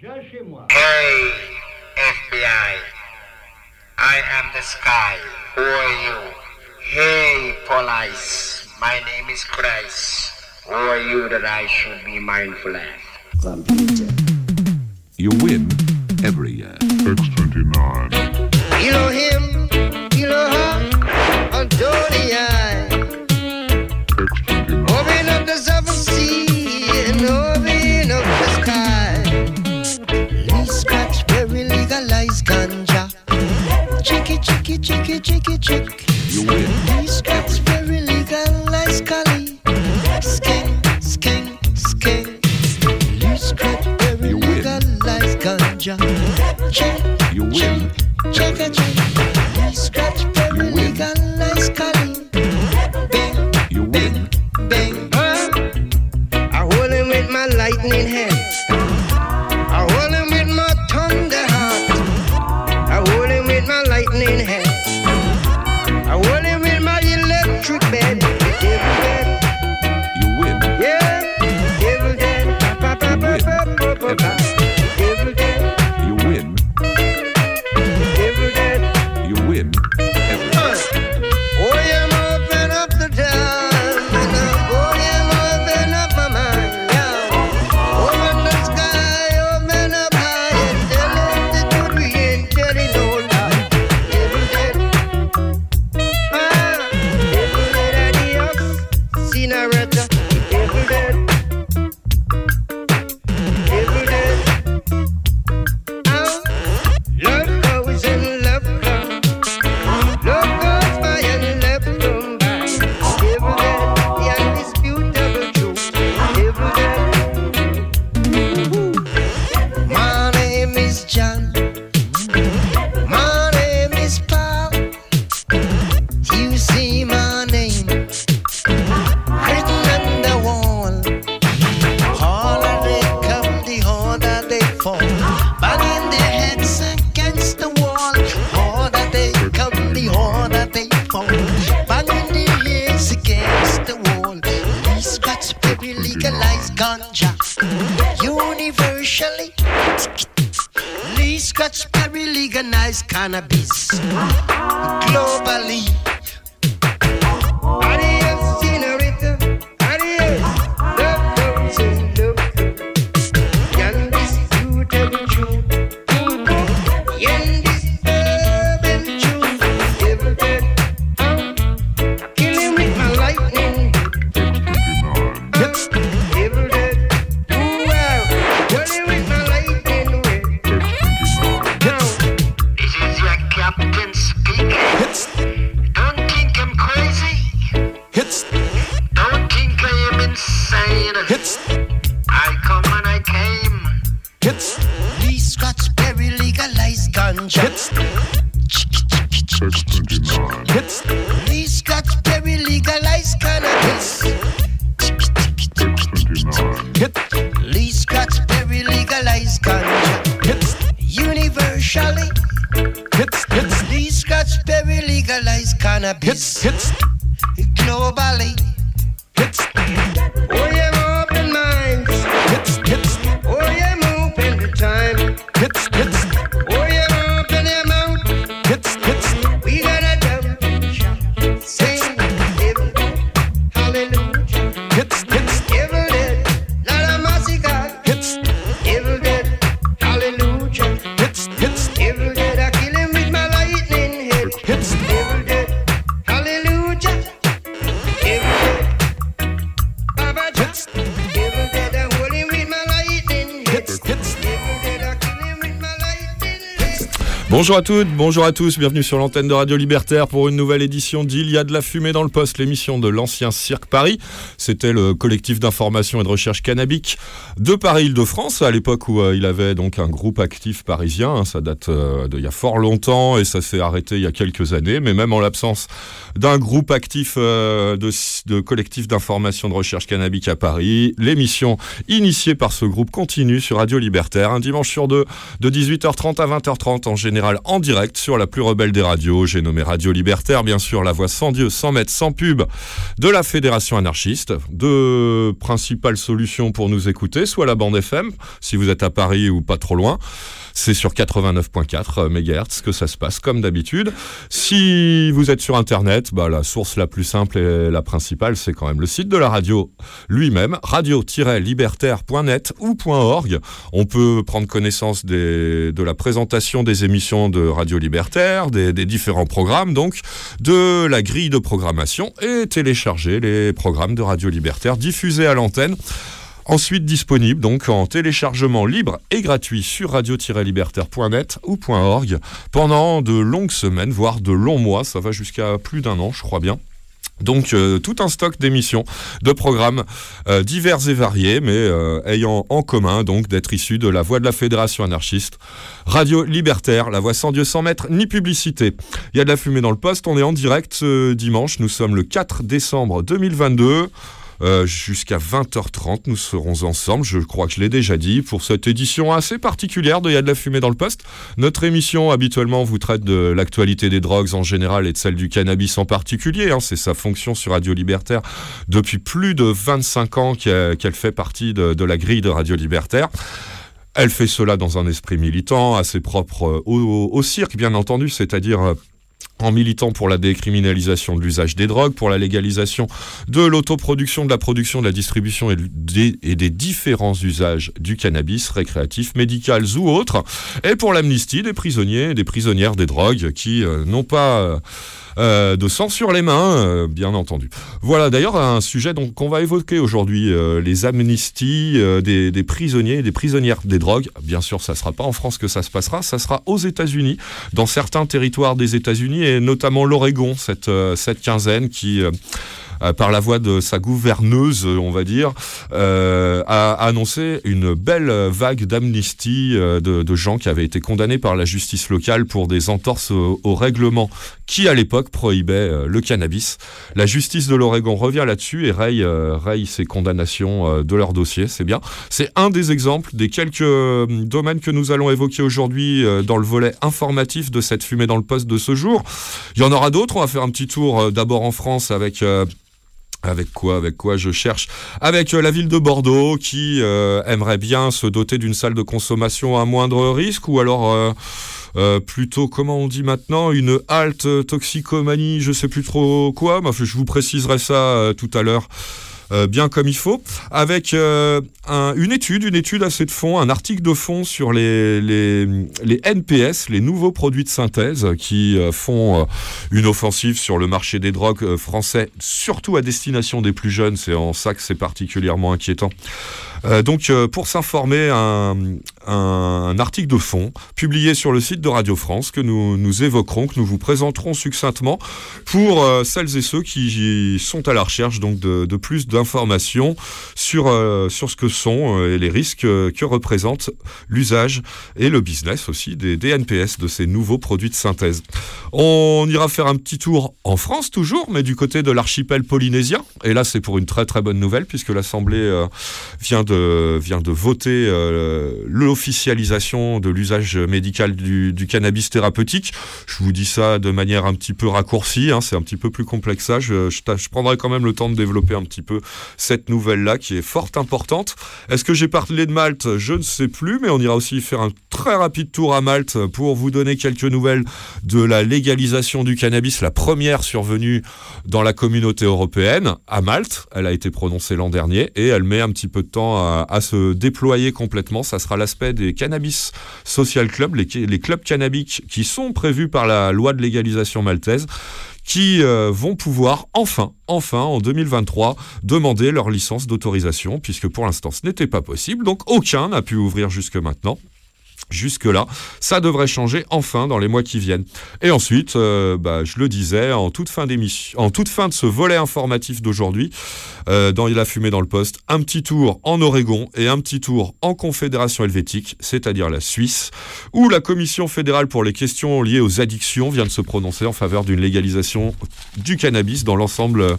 Hey, FBI. I am the sky. Who are you? Hey, police. My name is Christ. Who are you that I should be mindful of? Computer. You win every year. X29. You don't hear chicky chick trick. Bonjour à toutes, bonjour à tous, bienvenue sur l'antenne de Radio Libertaire pour une nouvelle édition d'Il y a de la fumée dans le poste, l'émission de l'ancien Cirque Paris. C'était le collectif d'information et de recherche cannabique de Paris-Île-de-France, à l'époque où euh, il avait donc un groupe actif parisien. Hein, ça date euh, d'il y a fort longtemps et ça s'est arrêté il y a quelques années, mais même en l'absence d'un groupe actif euh, de, collectif d'information et de recherche cannabique à Paris, l'émission initiée par ce groupe continue sur Radio Libertaire, un dimanche sur deux, de 18h30 à 20h30 en général direct sur la plus rebelle des radios. J'ai nommé Radio Libertaire, bien sûr, la voix sans Dieu, sans mètres, sans pub de la Fédération anarchiste. Deux principales solutions pour nous écouter, soit la bande FM, si vous êtes à Paris ou pas trop loin. C'est sur 89.4 MHz que ça se passe comme d'habitude. Si vous êtes sur Internet, bah, la source la plus simple et la principale, c'est quand même le site de la radio lui-même, radio-libertaire.net ou .org. On peut prendre connaissance de la présentation des émissions de Radio Libertaire, des, des différents programmes, donc de la grille de programmation et télécharger les programmes de Radio Libertaire diffusés à l'antenne. Ensuite disponible donc en téléchargement libre et gratuit sur radio-libertaire.net ou .org pendant de longues semaines, voire de longs mois, ça va jusqu'à plus d'un an je crois bien. Donc euh, tout un stock d'émissions, de programmes euh, divers et variés, mais euh, ayant en commun donc d'être issus de la voix de la Fédération anarchiste, Radio Libertaire, la voix sans Dieu sans maître ni publicité. Il y a de la fumée dans le poste, on est en direct ce dimanche, nous sommes le 4 décembre 2022. Euh, Jusqu'à 20h30, nous serons ensemble, je crois que je l'ai déjà dit, pour cette édition assez particulière de Il y a de la fumée dans le poste. Notre émission, habituellement, vous traite de l'actualité des drogues en général et de celle du cannabis en particulier. hein. C'est sa fonction sur Radio Libertaire depuis plus de 25 ans qu'elle fait partie de, la grille de Radio Libertaire. Elle fait cela dans un esprit militant, assez propre euh, au, au cirque, bien entendu, c'est-à-dire euh, en militant pour la décriminalisation de l'usage des drogues, pour la légalisation de l'autoproduction, de la production, de la distribution et, des, différents usages du cannabis récréatif, médical ou autres, et pour l'amnistie des prisonniers et des prisonnières des drogues qui euh, n'ont pas... euh, euh, de sang sur les mains, euh, bien entendu. Voilà d'ailleurs un sujet donc qu'on va évoquer aujourd'hui, euh, les amnisties euh, des, prisonniers et des prisonnières des drogues. Bien sûr, ça sera pas en France que ça se passera, ça sera aux États-Unis, dans certains territoires des États-Unis et notamment l'Oregon, cette, cette quinzaine qui par la voix de sa gouverneuse, on va dire, euh, a annoncé une belle vague d'amnistie euh, de, gens qui avaient été condamnés par la justice locale pour des entorses au, règlement qui, à l'époque, prohibait euh, le cannabis. La justice de l'Oregon revient là-dessus et raye, euh, raye ces condamnations euh, de leur dossier, c'est bien. C'est un des exemples des quelques euh, domaines que nous allons évoquer aujourd'hui euh, dans le volet informatif de cette fumée dans le poste de ce jour. Il y en aura d'autres, on va faire un petit tour euh, d'abord en France avec... avec quoi Avec quoi je cherche Avec euh, la ville de Bordeaux qui euh, aimerait bien se doter d'une salle de consommation à moindre risque ou alors euh, plutôt, comment on dit maintenant, une halte toxicomanie, je sais plus trop quoi, mais je vous préciserai ça tout à l'heure. Euh, bien comme il faut, avec euh, un- une étude, une étude assez de fond, un article de fond sur les, les, NPS, les nouveaux produits de synthèse qui euh, font une offensive sur le marché des drogues français, surtout à destination des plus jeunes. C'est en ça que c'est particulièrement inquiétant. Donc, pour s'informer, un, un article de fond publié sur le site de Radio France que nous, évoquerons, que nous vous présenterons succinctement pour euh, celles et ceux qui sont à la recherche donc de, plus d'informations sur, euh, sur ce que sont euh, et les risques que représente l'usage et le business aussi des, des NPS, de ces nouveaux produits de synthèse. On ira faire un petit tour en France toujours, mais du côté de l'archipel polynésien. Et là, c'est pour une très très bonne nouvelle puisque l'Assemblée vient, de, vient de voter euh, l'officialisation de l'usage médical du, cannabis thérapeutique. Je vous dis ça de manière un petit peu raccourcie, hein, c'est un petit peu plus complexe ça. Je prendrai quand même le temps de développer un petit peu cette nouvelle-là qui est fort importante. Est-ce que j'ai parlé de Malte? Je ne sais plus, mais on ira aussi faire un très rapide tour à Malte pour vous donner quelques nouvelles de la légalisation du cannabis, la première survenue dans la communauté européenne, à Malte. Elle a été prononcée l'an dernier et elle met un petit peu de temps à, à se déployer complètement. Ça sera l'aspect des cannabis social clubs, les, clubs cannabiques qui sont prévus par la loi de légalisation maltaise qui euh, vont pouvoir enfin, enfin en 2023, demander leur licence d'autorisation, puisque pour l'instant ce n'était pas possible, donc aucun n'a pu ouvrir jusque maintenant. Jusque-là, ça devrait changer enfin dans les mois qui viennent. Et ensuite, euh, bah, je le disais, en toute fin de ce volet informatif d'aujourd'hui, euh, dans Il a fumé dans le poste, un petit tour en Oregon et un petit tour en Confédération helvétique, c'est-à-dire la Suisse, où la Commission fédérale pour les questions liées aux addictions vient de se prononcer en faveur d'une légalisation du cannabis dans l'ensemble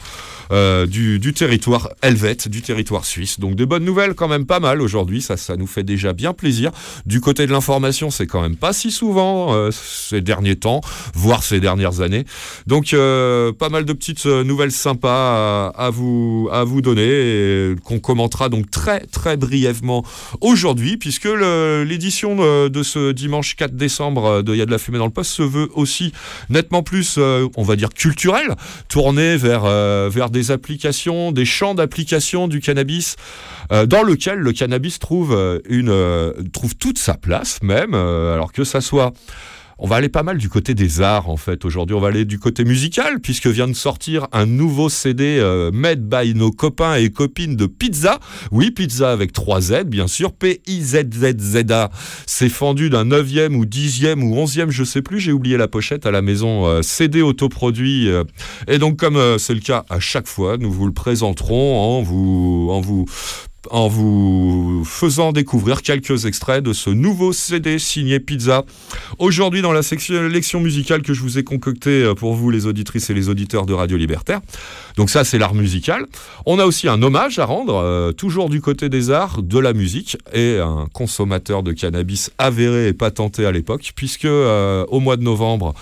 euh, du, territoire helvète, du territoire suisse. Donc des bonnes nouvelles quand même pas mal aujourd'hui, ça, ça nous fait déjà bien plaisir. Du côté de l'information, c'est quand même pas si souvent euh, ces derniers temps, voire ces dernières années. Donc, euh, pas mal de petites nouvelles sympas à, vous, à vous donner, qu'on commentera donc très, très brièvement aujourd'hui, puisque l'édition de, ce dimanche 4 décembre de Il y a de la fumée dans le poste se veut aussi nettement plus, on va dire, culturelle, tournée vers, vers des applications, des champs d'application du cannabis, euh, dans lequel le cannabis trouve, euh, une, euh, trouve toute sa place même, alors que ça soit... On va aller pas mal du côté des arts en fait aujourd'hui. On va aller du côté musical puisque vient de sortir un nouveau CD euh, made by nos copains et copines de Pizza. Oui, Pizza avec 3 Z bien sûr. P-I-Z-Z-Z-A. C'est fendu d'un 9e ou 10e ou 11e, je sais plus. J'ai oublié la pochette à la maison. euh, CD autoproduit. euh. et donc comme euh, c'est le cas à chaque fois, nous vous le présenterons en vous, en vous en vous faisant découvrir quelques extraits de ce nouveau CD signé Pizza. Aujourd'hui, dans la section élection musicale que je vous ai concoctée euh, pour vous, les auditrices et les auditeurs de Radio Libertaire. Donc ça, c'est l'art musical. On a aussi un hommage à rendre, euh, toujours du côté des arts, de la musique, et un consommateur de cannabis avéré et patenté à l'époque, puisque euh, au mois de novembre,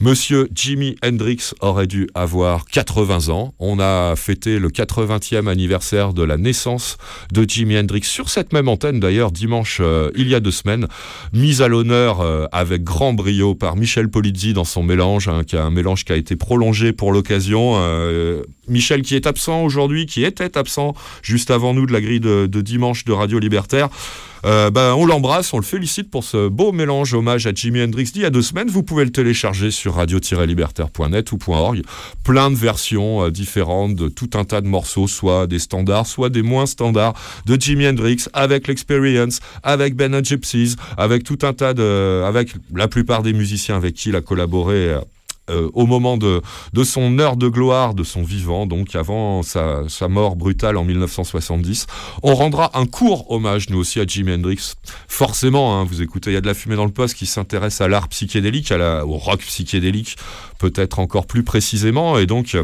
Monsieur Jimi Hendrix aurait dû avoir 80 ans. On a fêté le 80e anniversaire de la naissance de Jimi Hendrix sur cette même antenne d'ailleurs dimanche euh, il y a deux semaines, mise à l'honneur euh, avec grand brio par Michel Polizzi dans son mélange, hein, qui a un mélange qui a été prolongé pour l'occasion. Euh, Michel qui est absent aujourd'hui, qui était absent juste avant nous de la grille de, de dimanche de Radio Libertaire. Euh, ben, on l'embrasse, on le félicite pour ce beau mélange hommage à Jimi Hendrix d'il y a deux semaines. Vous pouvez le télécharger sur radio-libertaire.net ou .org. Plein de versions euh, différentes de tout un tas de morceaux, soit des standards, soit des moins standards de Jimi Hendrix avec l'Experience, avec Ben Gypsies, avec tout un tas de, avec la plupart des musiciens avec qui il a collaboré. euh, euh, au moment de, de son heure de gloire, de son vivant, donc avant sa, sa mort brutale en 1970. On rendra un court hommage, nous aussi, à Jimi Hendrix. Forcément, hein, vous écoutez, il y a de la fumée dans le poste qui s'intéresse à l'art psychédélique, à la, au rock psychédélique, peut-être encore plus précisément, et donc...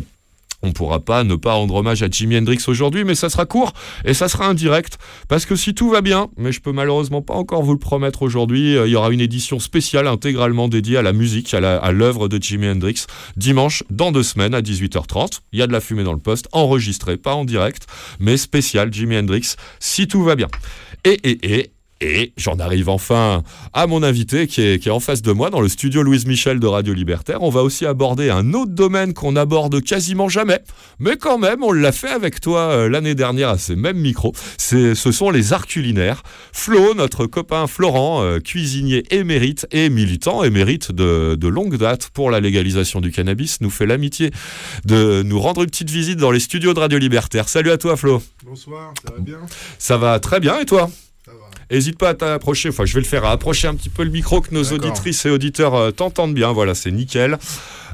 on pourra pas ne pas rendre hommage à Jimi Hendrix aujourd'hui, mais ça sera court et ça sera indirect. Parce que si tout va bien, mais je peux malheureusement pas encore vous le promettre aujourd'hui, euh, il y aura une édition spéciale intégralement dédiée à la musique, à l'œuvre de Jimi Hendrix, dimanche dans deux semaines à 18h30. Il y a de la fumée dans le poste, enregistrée, pas en direct, mais spécial Jimi Hendrix, si tout va bien. Et, et, et, et j'en arrive enfin à mon invité qui est, qui est en face de moi dans le studio Louise Michel de Radio Libertaire. On va aussi aborder un autre domaine qu'on aborde quasiment jamais, mais quand même, on l'a fait avec toi euh, l'année dernière à ces mêmes micros. Ce sont les arts culinaires. Flo, notre copain Florent, euh, cuisinier émérite et militant émérite de, de longue date pour la légalisation du cannabis, nous fait l'amitié de nous rendre une petite visite dans les studios de Radio Libertaire. Salut à toi Flo. Bonsoir, ça va bien? Ça va très bien et toi? Ça va. Hésite pas à t'approcher, enfin je vais le faire, à approcher un petit peu le micro que nos auditrices et auditeurs euh, t'entendent bien, voilà c'est nickel.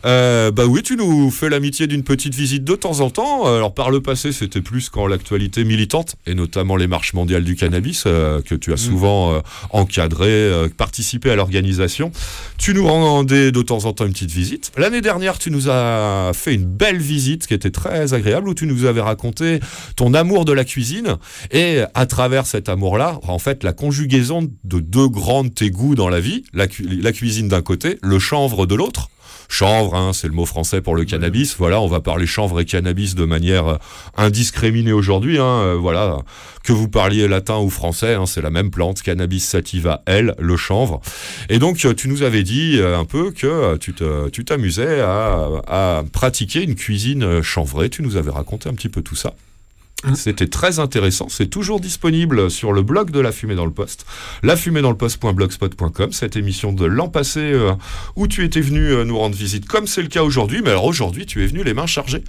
Euh, bah oui, tu nous fais l'amitié d'une petite visite de temps en temps. Euh, Alors par le passé, c'était plus quand l'actualité militante, et notamment les marches mondiales du cannabis, euh, que tu as souvent euh, encadré, euh, participé à l'organisation. Tu nous rendais de temps en temps une petite visite. L'année dernière, tu nous as fait une belle visite qui était très agréable, où tu nous avais raconté ton amour de la cuisine, et à travers cet amour-là, en fait, la conjugaison de deux grandes tes goûts dans la vie, la, cu- la cuisine d'un côté, le chanvre de l'autre. Chanvre, hein, c'est le mot français pour le cannabis. Voilà, on va parler chanvre et cannabis de manière euh, indiscriminée aujourd'hui. hein, euh, voilà, que vous parliez latin ou français, hein, c'est la même plante, cannabis sativa L, le chanvre. Et donc, euh, tu nous avais dit un peu que tu te- tu t'amusais à, à pratiquer une cuisine chanvrée. Tu nous avais raconté un petit peu tout ça. C'était très intéressant. C'est toujours disponible sur le blog de La Fumée dans le Poste. lafumédansleposte.blogspot.com. Cette émission de l'an passé euh, où tu étais venu euh, nous rendre visite, comme c'est le cas aujourd'hui. Mais alors aujourd'hui, tu es venu les mains chargées.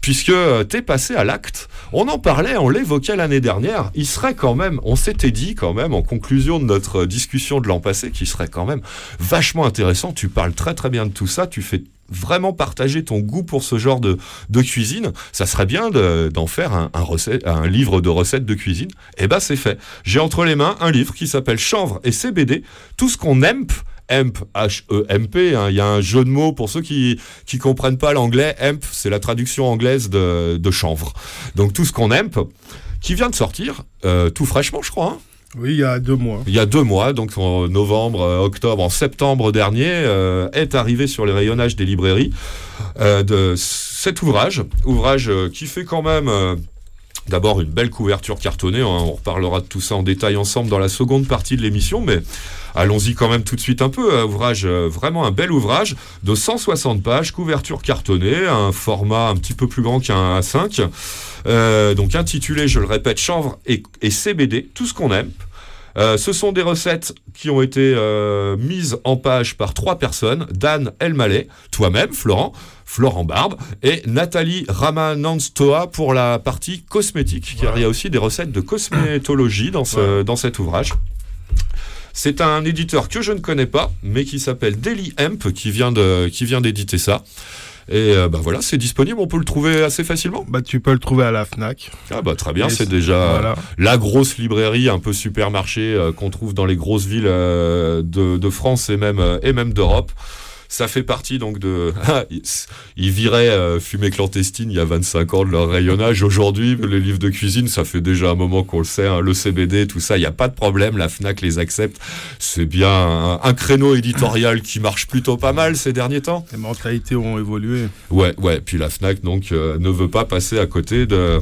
Puisque euh, t'es passé à l'acte. On en parlait, on l'évoquait l'année dernière. Il serait quand même, on s'était dit quand même, en conclusion de notre discussion de l'an passé, qu'il serait quand même vachement intéressant. Tu parles très très bien de tout ça. Tu fais vraiment partager ton goût pour ce genre de, de cuisine, ça serait bien de- d'en faire un, recette- un livre de recettes de cuisine. Et ben c'est fait. J'ai entre les mains un livre qui s'appelle Chanvre et CBD, tout ce qu'on aime. Hemp, H-E-M-P, hein. il y a un jeu de mots pour ceux qui qui comprennent pas l'anglais. Hemp, c'est la traduction anglaise de, de chanvre. Donc tout ce qu'on aime, qui vient de sortir, euh, tout fraîchement, je crois. hein. Oui, il y a deux mois. il y a deux mois, donc en novembre, euh, octobre, en septembre dernier, euh, est arrivé sur les rayonnages des librairies euh, de cet ouvrage. Ouvrage qui fait quand même d'abord une belle couverture cartonnée. hein, on reparlera de tout ça en détail ensemble dans la seconde partie de l'émission, mais allons-y quand même tout de suite un peu. Ouvrage, euh, vraiment un bel ouvrage de 160 pages, couverture cartonnée, un format un petit peu plus grand qu'un A5. Euh, donc intitulé, je le répète, Chanvre et CBD, tout ce qu'on aime. Euh, ce sont des recettes qui ont été euh, mises en page par trois personnes Dan Elmaleh, toi-même, Florent, Florent Barbe, et Nathalie Ramananstoa pour la partie cosmétique, car il y a aussi des recettes de cosmétologie dans, ce, dans cet ouvrage. C'est un éditeur que je ne connais pas, mais qui s'appelle Daily Hemp, qui vient de, qui vient d'éditer ça. Et euh, bah voilà, c'est disponible, on peut le trouver assez facilement. Bah, tu peux le trouver à la Fnac. Ah bah très bien, c'est déjà voilà. la grosse librairie, un peu supermarché euh, qu'on trouve dans les grosses villes euh, de, de France et même, euh, et même d'Europe. Ça fait partie donc de... Ah, ils, viraient euh, fumée clandestine il y a 25 ans de leur rayonnage. Aujourd'hui, les livres de cuisine, ça fait déjà un moment qu'on le sait, hein, le CBD, tout ça, il n'y a pas de problème, la FNAC les accepte. C'est bien un, un créneau éditorial qui marche plutôt pas mal ces derniers temps. Les mentalités ont évolué. Ouais, ouais. Puis la Fnac donc euh, ne veut pas passer à côté de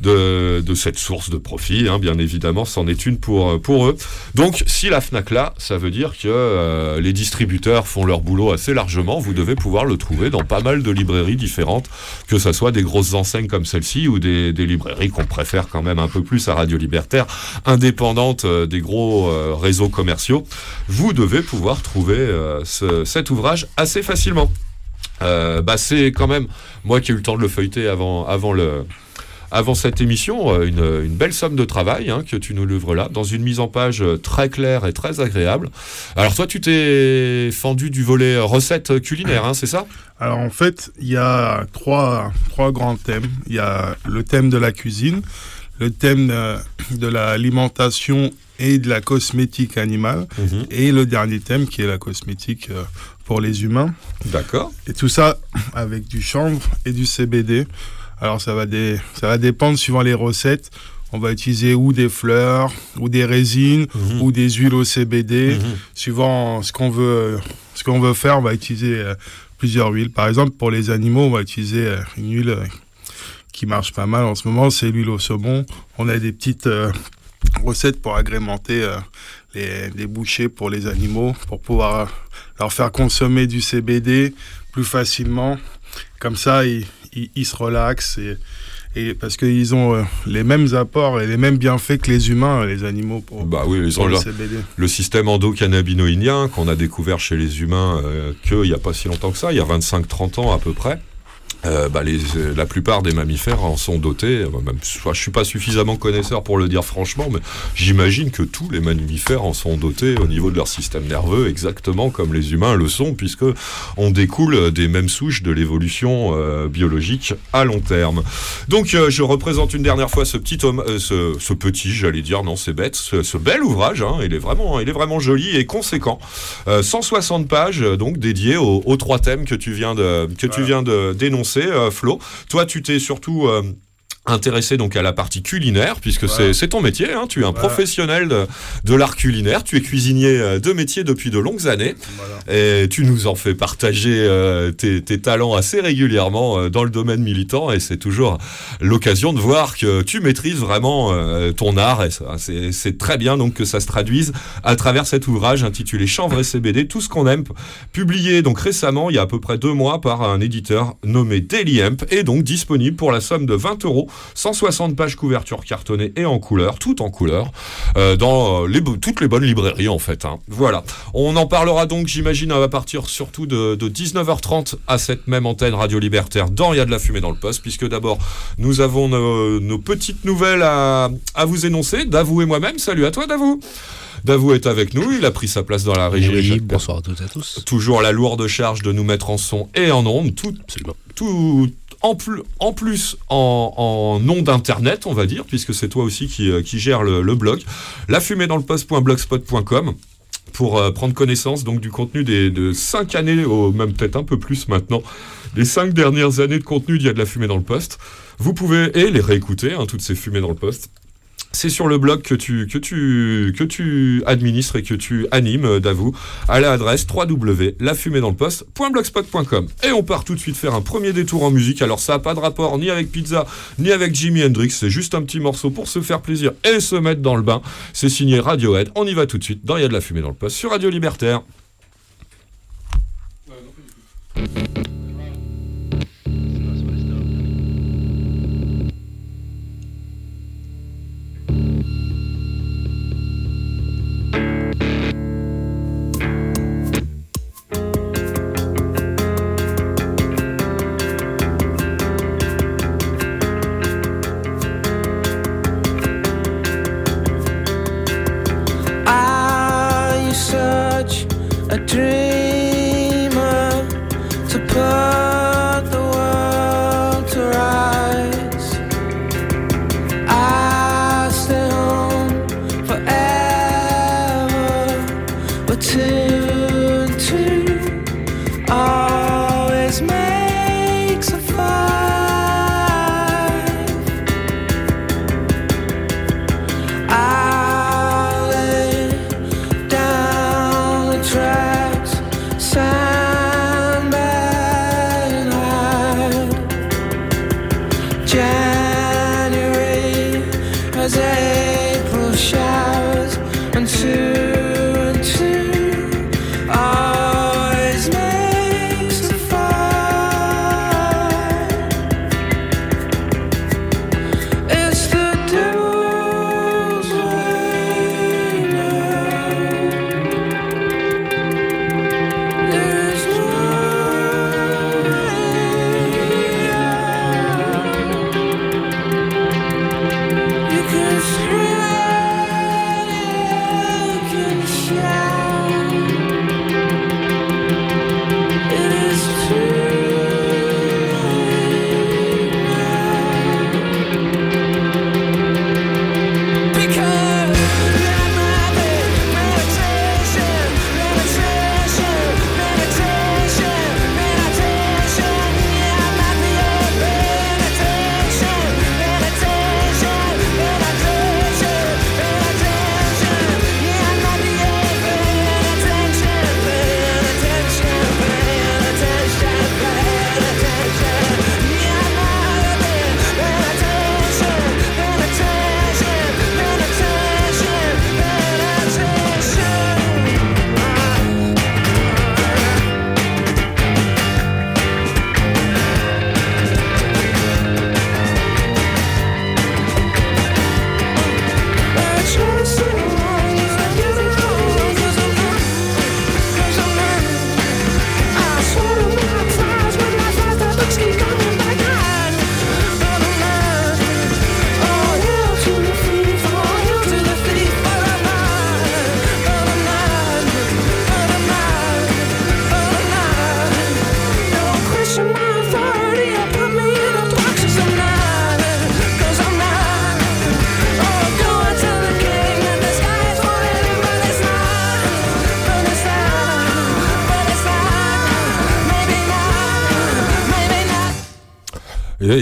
de, de cette source de profit, hein, bien évidemment, c'en est une pour euh, pour eux. Donc si la Fnac là, ça veut dire que euh, les distributeurs font leur boulot assez largement. Vous devez pouvoir le trouver dans pas mal de librairies différentes, que ce soit des grosses enseignes comme celle-ci ou des, librairies qu'on préfère quand même un peu plus à Radio Libertaire, indépendantes euh, des gros euh, réseaux commerciaux. Vous devez pouvoir trouver euh, ce- cet ouvrage assez facilement. Bah c'est quand même moi qui ai eu le temps de le feuilleter avant, avant, le, avant cette émission, euh, une, une belle somme de travail hein, que tu nous livres là, dans une mise en page euh, très claire et très agréable. Alors toi, tu t'es fendu du volet euh, recettes culinaires, hein, c'est ça? Alors en fait, il y a trois, trois grands thèmes. Il y a le thème de la cuisine, le thème de l'alimentation et de la cosmétique animale, et le dernier thème qui est la cosmétique pour les humains. D'accord. Et tout ça avec du chanvre et du CBD. Alors ça va, dé- ça va dépendre suivant les recettes. On va utiliser ou des fleurs, ou des résines, Mhm. ou des huiles au CBD. Mhm. Suivant ce qu'on veut, ce qu'on veut faire, on va utiliser euh, plusieurs huiles. Par exemple, pour les animaux, on va utiliser euh, une huile euh, qui marche pas mal en ce moment, c'est l'huile au saumon. On a des petites euh, recettes pour agrémenter euh, les, les bouchées pour les animaux, pour pouvoir leur faire consommer du CBD plus facilement. Comme ça, ils, ils- ils se relaxent et, et parce qu'ils ont euh, les mêmes apports et les mêmes bienfaits que les humains, les animaux pour, Bah oui, ils ont le CBD. le système endocannabinoïdien qu'on a découvert chez les humains euh, qu'il n'y a pas si longtemps que ça, il y a 25-30 ans à peu près. Euh, bah, les, euh, la plupart des mammifères en sont dotés. euh, Même, je suis pas suffisamment connaisseur pour le dire franchement, mais j'imagine que tous les mammifères en sont dotés au niveau de leur système nerveux, exactement comme les humains le sont, puisque on découle des mêmes souches de l'évolution euh, biologique à long terme. Donc, euh, je représente une dernière fois ce petit homme, ce, ce petit, j'allais dire, non, c'est bête, ce, ce bel ouvrage. hein, il est vraiment, il est vraiment joli et conséquent. Euh, 160 pages, donc dédiées aux, aux trois thèmes que tu viens de, que tu viens de dénoncer, euh, Flo. Toi, tu t'es surtout euh, intéressé donc à la partie culinaire, puisque Voilà. c'est- ton métier. hein, tu es un professionnel de, de l'art culinaire. Tu es cuisinier euh, de métier depuis de longues années. Voilà. Et tu nous en fais partager euh, tes, tes talents assez régulièrement euh, dans le domaine militant et c'est toujours l'occasion de voir que tu maîtrises vraiment euh, ton art et c'est très bien donc que ça se traduise à travers cet ouvrage intitulé Chanvre et CBD, tout ce qu'on aime, publié donc récemment, il y a à peu près deux mois par un éditeur nommé Daily Hemp et donc disponible pour la somme de 20 euros, 160 pages couverture cartonnée et en couleur, tout en couleur, euh, dans euh, les, toutes les bonnes librairies en fait. hein. Voilà. On en parlera donc, j'imagine, à partir surtout de, de 19h30 à cette même antenne Radio Libertaire dans Il y a de la fumée dans le poste, puisque d'abord, nous avons nos, nos petites nouvelles à, à vous énoncer. Davou et moi-même, salut à toi Davou Davou est avec nous, il a pris sa place dans la régie. Oui, Jacques bonsoir à toutes et à tous. Toujours la lourde charge de nous mettre en son et en ondes, tout, Absolument. tout en plus, en nom d'internet, on va dire, puisque c'est toi aussi qui, euh, qui gère le, blog, la fumée dans le poste.blogspot.com pour euh, prendre connaissance donc du contenu des de cinq années, ou même peut-être un peu plus maintenant, les cinq dernières années de contenu d'il y a de la fumée dans le poste. Vous pouvez et les réécouter, hein, toutes ces fumées dans le poste. C'est sur le blog que tu, que, tu, que tu administres et que tu animes, euh, Davou, à l'adresse www.lafumédansleposte.blogspot.com. Et on part tout de suite faire un premier détour en musique. Alors ça n'a pas de rapport ni avec Pizza, ni avec Jimi Hendrix. C'est juste un petit morceau pour se faire plaisir et se mettre dans le bain. C'est signé Radiohead. On y va tout de suite dans Il y a de la fumée dans le poste sur Radio Libertaire.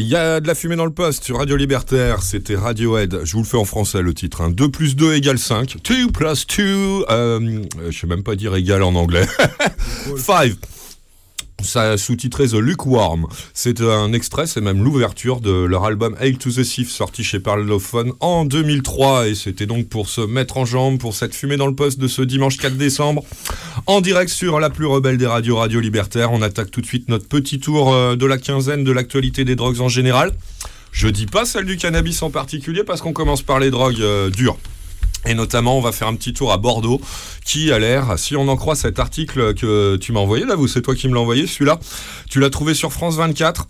Il y a de la fumée dans le poste sur Radio Libertaire, c'était Radiohead. Je vous le fais en français le titre. Hein. 2 plus 2 égale 5. 2 plus 2, euh, je sais même pas dire égal en anglais. 5. Ça sous-titré The Lukewarm. C'est un extrait, c'est même l'ouverture de leur album Hail to the Thief, sorti chez Parlophone en 2003. Et c'était donc pour se mettre en jambe pour cette fumée dans le poste de ce dimanche 4 décembre. En direct sur la plus rebelle des radios, Radio Libertaire. On attaque tout de suite notre petit tour euh, de la quinzaine de l'actualité des drogues en général. Je dis pas celle du cannabis en particulier parce qu'on commence par les drogues euh, dures. Et notamment, on va faire un petit tour à Bordeaux, qui a l'air, si on en croit cet article que tu m'as envoyé, là, vous, c'est toi qui me l'as envoyé, celui-là. Tu l'as trouvé sur France 24.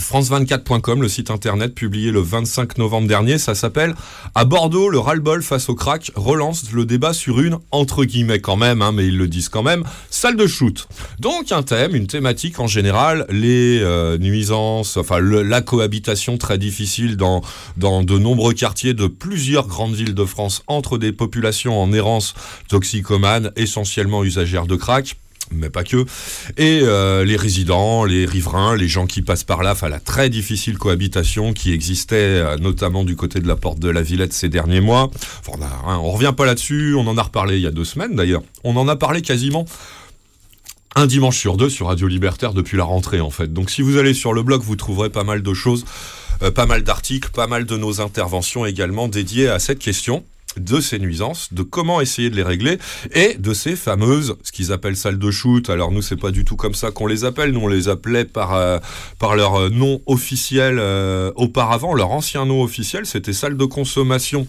France24.com, le site internet publié le 25 novembre dernier, ça s'appelle À Bordeaux, le ras-le-bol face au crack relance le débat sur une, entre guillemets quand même, hein, mais ils le disent quand même, salle de shoot. Donc un thème, une thématique en général, les euh, nuisances, enfin la cohabitation très difficile dans, dans de nombreux quartiers de plusieurs grandes villes de France entre des populations en errance toxicomanes, essentiellement usagères de crack mais pas que. Et euh, les résidents, les riverains, les gens qui passent par là, enfin la très difficile cohabitation qui existait euh, notamment du côté de la porte de la Villette ces derniers mois. Enfin, hein, on revient pas là-dessus, on en a reparlé il y a deux semaines d'ailleurs. On en a parlé quasiment un dimanche sur deux sur Radio Libertaire depuis la rentrée en fait. Donc si vous allez sur le blog, vous trouverez pas mal de choses, euh, pas mal d'articles, pas mal de nos interventions également dédiées à cette question de ces nuisances, de comment essayer de les régler et de ces fameuses, ce qu'ils appellent salles de shoot. Alors nous, c'est pas du tout comme ça qu'on les appelle. Nous, on les appelait par euh, par leur euh, nom officiel euh, auparavant. Leur ancien nom officiel, c'était salle de consommation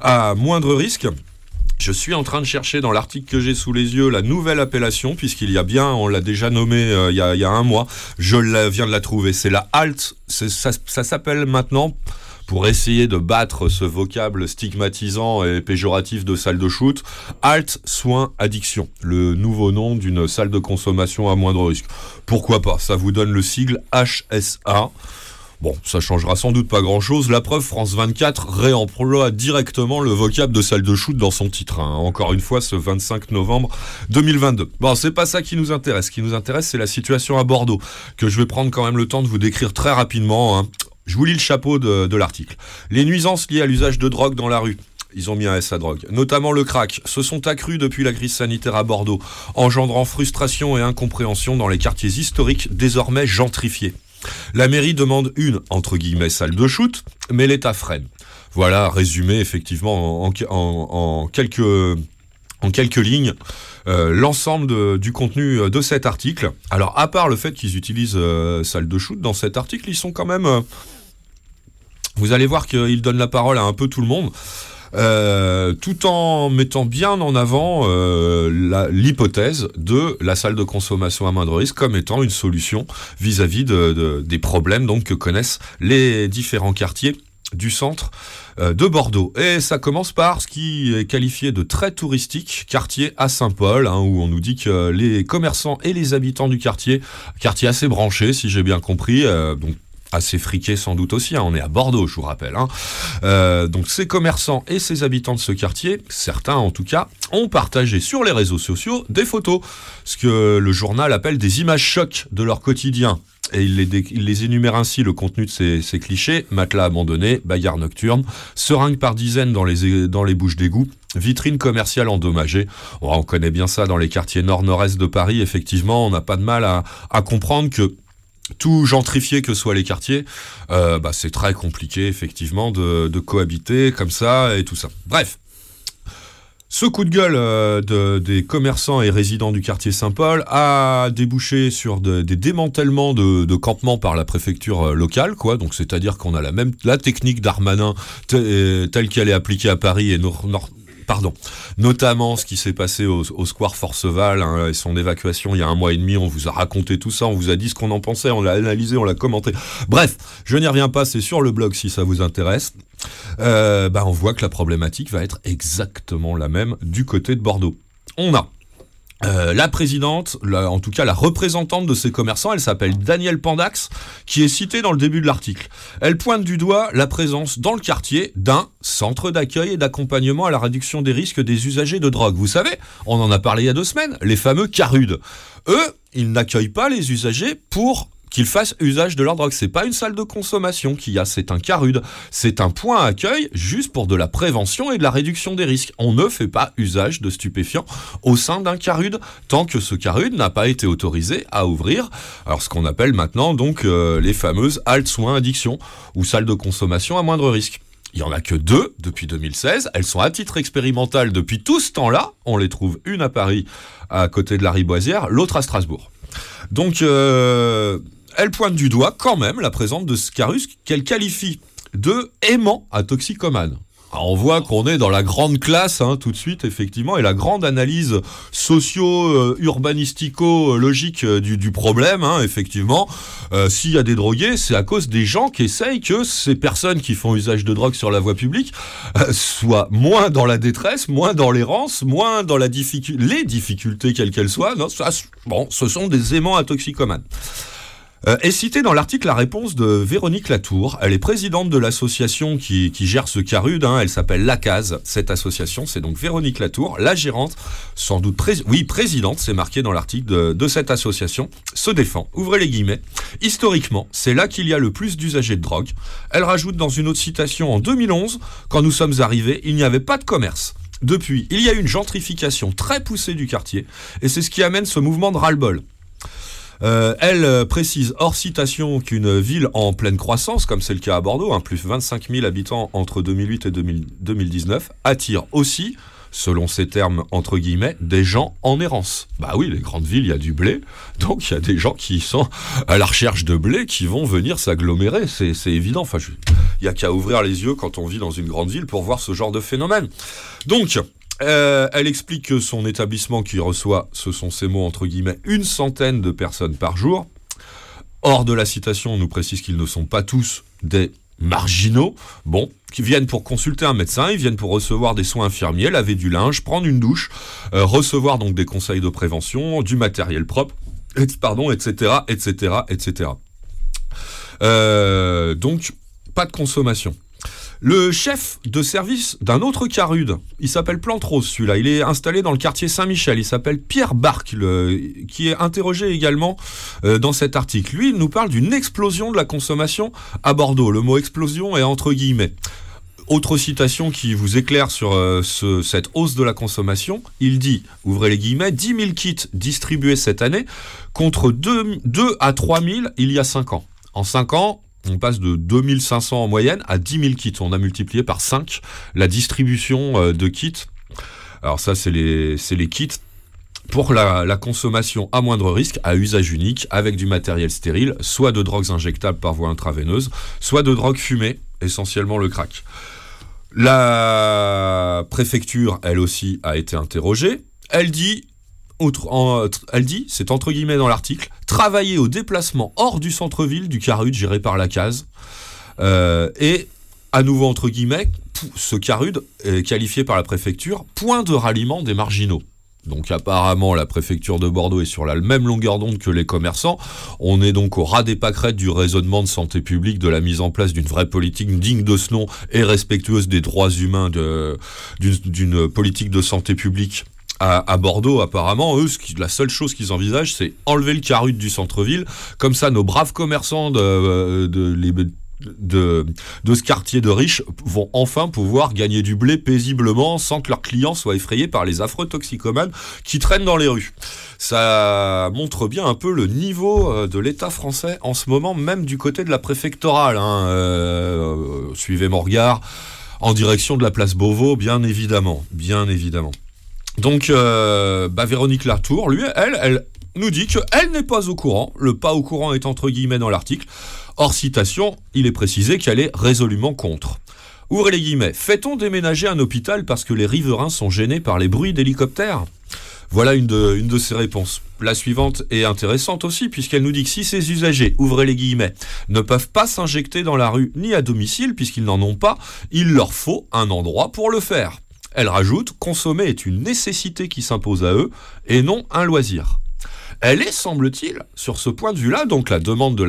à moindre risque. Je suis en train de chercher dans l'article que j'ai sous les yeux la nouvelle appellation, puisqu'il y a bien, on l'a déjà nommé euh, il, y a, il y a un mois, je viens de la trouver. C'est la HALT, ça s'appelle maintenant, pour essayer de battre ce vocable stigmatisant et péjoratif de salle de shoot, HALT Soins Addiction, le nouveau nom d'une salle de consommation à moindre risque. Pourquoi pas? Ça vous donne le sigle HSA. Bon, ça changera sans doute pas grand-chose. La preuve, France 24 réemploie directement le vocable de salle de shoot dans son titre. hein. Encore une fois, ce 25 novembre 2022. Bon, c'est pas ça qui nous intéresse. Ce qui nous intéresse, c'est la situation à Bordeaux, que je vais prendre quand même le temps de vous décrire très rapidement. hein. Je vous lis le chapeau de, l'article. Les nuisances liées à l'usage de drogue dans la rue. Ils ont mis un S à drogue. Notamment le crack se sont accrues depuis la crise sanitaire à Bordeaux, engendrant frustration et incompréhension dans les quartiers historiques désormais gentrifiés. La mairie demande une, entre guillemets, salle de shoot, mais l'État freine. Voilà, résumé effectivement en, quelques, en quelques lignes, euh, l'ensemble du contenu euh, de cet article. Alors, à part le fait qu'ils utilisent euh, salle de shoot dans cet article, ils sont quand même... vous allez voir qu'ils donnent la parole à un peu tout le monde. euh, tout en mettant bien en avant euh, l'hypothèse de la salle de consommation à moindre risque comme étant une solution vis-à-vis de- de- des problèmes donc que connaissent les différents quartiers du centre euh, de Bordeaux. Et ça commence par ce qui est qualifié de très touristique, quartier à Saint-Paul, hein, où on nous dit que les commerçants et les habitants du quartier, quartier assez branché si j'ai bien compris, donc assez friqué sans doute aussi, hein, on est à Bordeaux je vous rappelle. hein. Euh, donc ces commerçants et ces habitants de ce quartier, certains en tout cas, ont partagé sur les réseaux sociaux des photos, ce que le journal appelle des images chocs de leur quotidien. Et il les, il les énumère ainsi le contenu de ces, ces clichés, matelas abandonnés, bagarres nocturnes, seringues par dizaines dans les, dans les bouches d'égout, vitrines commerciales endommagées. On connaît bien ça dans les quartiers nord-nord-est de Paris, effectivement, on n'a pas de mal à comprendre que tout gentrifié que soient les quartiers, euh, bah, c'est très compliqué effectivement de, cohabiter comme ça et tout ça. Bref. Ce coup de gueule euh, de- des commerçants et résidents du quartier Saint-Paul a débouché sur de- des démantèlements de, campements par la préfecture euh, locale, quoi. Donc c'est-à-dire qu'on a la même la technique d'Armanin euh, telle qu'elle est appliquée à Paris et nor- nor- pardon, notamment ce qui s'est passé au, square Forceval hein, et son évacuation il y a un mois et demi. On vous a raconté tout ça, on vous a dit ce qu'on en pensait, on l'a analysé, on l'a commenté. Bref, je n'y reviens pas, c'est sur le blog si ça vous intéresse. Euh, bah, on voit que la problématique va être exactement la même du côté de Bordeaux. On a euh, la présidente, en tout cas la représentante de ces commerçants, elle s'appelle Danielle Pandax, qui est citée dans le début de l'article. Elle pointe du doigt la présence dans le quartier d'un centre d'accueil et d'accompagnement à la réduction des risques des usagers de drogue. Vous savez, on en a parlé il y a deux semaines, les fameux CARUD. Eux, ils n'accueillent pas les usagers pour qu'ils fassent usage de leur drogue. C'est pas une salle de consommation qu'il y a, c'est un CARUD. C'est un point accueil juste pour de la prévention et de la réduction des risques. On ne fait pas usage de stupéfiants au sein d'un CARUD tant que ce CARUD n'a pas été autorisé à ouvrir. Alors ce qu'on appelle maintenant donc euh, les fameuses haltes soins addiction ou salles de consommation à moindre risque. Il y en a que deux depuis 2016. Elles sont à titre expérimental depuis tout ce temps-là. On les trouve une à Paris, à côté de la Riboisière, l'autre à Strasbourg. Donc, euh, elle pointe du doigt quand même la présence de Scarus qu'elle qualifie de aimant à toxicomane. On voit qu'on est dans la grande classe hein, tout de suite, effectivement, et la grande analyse socio-urbanistico-logique euh, du, problème, hein, effectivement. Euh, S'il y a des drogués, c'est à cause des gens qui essayent que ces personnes qui font usage de drogue sur la voie publique euh, soient moins dans la détresse, moins dans l'errance, moins dans la difficulté, les difficultés quelles qu'elles soient. Ce sont des aimants à toxicomanes. Euh, est citée dans l'article la réponse de Véronique Latour. Elle est présidente de l'association qui, gère ce CARUD. hein. Elle s'appelle l'ACAS. Cette association, c'est donc Véronique Latour, la gérante, sans doute pré- oui présidente, c'est marqué dans l'article de, de cette association, se défend. Ouvrez les guillemets. Historiquement, c'est là qu'il y a le plus d'usagers de drogue. Elle rajoute dans une autre citation en 2011, quand nous sommes arrivés, il n'y avait pas de commerce. Depuis, il y a eu une gentrification très poussée du quartier, et c'est ce qui amène ce mouvement de ras-le-bol. Euh, elle euh, précise hors citation qu'une ville en pleine croissance, comme c'est le cas à Bordeaux, hein, plus 25 000 habitants entre 2008 et 2000 2019, attire aussi, selon ces termes entre guillemets, des gens en errance. Bah oui, les grandes villes, il y a du blé, donc il y a des gens qui sont à la recherche de blé qui vont venir s'agglomérer, c'est évident. Enfin, il y a qu'à ouvrir les yeux quand on vit dans une grande ville pour voir ce genre de phénomène. Donc, euh, elle explique que son établissement qui reçoit, ce sont ces mots entre guillemets, une centaine de personnes par jour. Hors de la citation, on nous précise qu'ils ne sont pas tous des marginaux, bon, qui viennent pour consulter un médecin, ils viennent pour recevoir des soins infirmiers, laver du linge, prendre une douche, euh, recevoir donc des conseils de prévention, du matériel propre, pardon, etc., etc., etc. Donc, pas de consommation. Le chef de service d'un autre Carude, il s'appelle Plantrose celui-là, il est installé dans le quartier Saint-Michel, il s'appelle Pierre Barque, qui est interrogé également euh, dans cet article. Lui, il nous parle d'une explosion de la consommation à Bordeaux. Le mot explosion est entre guillemets. Autre citation qui vous éclaire sur euh, ce- cette hausse de la consommation, il dit, ouvrez les guillemets, 10 000 kits distribués cette année contre 2, 2 à 3 000 il y a 5 ans. En 5 ans, on passe de 2500 en moyenne à 10 000 kits. On a multiplié par 5 la distribution euh, de kits. Alors ça, c'est les, kits pour la consommation à moindre risque, à usage unique, avec du matériel stérile, soit de drogues injectables par voie intraveineuse, soit de drogues fumées, essentiellement le crack. La préfecture, elle aussi, a été interrogée. Elle dit, elle dit, c'est entre guillemets dans l'article, travailler au déplacement hors du centre-ville du Carud géré par la case. Euh, et à nouveau entre guillemets, ce Carud est qualifié par la préfecture point de ralliement des marginaux. Donc apparemment la préfecture de Bordeaux est sur la même longueur d'onde que les commerçants. On est donc au ras des pâquerettes du raisonnement de santé publique, de la mise en place d'une vraie politique digne de ce nom et respectueuse des droits humains, d'une politique de santé publique à, Bordeaux, apparemment, eux, ce la seule chose qu'ils envisagent, c'est enlever le carut du centre-ville. Comme ça, nos braves commerçants de, euh, de, de ce quartier de riches vont enfin pouvoir gagner du blé paisiblement sans que leurs clients soient effrayés par les affreux toxicomanes qui traînent dans les rues. Ça montre bien un peu le niveau euh, de l'État français en ce moment, même du côté de la préfectorale. hein. Euh, suivez mon regard en direction de la place Beauvau, bien évidemment, bien évidemment. Donc, euh, bah, Véronique Latour, lui, elle, elle nous dit qu'elle n'est pas au courant. Le pas au courant est entre guillemets dans l'article. Hors citation, il est précisé qu'elle est résolument contre. Ouvrez les guillemets. Fait-on déménager un hôpital parce que les riverains sont gênés par les bruits d'hélicoptères? Voilà une de, une de ses réponses. La suivante est intéressante aussi, puisqu'elle nous dit que si ces usagers, ouvrez les guillemets, ne peuvent pas s'injecter dans la rue ni à domicile, puisqu'ils n'en ont pas, il leur faut un endroit pour le faire. Elle rajoute, consommer est une nécessité qui s'impose à eux, et non un loisir. Elle est, semble-t-il, sur ce point de vue-là, donc la demande de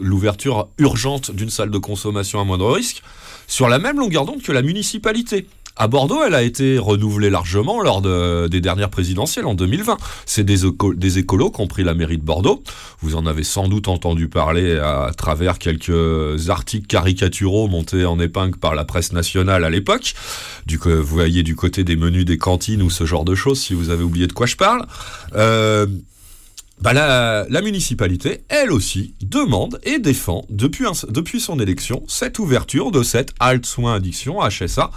l'ouverture urgente d'une salle de consommation à moindre risque, sur la même longueur d'onde que la municipalité. À Bordeaux, elle a été renouvelée largement lors de- des dernières présidentielles en 2020. C'est des, éco- des écolos qui ont la mairie de Bordeaux. Vous en avez sans doute entendu parler à, travers quelques articles caricaturaux montés en épingle par la presse nationale à l'époque. Vous voyez du côté des menus des cantines ou ce genre de choses, si vous avez oublié de quoi je parle. Euh, bah la, municipalité, elle aussi, demande et défend depuis, depuis son élection cette ouverture de cette halte soins addiction HSA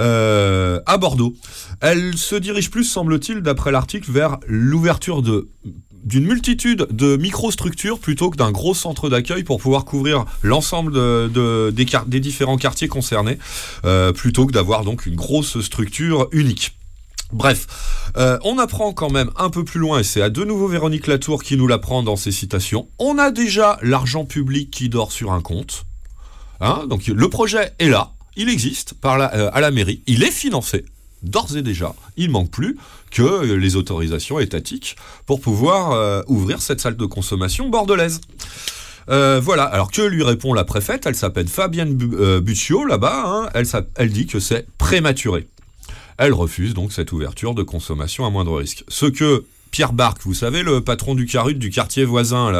euh, à Bordeaux. Elle se dirige plus, semble-t-il, d'après l'article, vers l'ouverture d'une multitude de microstructures plutôt que d'un gros centre d'accueil pour pouvoir couvrir l'ensemble des différents quartiers concernés, euh, plutôt que d'avoir donc une grosse structure unique. Bref, euh, on apprend quand même un peu plus loin, et c'est à de nouveau Véronique Latour qui nous l'apprend dans ses citations, on a déjà l'argent public qui dort sur un compte. Hein, donc le projet est là, il existe euh, à la mairie, il est financé, d'ores et déjà. Il manque plus que les autorisations étatiques pour pouvoir euh, ouvrir cette salle de consommation bordelaise. Euh, voilà, alors que lui répond la préfète? Elle s'appelle Fabienne Bu- Buccio, là-bas. hein. elle, dit que c'est prématuré. Elle refuse donc cette ouverture de consommation à moindre risque. Ce que Pierre Barque, vous savez, le patron du Carut du quartier voisin,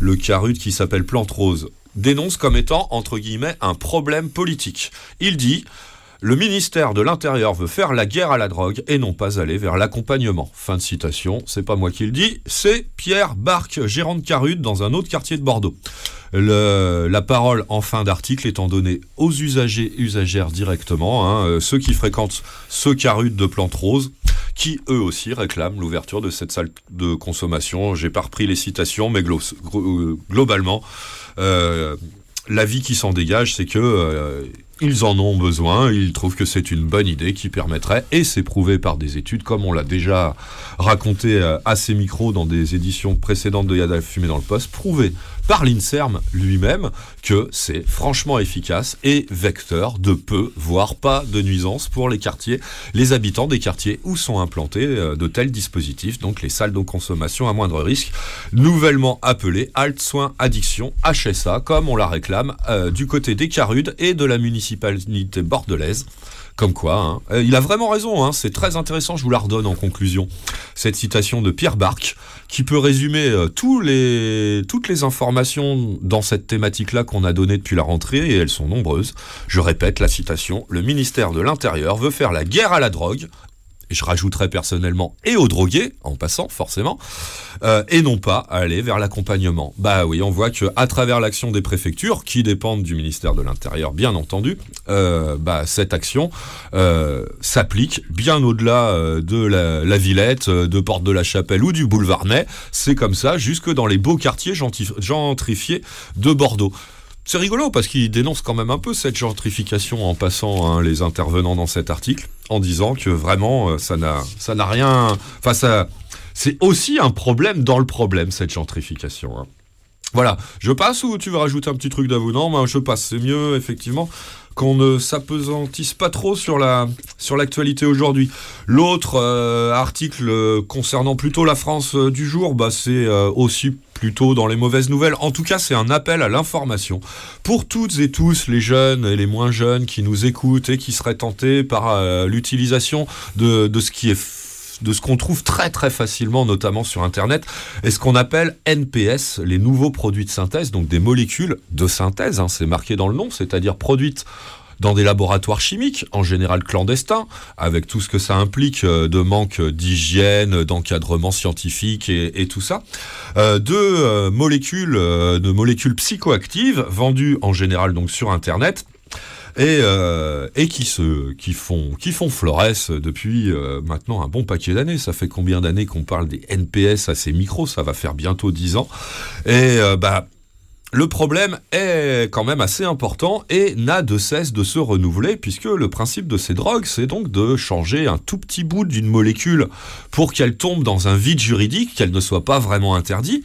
le Carut qui s'appelle Plante Rose, dénonce comme étant, entre guillemets, un problème politique. Il dit le ministère de l'Intérieur veut faire la guerre à la drogue et non pas aller vers l'accompagnement. Fin de citation, c'est pas moi qui le dis, c'est Pierre Barque, gérant de Carut dans un autre quartier de Bordeaux. La parole en fin d'article étant donnée aux usagers usagères directement, hein, euh, ceux qui fréquentent ce Carut de Plante Rose, qui eux aussi réclament l'ouverture de cette salle de consommation. J'ai pas repris les citations, mais euh, globalement, euh, l'avis qui s'en dégage, c'est que euh, ils en ont besoin. Ils trouvent que c'est une bonne idée qui permettrait, et c'est prouvé par des études, comme on l'a déjà raconté euh, à ces micros dans des éditions précédentes de Yada Fumée dans le Poste, prouvé par l'INSERM lui-même que c'est franchement efficace et vecteur de peu, voire pas de nuisance pour les quartiers, les habitants des quartiers où sont implantés euh, de tels dispositifs, donc les salles de consommation à moindre risque, nouvellement appelées Alt Soins Addiction, HSA, comme on la réclame euh, du côté des Carudes et de la municipalité bordelaise. Comme quoi, hein. Euh, il a vraiment raison, hein, c'est très intéressant, je vous la redonne en conclusion. Cette citation de Pierre Barque, qui peut résumer euh, toutes les informations dans cette thématique-là qu'on a données depuis la rentrée, et elles sont nombreuses. Je répète la citation, le ministère de l'Intérieur veut faire la guerre à la drogue, et je rajouterais personnellement, et aux drogués, en passant forcément, euh, et non pas aller vers l'accompagnement. Bah oui, on voit que à travers l'action des préfectures, qui dépendent du ministère de l'Intérieur, bien entendu, euh, bah, cette action euh, s'applique bien au-delà euh, de la, la Villette, de Porte de la Chapelle ou du boulevard Ney. C'est comme ça, jusque dans les beaux quartiers gentrifiés de Bordeaux. C'est rigolo parce qu'il dénonce quand même un peu cette gentrification en passant hein, les intervenants dans cet article, en disant que vraiment euh, ça n'a ça n'a rien. Enfin c'est aussi un problème dans le problème cette gentrification. hein. Voilà, je passe ou tu veux rajouter un petit truc d'avoue Non, moi je passe. C'est mieux effectivement qu'on ne s'apesantisse pas trop sur la sur l'actualité aujourd'hui. L'autre euh, article euh, concernant plutôt la France du jour, bah c'est aussi plutôt dans les mauvaises nouvelles. En tout cas, c'est un appel à l'information pour toutes et tous les jeunes et les moins jeunes qui nous écoutent et qui seraient tentés par euh, l'utilisation de, ce qui est de ce qu'on trouve très très facilement, notamment sur Internet, est ce qu'on appelle NPS, les nouveaux produits de synthèse, donc des molécules de synthèse, hein, c'est marqué dans le nom, c'est-à-dire produites dans des laboratoires chimiques, en général clandestins, avec tout ce que ça implique euh, de manque d'hygiène, d'encadrement scientifique et, tout ça, euh, de euh, molécules, de molécules psychoactives vendues en général donc sur Internet et, et qui se qui font qui font florès depuis maintenant un bon paquet d'années. Ça fait combien d'années qu'on parle des NPS à ces micros? Ça va faire bientôt 10 ans. Et bah le problème est quand même assez important et n'a de cesse de se renouveler puisque le principe de ces drogues, c'est donc de changer un tout petit bout d'une molécule pour qu'elle tombe dans un vide juridique, qu'elle ne soit pas vraiment interdite.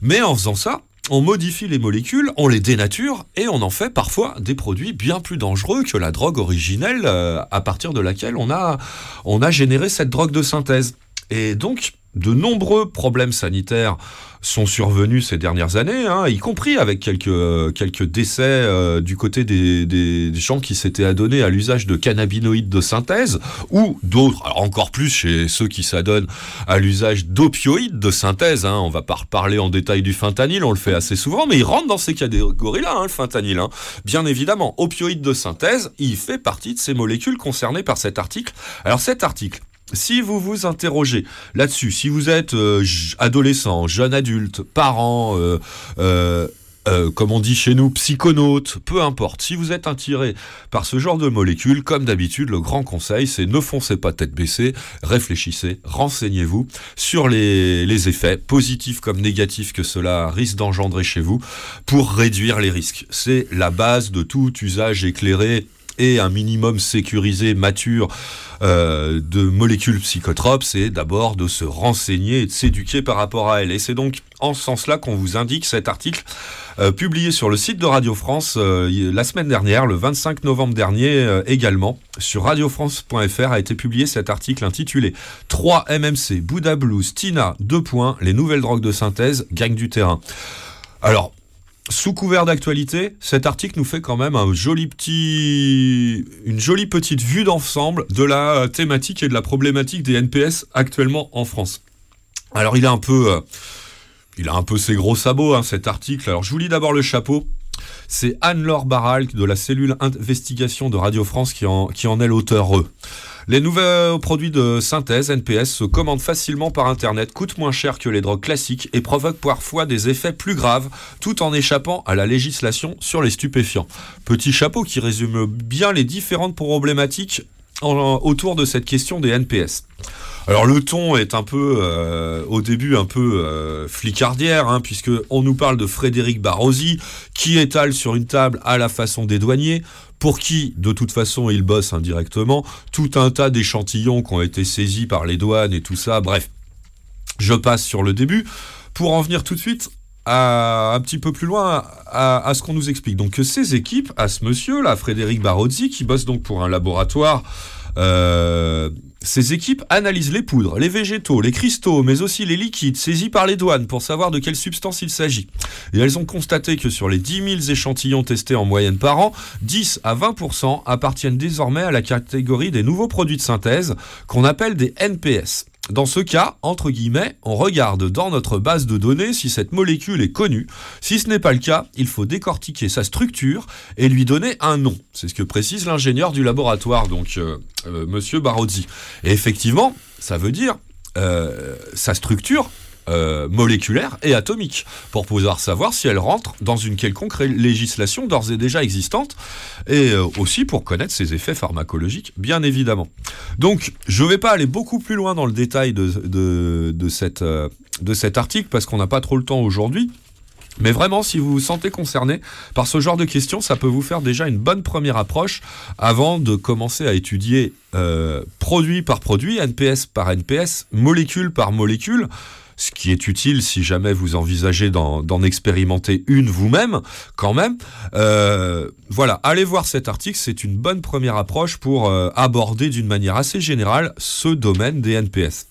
Mais en faisant ça, on modifie les molécules, on les dénature et on en fait parfois des produits bien plus dangereux que la drogue originelle euh, à partir de laquelle on a, on a généré cette drogue de synthèse. Et donc, de nombreux problèmes sanitaires sont survenus ces dernières années, hein, y compris avec quelques, euh, quelques décès euh, du côté des, des- gens qui s'étaient adonnés à l'usage de cannabinoïdes de synthèse, ou d'autres, encore plus chez ceux qui s'adonnent à l'usage d'opioïdes de synthèse. Hein. On va pas reparler en détail du fentanyl, on le fait assez souvent, mais il rentre dans ces catégories-là, hein, le fentanyl. hein. Bien évidemment, opioïdes de synthèse, il fait partie de ces molécules concernées par cet article. Alors cet article, si vous vous interrogez là-dessus, si vous êtes euh, adolescent, jeune adulte, parent, euh, euh, comme on dit chez nous, psychonaute, peu importe, si vous êtes attiré par ce genre de molécules, comme d'habitude, le grand conseil, c'est ne foncez pas tête baissée, réfléchissez, renseignez-vous sur les effets, positifs comme négatifs, que cela risque d'engendrer chez vous, pour réduire les risques. C'est la base de tout usage éclairé et un minimum sécurisé, mature euh, de molécules psychotropes, c'est d'abord de se renseigner et de s'éduquer par rapport à elles. Et c'est donc en ce sens-là qu'on vous indique cet article euh, publié sur le site de Radio France euh, la semaine dernière, le 25 novembre dernier également. Sur radiofrance.fr a été publié cet article intitulé 3 MMC, Bouddha Blues, Tina, 2 points, les nouvelles drogues de synthèse gagnent du terrain. Alors, sous couvert d'actualité, cet article nous fait quand même une jolie petite vue d'ensemble de la thématique et de la problématique des NPS actuellement en France. Alors, il est un peu, euh, il a un peu ses gros sabots, hein, cet article. Alors, je vous lis d'abord le chapeau. C'est Anne-Laure Barral de la cellule investigation de Radio France qui en, qui en est l'auteur. Les nouveaux produits de synthèse NPS se commandent facilement par Internet, coûtent moins cher que les drogues classiques et provoquent parfois des effets plus graves, tout en échappant à la législation sur les stupéfiants. Petit chapeau qui résume bien les différentes problématiques autour de cette question des NPS. Alors le ton est un peu, euh, au début, un peu euh, flicardière, hein, puisque on nous parle de Frédéric Barrosi, qui étale sur une table à la façon des douaniers, pour qui, de toute façon, il bosse indirectement, tout un tas d'échantillons qui ont été saisis par les douanes et tout ça, bref. Je passe sur le début, pour en venir tout de suite à, un petit peu plus loin à, ce qu'on nous explique. Donc que ces équipes, à ce monsieur là, Frédéric Barozzi, qui bosse donc pour un laboratoire, euh, ces équipes analysent les poudres, les végétaux, les cristaux, mais aussi les liquides saisis par les douanes pour savoir de quelle substance il s'agit. Et elles ont constaté que sur les 10 000 échantillons testés en moyenne par an, 10 à 20% appartiennent désormais à la catégorie des nouveaux produits de synthèse qu'on appelle des NPS. Dans ce cas, entre guillemets, on regarde dans notre base de données si cette molécule est connue. Si ce n'est pas le cas, il faut décortiquer sa structure et lui donner un nom. C'est ce que précise l'ingénieur du laboratoire, donc euh, euh, Monsieur Barozzi. Et effectivement, ça veut dire euh, sa structure euh, moléculaire et atomique pour pouvoir savoir si elle rentre dans une quelconque législation d'ores et déjà existante et euh, aussi pour connaître ses effets pharmacologiques, bien évidemment. Donc, je ne vais pas aller beaucoup plus loin dans le détail de, de, cette, euh, de cet article parce qu'on n'a pas trop le temps aujourd'hui. Mais vraiment, si vous vous sentez concerné par ce genre de questions, ça peut vous faire déjà une bonne première approche avant de commencer à étudier produit par produit, NPS par NPS, molécule par molécule, ce qui est utile si jamais vous envisagez d'en expérimenter une vous-même, quand même. Euh, voilà, allez voir cet article, c'est une bonne première approche pour euh, aborder d'une manière assez générale ce domaine des NPS.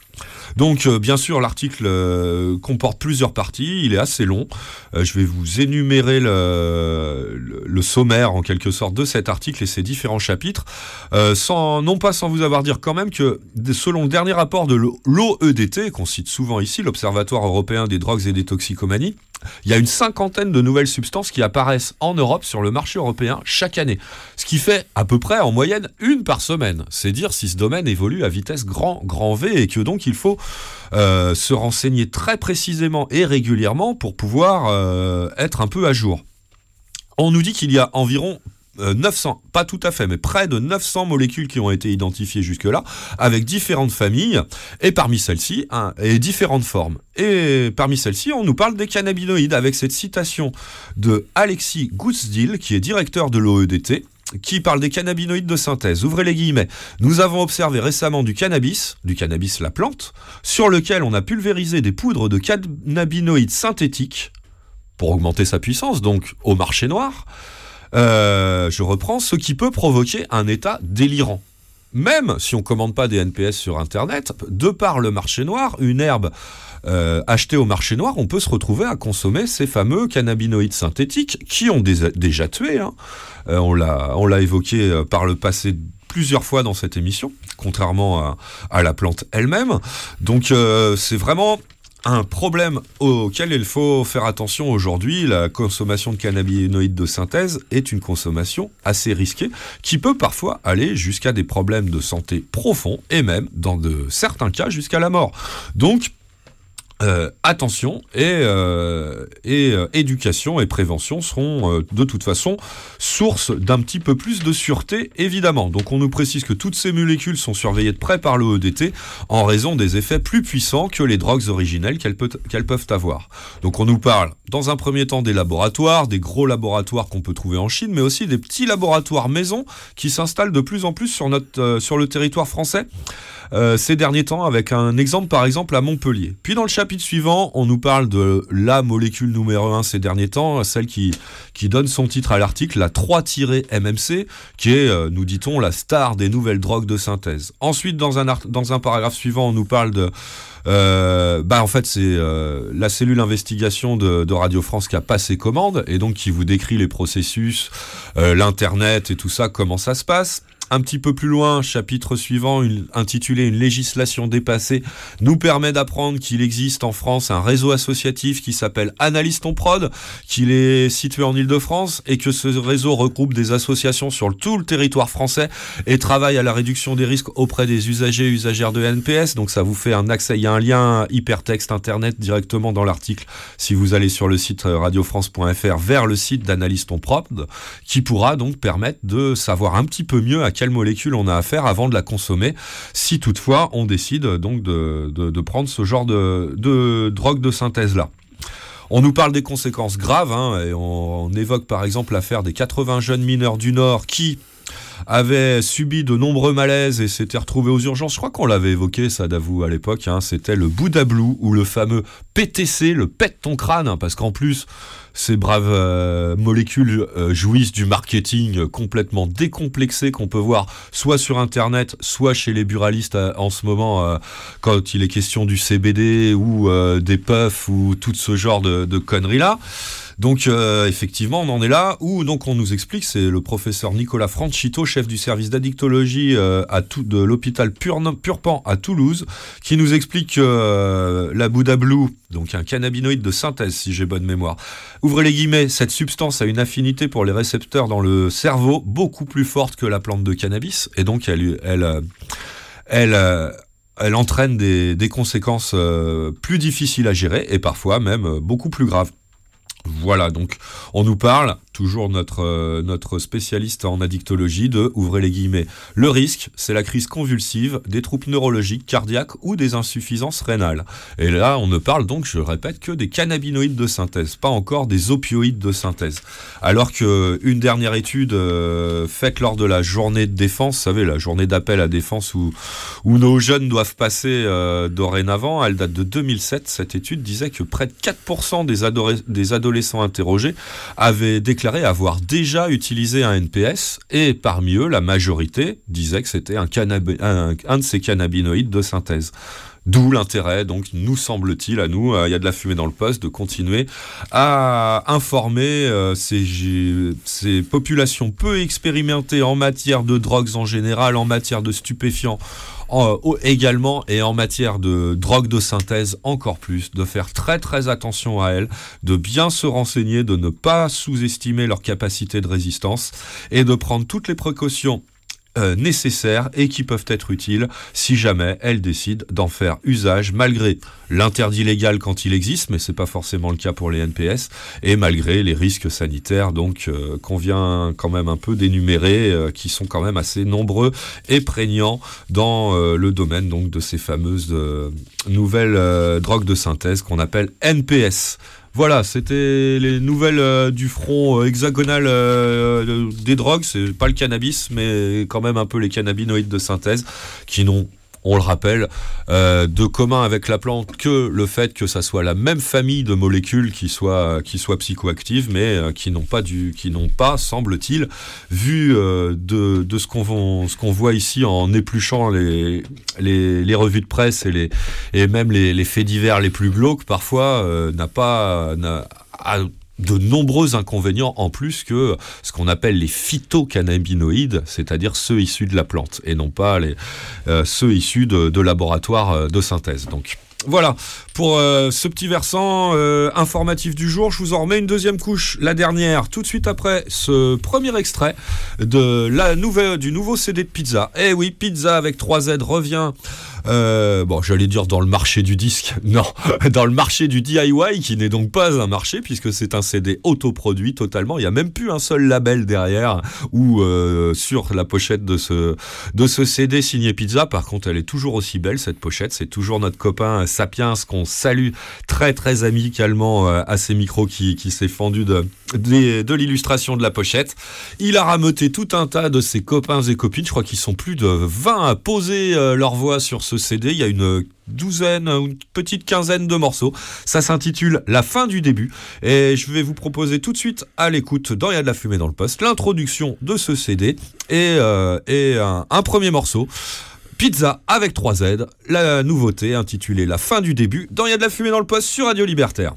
Donc, euh, bien sûr, l'article euh, comporte plusieurs parties, il est assez long. Euh, je vais vous énumérer le, sommaire, en quelque sorte, de cet article et ses différents chapitres, sans, non pas sans vous avoir dire quand même que, selon le dernier rapport de l'OEDT, qu'on cite souvent ici, l'Observatoire européen des drogues et des toxicomanies, il y a une cinquantaine de nouvelles substances qui apparaissent en Europe sur le marché européen chaque année. Ce qui fait à peu près en moyenne une par semaine. C'est dire si ce domaine évolue à vitesse grand, grand V et que donc il faut euh, se renseigner très précisément et régulièrement pour pouvoir euh, être un peu à jour. On nous dit qu'il y a environ euh, 900, pas tout à fait, mais près de 900 molécules qui ont été identifiées jusque-là, avec différentes familles, et parmi celles-ci, et différentes formes. Et parmi celles-ci, on nous parle des cannabinoïdes, avec cette citation de Alexis Goutsdil, qui est directeur de l'OEDT, qui parle des cannabinoïdes de synthèse. Ouvrez les guillemets. Nous avons observé récemment du cannabis, du cannabis la plante, sur lequel on a pulvérisé des poudres de cannabinoïdes synthétiques pour augmenter sa puissance, donc au marché noir. Euh, je reprends, ce qui peut provoquer un état délirant. Même si on commande pas des NPS sur Internet, de par le marché noir, une herbe euh, achetée au marché noir, on peut se retrouver à consommer ces fameux cannabinoïdes synthétiques qui ont déjà tué. hein. Euh, on l'a on l'a évoqué euh, par le passé plusieurs fois dans cette émission, contrairement à, à la plante elle-même. Donc euh, c'est vraiment un problème auquel il faut faire attention aujourd'hui. La consommation de cannabinoïdes de synthèse est une consommation assez risquée qui peut parfois aller jusqu'à des problèmes de santé profonds et même, dans de certains cas, jusqu'à la mort. Donc, euh, attention et, euh, et euh, éducation et prévention seront euh, de toute façon source d'un petit peu plus de sûreté évidemment. Donc on nous précise que toutes ces molécules sont surveillées de près par l'OEDT en raison des effets plus puissants que les drogues originelles qu'elles peuvent avoir. Donc on nous parle dans un premier temps des laboratoires, des gros laboratoires qu'on peut trouver en Chine, mais aussi des petits laboratoires maison qui s'installent de plus en plus sur, notre, euh, sur le territoire français. Euh, ces derniers temps avec un exemple par exemple à Montpellier. Puis dans le chapitre suivant, on nous parle de la molécule numéro 1 ces derniers temps, celle qui, qui donne son titre à l'article, la 3-MMC, qui est, euh, nous dit-on, la star des nouvelles drogues de synthèse. Ensuite, dans un, dans un paragraphe suivant, on nous parle de... euh, bah en fait c'est la cellule investigation de, Radio France qui a passé commande et donc qui vous décrit les processus, l'internet et tout ça, comment ça se passe. Un petit peu plus loin, chapitre suivant, intitulé Une législation dépassée, nous permet d'apprendre qu'il existe en France un réseau associatif qui s'appelle Analyse ton prod, qu'il est situé en Ile-de-France et que ce réseau regroupe des associations sur tout le territoire français et travaille à la réduction des risques auprès des usagers et usagères de NPS. Donc ça vous fait un accès, il y a un lien hypertexte internet directement dans l'article si vous allez sur le site euh, radiofrance.fr vers le site d'Analyse ton prod qui pourra donc permettre de savoir un petit peu mieux à quelle molécule on a affaire avant de la consommer, si toutefois on décide donc de, prendre ce genre de, drogue de synthèse-là. On nous parle des conséquences graves, hein, et on évoque par exemple l'affaire des 80 jeunes mineurs du Nord qui avaient subi de nombreux malaises et s'étaient retrouvés aux urgences. Je crois qu'on l'avait évoqué, ça, d'avoue, à l'époque. hein. C'était le Bouddha Blue ou le fameux PTC, le pète ton crâne, hein, parce qu'en plus, ces braves euh, molécules euh, jouissent du marketing complètement décomplexé qu'on peut voir soit sur Internet, soit chez les buralistes euh, en ce moment, quand il est question du CBD ou des puffs ou tout ce genre de, de conneries-là. Donc euh, effectivement, on en est là où donc on nous explique, c'est le professeur Nicolas Franchito, chef du service d'addictologie euh, de l'hôpital Pur- Purpan à Toulouse, qui nous explique que euh, la Buddha Blue, donc un cannabinoïde de synthèse, si j'ai bonne mémoire, ouvrez les guillemets, cette substance a une affinité pour les récepteurs dans le cerveau beaucoup plus forte que la plante de cannabis, et donc elle, entraîne des, conséquences plus difficiles à gérer et parfois même beaucoup plus graves. Voilà, donc on nous parle, toujours notre, euh, notre spécialiste en addictologie, de, ouvrez les guillemets, le risque, c'est la crise convulsive, des troubles neurologiques, cardiaques ou des insuffisances rénales. Et là, on ne parle donc, je répète, que des cannabinoïdes de synthèse, pas encore des opioïdes de synthèse. Alors que une dernière étude euh, faite lors de la journée de défense, vous savez, la journée d'appel à défense où, où nos jeunes doivent passer euh, dorénavant, elle date de 2007, cette étude disait que près de 4% des, des adolescents interrogés avaient déclaré avoir déjà utilisé un NPS et parmi eux, la majorité disait que c'était un, de ces cannabinoïdes de synthèse. D'où l'intérêt, donc, nous semble-t-il, à nous, euh, il y a de la fumée dans le poste, de continuer à informer euh, ces, populations peu expérimentées en matière de drogues en général, en matière de stupéfiants également et en matière de drogue de synthèse encore plus, de faire très très attention à elles, de bien se renseigner, de ne pas sous-estimer leur capacité de résistance et de prendre toutes les précautions euh, nécessaires et qui peuvent être utiles si jamais elles décident d'en faire usage malgré l'interdit légal quand il existe, mais c'est pas forcément le cas pour les NPS, et malgré les risques sanitaires donc euh, qu'on vient quand même un peu d'énumérer, euh, qui sont quand même assez nombreux et prégnants dans le domaine de ces fameuses nouvelles drogues de synthèse qu'on appelle NPS. Voilà, c'était les nouvelles euh, du front euh, hexagonal euh, de- des drogues. C'est pas le cannabis, mais quand même un peu les cannabinoïdes de synthèse qui n'ont, on le rappelle, euh, de commun avec la plante que le fait que ça soit la même famille de molécules qui soient soient psychoactives, mais euh, qui n'ont pas du, qui n'ont pas, semble-t-il, vu euh, de, ce qu'on voit ici en épluchant les, revues de presse et les même les, faits divers les plus glauques parfois euh, n'a pas de nombreux inconvénients en plus que ce qu'on appelle les phytocannabinoïdes, c'est-à-dire ceux issus de la plante et non pas les, euh, ceux issus de, laboratoires euh, de synthèse. Donc voilà, pour euh, ce petit versant euh, informatif du jour, je vous en remets une deuxième couche, la dernière, tout de suite après ce premier extrait de la nouvelle, du nouveau CD de Pizza. Eh oui, Pizza avec 3 Z revient Euh, bon, j'allais dire dans le marché du disque. Non, dans le marché du DIY, qui n'est donc pas un marché, puisque c'est un CD autoproduit totalement. Il n'y a même plus un seul label derrière ou sur la pochette de ce, de ce CD signé Pizza. Par contre, elle est toujours aussi belle, cette pochette. C'est toujours notre copain Sapiens qu'on salue très très amicalement euh, à ces micros qui, s'est fendu de, de, l'illustration de la pochette. Il a rameuté tout un tas de ses copains et copines. Je crois qu'ils sont plus de 20 à poser euh, leur voix sur ce CD. Il y a une douzaine ou une petite quinzaine de morceaux. Ça s'intitule La fin du début. Et je vais vous proposer tout de suite à l'écoute, dans Il y a de la fumée dans le poste, l'introduction de ce CD et, euh, et un premier morceau. Pizza avec 3 Z, la nouveauté intitulée La fin du début, dans Il de la fumée dans le poste sur Radio Libertaire.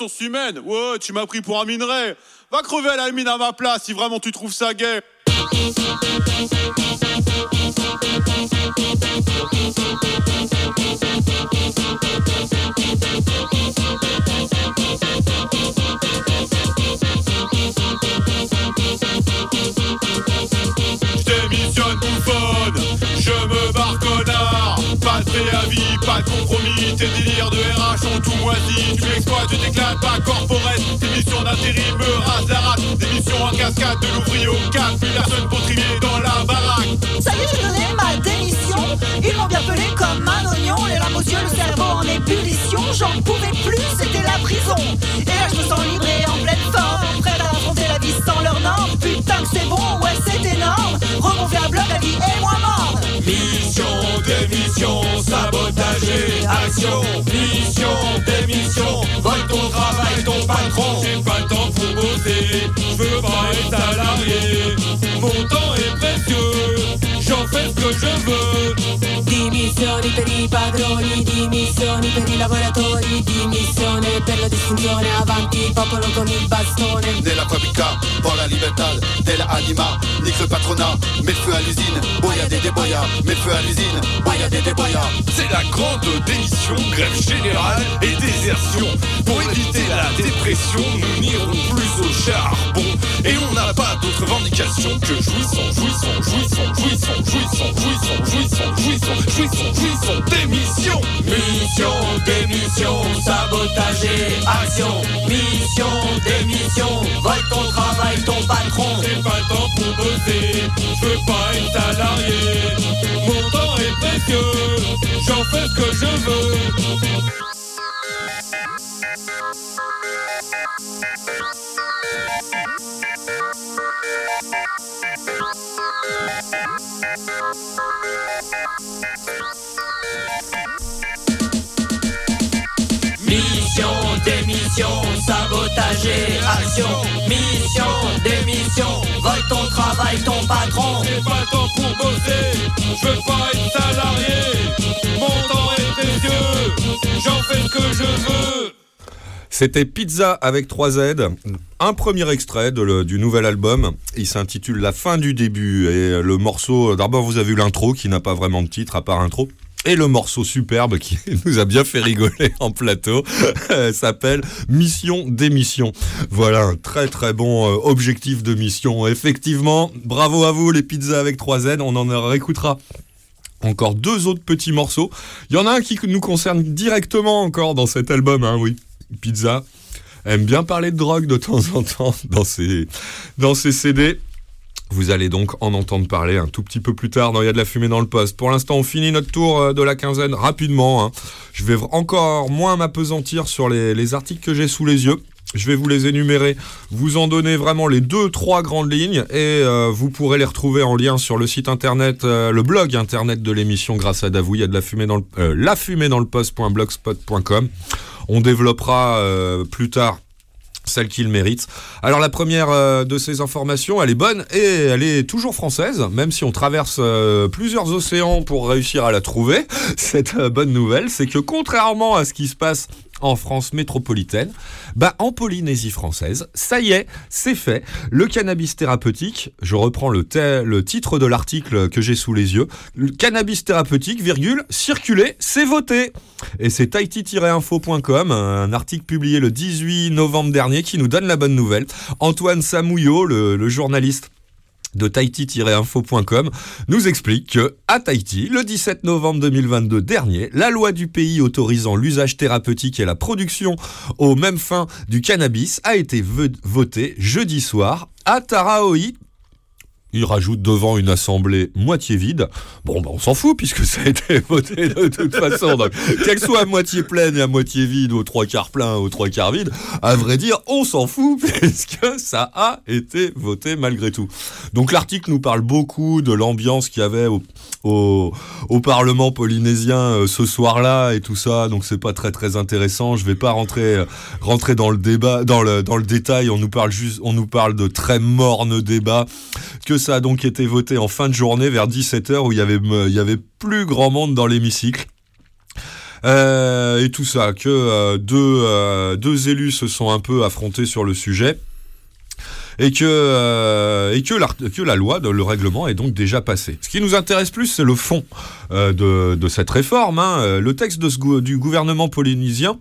Je suis pas une ressource humaine. Ouais, tu m'as pris pour un minerai. Va crever à la mine à ma place si vraiment tu trouves ça gay. Pas de compromis, tes délires de RH ont tout moisi. Tu exploites, tu t'éclates, pas corporate. Tes missions d'intérim me rasent la. Des missions en cascade, de l'ouvrier au cadre. Plus personne pour trier dans la baraque. Ça y est, j'ai donné ma démission. Ils m'ont bien pelé comme un oignon. Les larmes aux yeux, le cerveau en ébullition. J'en pouvais plus, c'était la prison. Et là, je me sens libre et en pleine forme. Prête à affronter la vie sans leurs normes. Putain que c'est bon, ouais, c'est énorme. Remonter à bloc, la vie est moins morte. Mission, démission, sabotage et action. Mission, démission, vole ton travail, ton patron. J'ai pas le temps pour bosser, je veux pas être salarié. Mon temps est précieux, j'en fais ce que je veux. Dimissioni per i padroni, dimissioni per i lavoratori, dimissione per la disfunzione, avanti il popolo con il bastone. Dès la fabrica, pour la libertad, dès la anima, nique le patronat, mets le feu à l'usine, boya des déboya, mets le feu à l'usine, boya des déboya. C'est la grande démission, grève générale et désertion. Pour éviter la dépression, nous n'irons plus au charbon. Et on n'a pas d'autre revendication que jouissons, jouissons, jouissons, jouissons, jouissons, jouissons, jouissons, jouissons, jouissons, jouissons, démission. Mission, démission, sabotage et action. Mission, démission, vole ton travail, ton patron. J'ai pas le temps pour bosser, je veux pas être salarié. Mon temps est précieux, j'en fais ce que je veux. Mission, démission, sabotage et action. Mission, démission, vole ton travail, ton patron. J'ai pas le temps pour bosser, je veux pas être salarié. Mon temps est précieux, j'en fais ce que je veux. C'était Pizza avec 3 Z, un premier extrait du nouvel album. Il s'intitule La fin du début. Et le morceau, d'abord vous avez eu l'intro qui n'a pas vraiment de titre à part intro. Et le morceau superbe qui nous a bien fait rigoler en plateau euh, s'appelle Mission d'émission. Voilà un très très bon euh, objectif de mission. Effectivement, bravo à vous les pizzas avec 3 Z, on en réécoutera encore deux autres petits morceaux. Il y en a un qui nous concerne directement encore dans cet album, hein, oui. Pizza aime bien parler de drogue de temps en temps dans ses, dans ses CD. Vous allez donc en entendre parler un tout petit peu plus tard dans Il y a de la fumée dans le poste. Pour l'instant, on finit notre tour euh, de la quinzaine rapidement. hein. Je vais encore moins m'apesantir sur les, les articles que j'ai sous les yeux. Je vais vous les énumérer, vous en donner vraiment les deux, trois grandes lignes et euh, vous pourrez les retrouver en lien sur le site internet, euh, le blog internet de l'émission grâce à Davou. Il y a de la fumée dans le, euh, la fumée dans le poste.blogspot.com. On développera euh, plus tard celle qu'il mérite. Alors la première euh, de ces informations, elle est bonne et elle est toujours française, même si on traverse euh, plusieurs océans pour réussir à la trouver. Cette bonne nouvelle, c'est que contrairement à ce qui se passe en France métropolitaine, bah en Polynésie française, ça y est, c'est fait. Le cannabis thérapeutique, je reprends le, titre de l'article que j'ai sous les yeux, le cannabis thérapeutique, virgule, circuler, c'est voté. Et c'est tahiti-info.com, un article publié le 18 novembre dernier qui nous donne la bonne nouvelle. Antoine Samouillot, le journaliste de tahiti-info.com nous explique que à Tahiti, le 17 novembre 2022 dernier, la loi du pays autorisant l'usage thérapeutique et la production aux mêmes fins du cannabis a été vo- votée jeudi soir à Taraoi. Il rajoute devant une assemblée moitié vide. Bon, ben on s'en fout puisque ça a été voté de toute façon. Donc, qu'elle soit à moitié pleine et à moitié vide, aux trois quarts plein, aux trois quarts vide, à vrai dire, on s'en fout puisque ça a été voté malgré tout. Donc l'article nous parle beaucoup de l'ambiance qu'il y avait au, au, au Parlement polynésien euh, ce soir-là et tout ça. Donc c'est pas très très intéressant. Je vais pas rentrer euh, rentrer dans le débat, dans le dans le détail. On nous parle juste, on nous parle de très morne débat que ça a donc été voté en fin de journée vers 17h où il y avait euh, il y avait plus grand monde dans l'hémicycle. Euh, et tout ça, que euh, deux, deux élus se sont un peu affrontés sur le sujet et que, et que, l'art- que la loi, le règlement est donc déjà passé. Ce qui nous intéresse plus, c'est le fond de, de cette réforme. hein. Le texte de ce du gouvernement polynésien,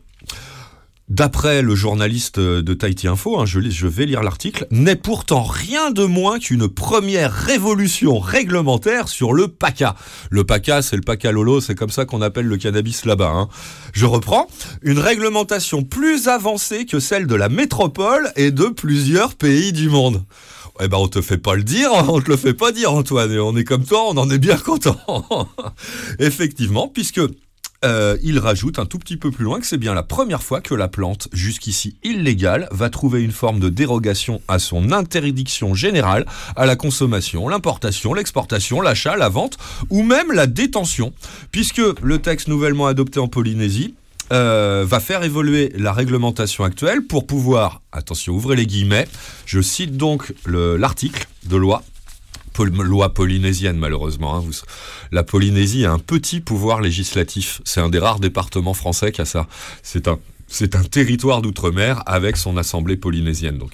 d'après le journaliste de Tahiti Info, hein, je, vais lire l'article, n'est pourtant rien de moins qu'une première révolution réglementaire sur le PACA. Le PACA, c'est le PACA Lolo, c'est comme ça qu'on appelle le cannabis là-bas. hein. Je reprends, une réglementation plus avancée que celle de la métropole et de plusieurs pays du monde. Eh ben, on te fait pas le dire, on te le fait pas dire, Antoine. On est comme toi, on en est bien content. Effectivement, puisque euh, il rajoute un tout petit peu plus loin que c'est bien la première fois que la plante, jusqu'ici illégale, va trouver une forme de dérogation à son interdiction générale à la consommation, l'importation, l'exportation, l'achat, la vente ou même la détention, puisque le texte nouvellement adopté en Polynésie euh, va faire évoluer la réglementation actuelle pour pouvoir, attention, ouvrez les guillemets, je cite donc le- l'article de loi Loi polynésienne malheureusement. hein. La Polynésie a un petit pouvoir législatif. C'est un des rares départements français qui a ça. C'est un territoire d'outre-mer avec son assemblée polynésienne. Donc,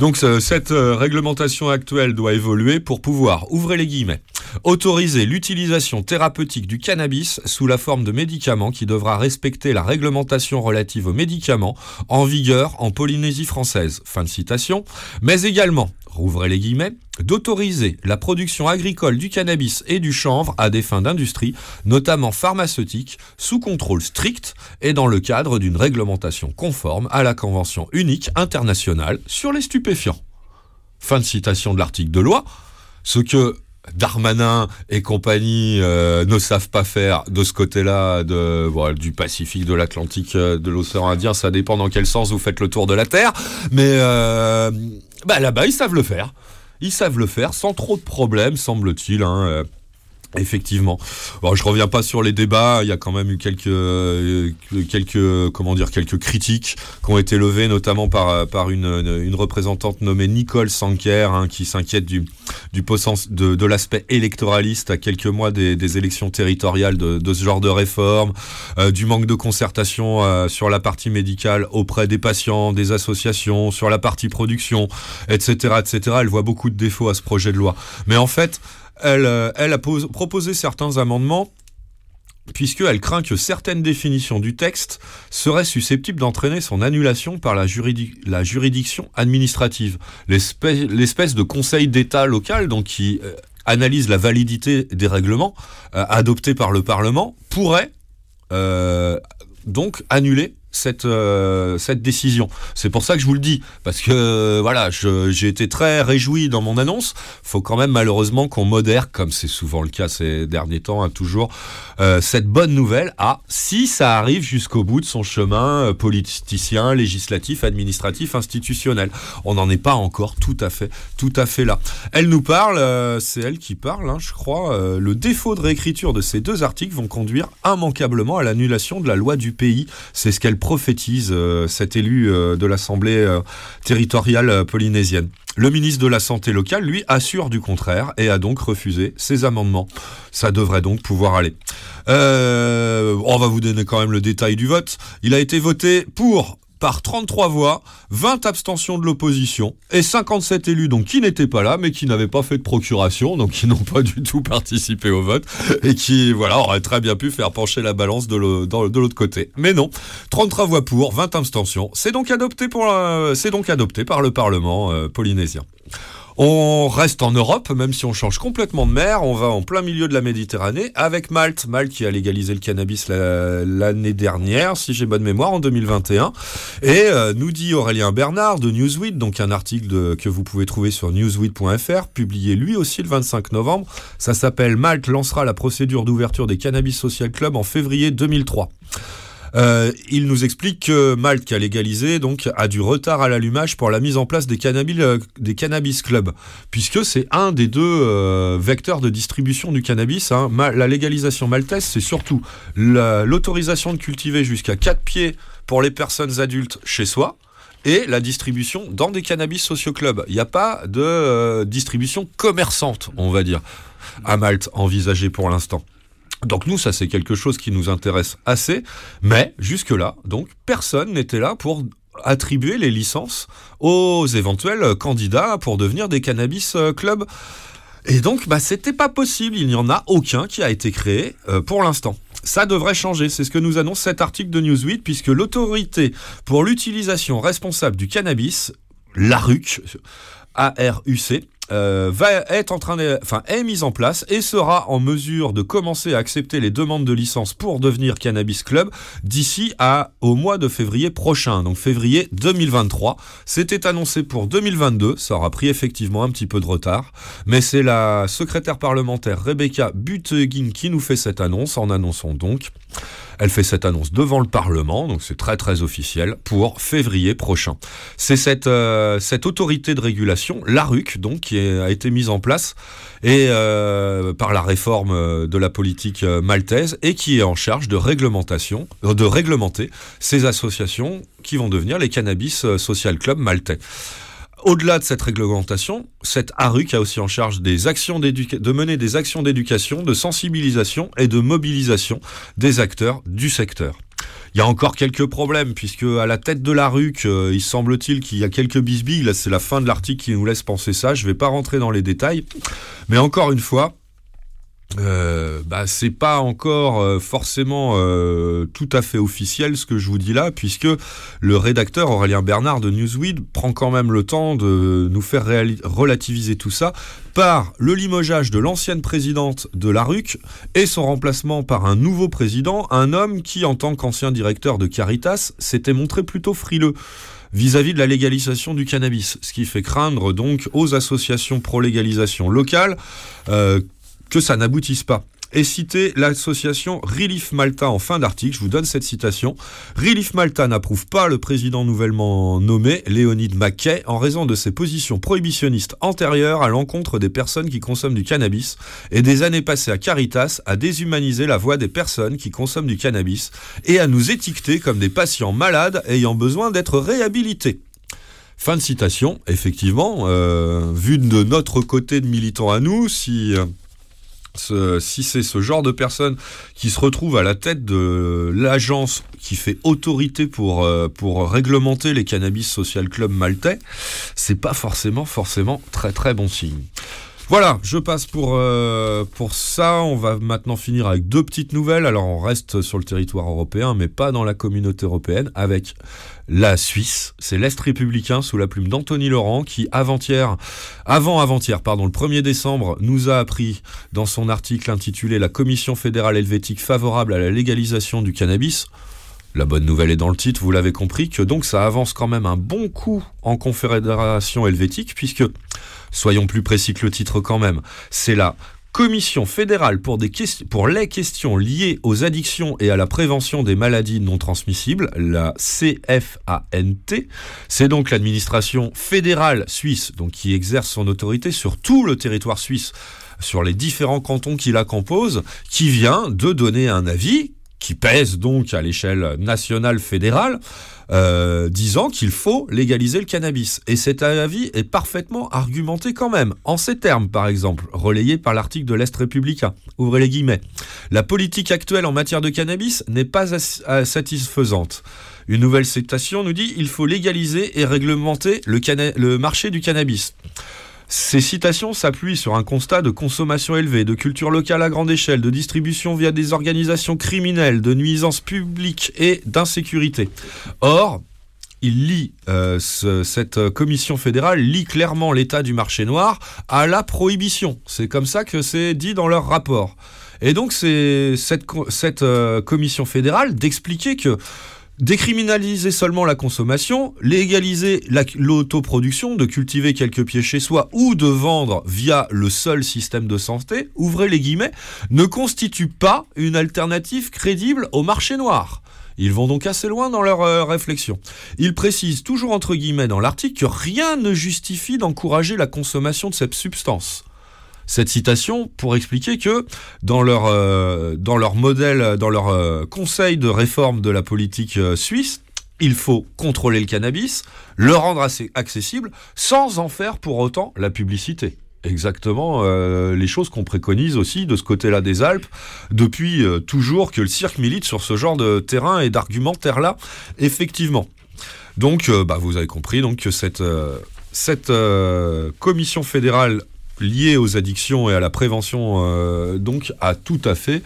donc ce- cette euh, réglementation actuelle doit évoluer pour pouvoir, ouvrez les guillemets, autoriser l'utilisation thérapeutique du cannabis sous la forme de médicaments qui devra respecter la réglementation relative aux médicaments en vigueur en Polynésie française. Fin de citation. Mais également, rouvrez les guillemets, d'autoriser la production agricole du cannabis et du chanvre à des fins d'industrie, notamment pharmaceutique, sous contrôle strict et dans le cadre d'une réglementation conforme à la Convention unique internationale sur les stupéfiants. Fin de citation de l'article de loi. Ce que Darmanin et compagnie euh, ne savent pas faire de ce côté-là du Pacifique, de l'Atlantique, euh, de l'océan Indien, ça dépend dans quel sens vous faites le tour de la Terre, mais euh, bah, là-bas ils savent le faire. Ils savent le faire sans trop de problèmes, semble-t-il. hein, Effectivement. Bon, je reviens pas sur les débats. Il y a quand même eu quelques, euh, quelques, comment dire, quelques critiques qui ont été levées, notamment par par une, une représentante nommée Nicole Sanker, hein, qui s'inquiète du du de, de l'aspect électoraliste à quelques mois des, des élections territoriales de, de ce genre de réforme, euh, du manque de concertation euh, sur la partie médicale auprès des patients, des associations, sur la partie production, etc., etc. Elle voit beaucoup de défauts à ce projet de loi. Mais en fait, elle, euh, elle a pos- proposé certains amendements puisqu'elle craint que certaines définitions du texte seraient susceptibles d'entraîner son annulation par la, juridi- la juridiction administrative. L'espèce de conseil d'État local, donc qui euh, analyse la validité des règlements euh, adoptés par le Parlement, pourrait donc annuler cette, euh, cette décision. C'est pour ça que je vous le dis, parce que euh, voilà, j'ai été très réjoui dans mon annonce. Faut quand même malheureusement qu'on modère, comme c'est souvent le cas ces derniers temps, hein, toujours, euh, cette bonne nouvelle à si ça arrive jusqu'au bout de son chemin politicien, législatif, administratif, institutionnel. On n'en est pas encore tout à fait, tout à fait là. Elle nous parle, c'est elle qui parle, hein, je crois. le défaut de réécriture de ces deux articles vont conduire immanquablement à l'annulation de la loi du pays. C'est ce qu'elle prophétise, euh, cet élu euh, de l'Assemblée euh, territoriale polynésienne. Le ministre de la Santé locale, lui, assure du contraire et a donc refusé ces amendements. Ça devrait donc pouvoir aller. On va vous donner quand même le détail du vote. Il a été voté pour par 33 voix, 20 abstentions de l'opposition et 57 élus donc qui n'étaient pas là mais qui n'avaient pas fait de procuration donc qui n'ont pas du tout participé au vote et qui voilà auraient très bien pu faire pencher la balance de l'autre côté. Mais non, 33 voix pour, 20 abstentions. C'est donc adopté pour la- c'est donc adopté par le Parlement euh, polynésien. On reste en Europe, même si on change complètement de mer, on va en plein milieu de la Méditerranée avec Malte. Malte qui a légalisé le cannabis la- l'année dernière, si j'ai bonne mémoire, en 2021. Et euh, nous dit Aurélien Bernard de Newsweek, donc un article que vous pouvez trouver sur newsweek.fr, publié lui aussi le 25 novembre. Ça s'appelle Malte lancera la procédure d'ouverture des Cannabis Social Club en février 2003. Euh, il nous explique que Malte, qui a légalisé, donc, a du retard à l'allumage pour la mise en place des cannabis, euh, clubs, puisque c'est un des deux euh, vecteurs de distribution du cannabis. hein. La légalisation maltaise, c'est surtout la- l'autorisation de cultiver jusqu'à 4 pieds pour les personnes adultes chez soi. Et la distribution dans des cannabis socio-clubs. Il n'y a pas de distribution commerçante, on va dire, à Malte envisagée pour l'instant. Donc nous, ça c'est quelque chose qui nous intéresse assez, mais jusque-là, donc personne n'était là pour attribuer les licences aux éventuels candidats pour devenir des cannabis euh, clubs. Et donc, bah, c'était pas possible. Il n'y en a aucun qui a été créé euh, pour l'instant. Ça devrait changer. C'est ce que nous annonce cet article de Newsweek, puisque l'autorité pour l'utilisation responsable du cannabis, l'ARUC, ARUC, euh, va être en train de, enfin, est mise en place et sera en mesure de commencer à accepter les demandes de licence pour devenir cannabis club d'ici à au mois de février prochain, donc février 2023. C'était annoncé pour 2022, ça aura pris effectivement un petit peu de retard, mais c'est la secrétaire parlementaire Rebecca Buteguin qui nous fait cette annonce en annonçant donc elle fait cette annonce devant le Parlement, donc c'est très très officiel, pour février prochain. C'est cette, euh, autorité de régulation, l'ARUC, donc, qui a été mise en place et, euh, par la réforme euh, de la politique maltaise et qui est en charge de réglementation, de réglementer ces associations qui vont devenir les Cannabis Social Club maltais. Au-delà de cette réglementation, cette ARUC a aussi en charge des actions de mener des actions d'éducation, de sensibilisation et de mobilisation des acteurs du secteur. Il y a encore quelques problèmes, puisque à la tête de la RUC, euh, il semble-t-il qu'il y a quelques bisbilles. Là, c'est la fin de l'article qui nous laisse penser ça. Je ne vais pas rentrer dans les détails. Mais encore une fois, euh, bah, c'est pas encore euh, forcément euh, tout à fait officiel ce que je vous dis là, puisque le rédacteur Aurélien Bernard de Newsweek prend quand même le temps de nous faire relativiser tout ça par le limogeage de l'ancienne présidente de la RUC et son remplacement par un nouveau président, un homme qui, en tant qu'ancien directeur de Caritas, s'était montré plutôt frileux vis-à-vis de la légalisation du cannabis, ce qui fait craindre donc aux associations pro-légalisation locales euh, que ça n'aboutisse pas. Et citer l'association Relief Malta en fin d'article, je vous donne cette citation. Relief Malta n'approuve pas le président nouvellement nommé, Léonide Mackay, en raison de ses positions prohibitionnistes antérieures à l'encontre des personnes qui consomment du cannabis et des années passées à Caritas à déshumaniser la voix des personnes qui consomment du cannabis et à nous étiqueter comme des patients malades ayant besoin d'être réhabilités. Fin de citation. Effectivement, euh, vu de notre côté de militants à nous, si euh, si c'est ce genre de personne qui se retrouve à la tête de l'agence qui fait autorité pour, euh, pour réglementer les cannabis social club maltais, c'est pas forcément forcément très très bon signe. Voilà, je passe pour, euh, pour ça. On va maintenant finir avec deux petites nouvelles. Alors, on reste sur le territoire européen, mais pas dans la communauté européenne, avec la Suisse. C'est l'Est républicain sous la plume d'Anthony Laurent qui, avant-hier, avant-avant-hier, pardon, le 1er décembre, nous a appris dans son article intitulé La Commission fédérale helvétique favorable à la légalisation du cannabis. La bonne nouvelle est dans le titre, vous l'avez compris, que donc ça avance quand même un bon coup en confédération helvétique, puisque, soyons plus précis que le titre quand même, c'est la Commission fédérale pour, les questions liées aux addictions et à la prévention des maladies non transmissibles, la CFANT. C'est donc l'administration fédérale suisse, qui exerce son autorité sur tout le territoire suisse, sur les différents cantons qui la composent, qui vient de donner un avis qui pèse donc à l'échelle nationale fédérale, euh, disant qu'il faut légaliser le cannabis. Et cet avis est parfaitement argumenté quand même, en ces termes par exemple, relayé par l'article de l'Est républicain. Ouvrez les guillemets. La politique actuelle en matière de cannabis n'est pas as- euh, satisfaisante. Une nouvelle citation nous dit il faut légaliser et réglementer le marché du cannabis. Ces citations s'appuient sur un constat de consommation élevée, de culture locale à grande échelle, de distribution via des organisations criminelles, de nuisances publiques et d'insécurité. Or, il lit, euh, ce- cette euh, commission fédérale lit clairement l'état du marché noir à la prohibition. C'est comme ça que c'est dit dans leur rapport. Et donc c'est cette euh, commission fédérale d'expliquer que décriminaliser seulement la consommation, légaliser la- l'autoproduction, de cultiver quelques pieds chez soi ou de vendre via le seul système de santé, ouvrez les guillemets, ne constitue pas une alternative crédible au marché noir. Ils vont donc assez loin dans leur euh, réflexion. Ils précisent toujours entre guillemets dans l'article que rien ne justifie d'encourager la consommation de cette substance cette citation pour expliquer que dans leur, euh, modèle, dans leur euh, conseil de réforme de la politique euh, suisse, il faut contrôler le cannabis, le rendre assez accessible, sans en faire pour autant la publicité. Exactement les choses qu'on préconise aussi de ce côté-là des Alpes depuis toujours que le cirque milite sur ce genre de terrain et d'argumentaire-là, effectivement. Donc, bah, vous avez compris donc, que cette, commission fédérale liée aux addictions et à la prévention euh, donc a tout à fait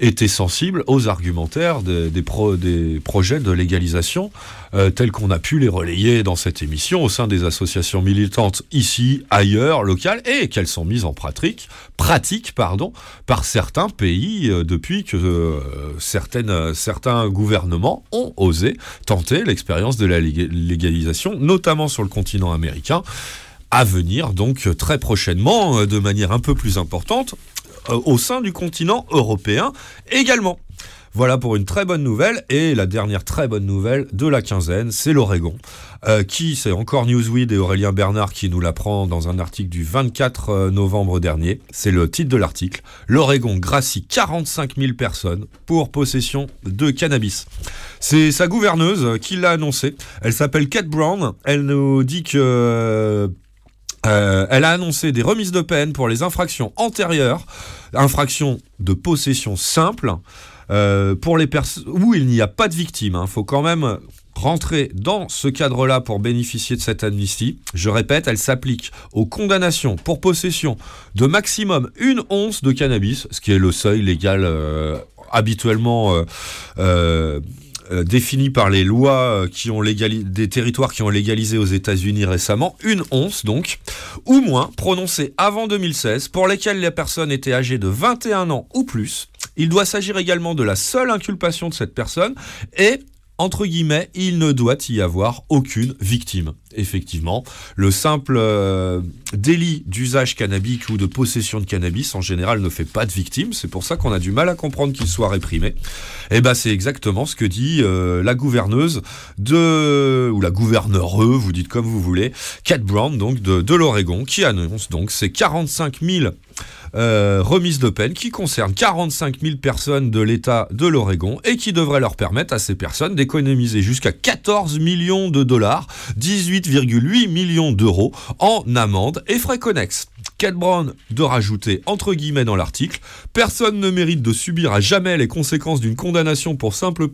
été sensible aux argumentaires des, des, pro- des projets de légalisation euh, tels qu'on a pu les relayer dans cette émission au sein des associations militantes ici, ailleurs, locales et qu'elles sont mises en pratique, pratique pardon, par certains pays euh, depuis que certains gouvernements ont osé tenter l'expérience de la lég- légalisation, notamment sur le continent américain à venir donc très prochainement euh, de manière un peu plus importante euh, au sein du continent européen également. Voilà pour une très bonne nouvelle. Et la dernière très bonne nouvelle de la quinzaine, c'est l'Oregon, euh, qui, c'est encore Newsweek et Aurélien Bernard qui nous l'apprend dans un article du 24 euh, novembre dernier. C'est le titre de l'article. L'Oregon gracie 45 000 personnes pour possession de cannabis. C'est sa gouverneuse qui l'a annoncé. Elle s'appelle Kate Brown. Elle nous dit que euh, elle a annoncé des remises de peine pour les infractions antérieures, infractions de possession simple, euh, pour les personnes où il n'y a pas de victime. Il faut quand même rentrer dans ce cadre-là pour bénéficier de cette amnistie. Je répète, elle s'applique aux condamnations pour possession de maximum une once de cannabis, ce qui est le seuil légal euh, habituellement euh, euh, euh, défini par les lois euh, des territoires qui ont légalisé aux États-Unis récemment, une once donc, ou moins, prononcée avant 2016, pour lesquelles la personne était âgée de 21 ans ou plus. Il doit s'agir également de la seule inculpation de cette personne et entre guillemets, il ne doit y avoir aucune victime. Effectivement, le simple euh, délit d'usage cannabique ou de possession de cannabis en général ne fait pas de victime. C'est pour ça qu'on a du mal à comprendre qu'il soit réprimé. Et ben c'est exactement ce que dit euh, la gouverneuse de ou la gouverneureux, vous dites comme vous voulez, Kate Brown donc de, l'Oregon, qui annonce donc ces 45 000 euh, remise de peine qui concerne 45 000 personnes de l'État de l'Oregon et qui devrait leur permettre à ces personnes d'économiser jusqu'à 14 millions de dollars, 18,8 millions d'euros en amende et frais connexes. Kate Brown de rajouter entre guillemets dans l'article Personne ne mérite de subir à jamais les conséquences d'une condamnation pour simple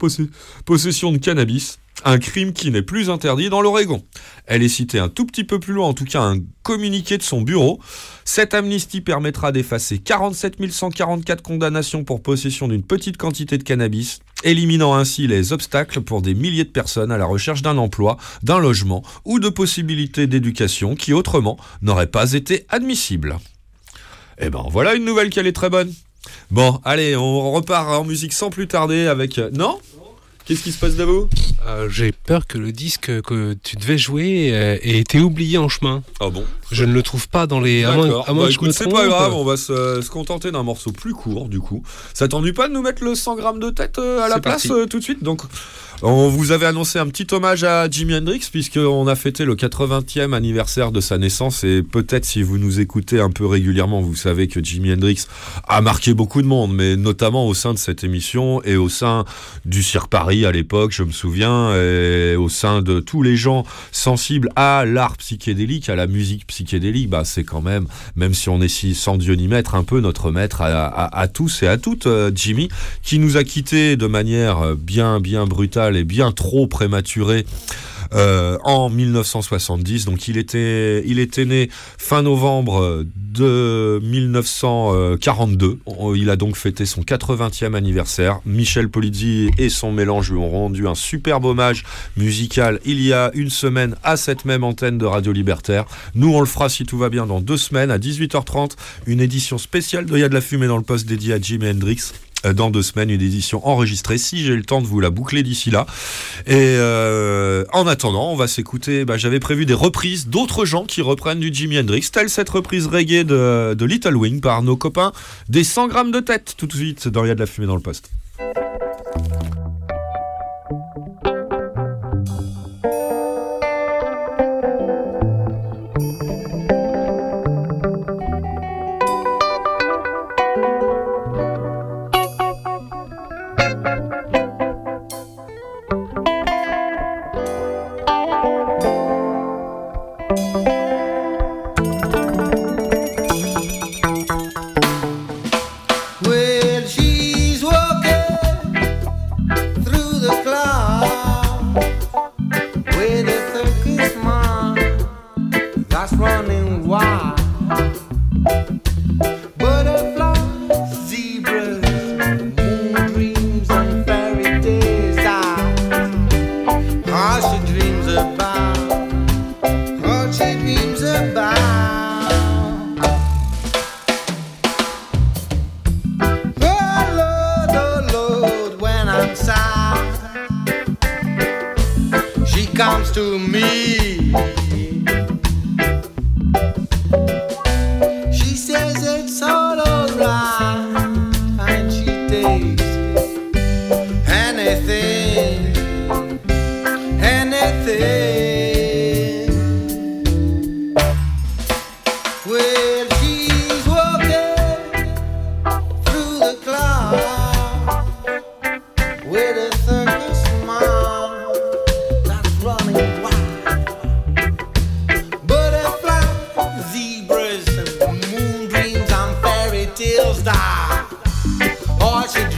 possession de cannabis. Un crime qui n'est plus interdit dans l'Oregon. Elle est citée un tout petit peu plus loin, en tout cas un communiqué de son bureau. Cette amnistie permettra d'effacer 47 144 condamnations pour possession d'une petite quantité de cannabis, éliminant ainsi les obstacles pour des milliers de personnes à la recherche d'un emploi, d'un logement ou de possibilités d'éducation qui autrement n'auraient pas été admissibles. Eh ben voilà une nouvelle qui est très bonne. Bon, allez, on repart en musique sans plus tarder avec... euh, Non? Qu'est-ce qui se passe d'abord Euh, J'ai peur que le disque que tu devais jouer euh, ait été oublié en chemin. Ah bon? Je ne le trouve pas dans les. D'accord. à moins Bah, écoute, c'est pas grave, on va se, se contenter d'un morceau plus court du coup. Ça t'ennuie pas de nous mettre le 100 grammes de tête euh, à la place parti. tout de suite? Donc, on vous avait annoncé un petit hommage à Jimi Hendrix puisqu'on a fêté le 80e anniversaire de sa naissance et peut-être si vous nous écoutez un peu régulièrement, vous savez que Jimi Hendrix a marqué beaucoup de monde, mais notamment au sein de cette émission et au sein du Cirque Paris à l'époque, je me souviens, et au sein de tous les gens sensibles à l'art psychédélique, à la musique psychédélique, bah c'est quand même, même si on est si sans Dieu ni maître, un peu notre maître à, à- tous et à toutes, euh, Jimmy, qui nous a quittés de manière euh, bien, bien brutale et bien trop prématurée. Euh, en 1970, donc il était, il était né fin novembre de 1942. On- Il a donc fêté son 80e anniversaire. Michel Polizzi et son mélange lui ont rendu un superbe hommage musical il y a une semaine à cette même antenne de Radio Libertaire. Nous, on le fera si tout va bien dans deux semaines à 18h30, une édition spéciale de Y'a de la fumée dans le poste dédié à Jimi Hendrix. Euh, Dans deux semaines, une édition enregistrée, si j'ai le temps de vous la boucler d'ici là. Et euh, en attendant, on va s'écouter. Bah, J'avais prévu des reprises d'autres gens qui reprennent du Jimi Hendrix, telle cette reprise reggae de, de Little Wing par nos copains des 100 grammes de tête, tout de suite dans Il y a de la fumée dans le poste.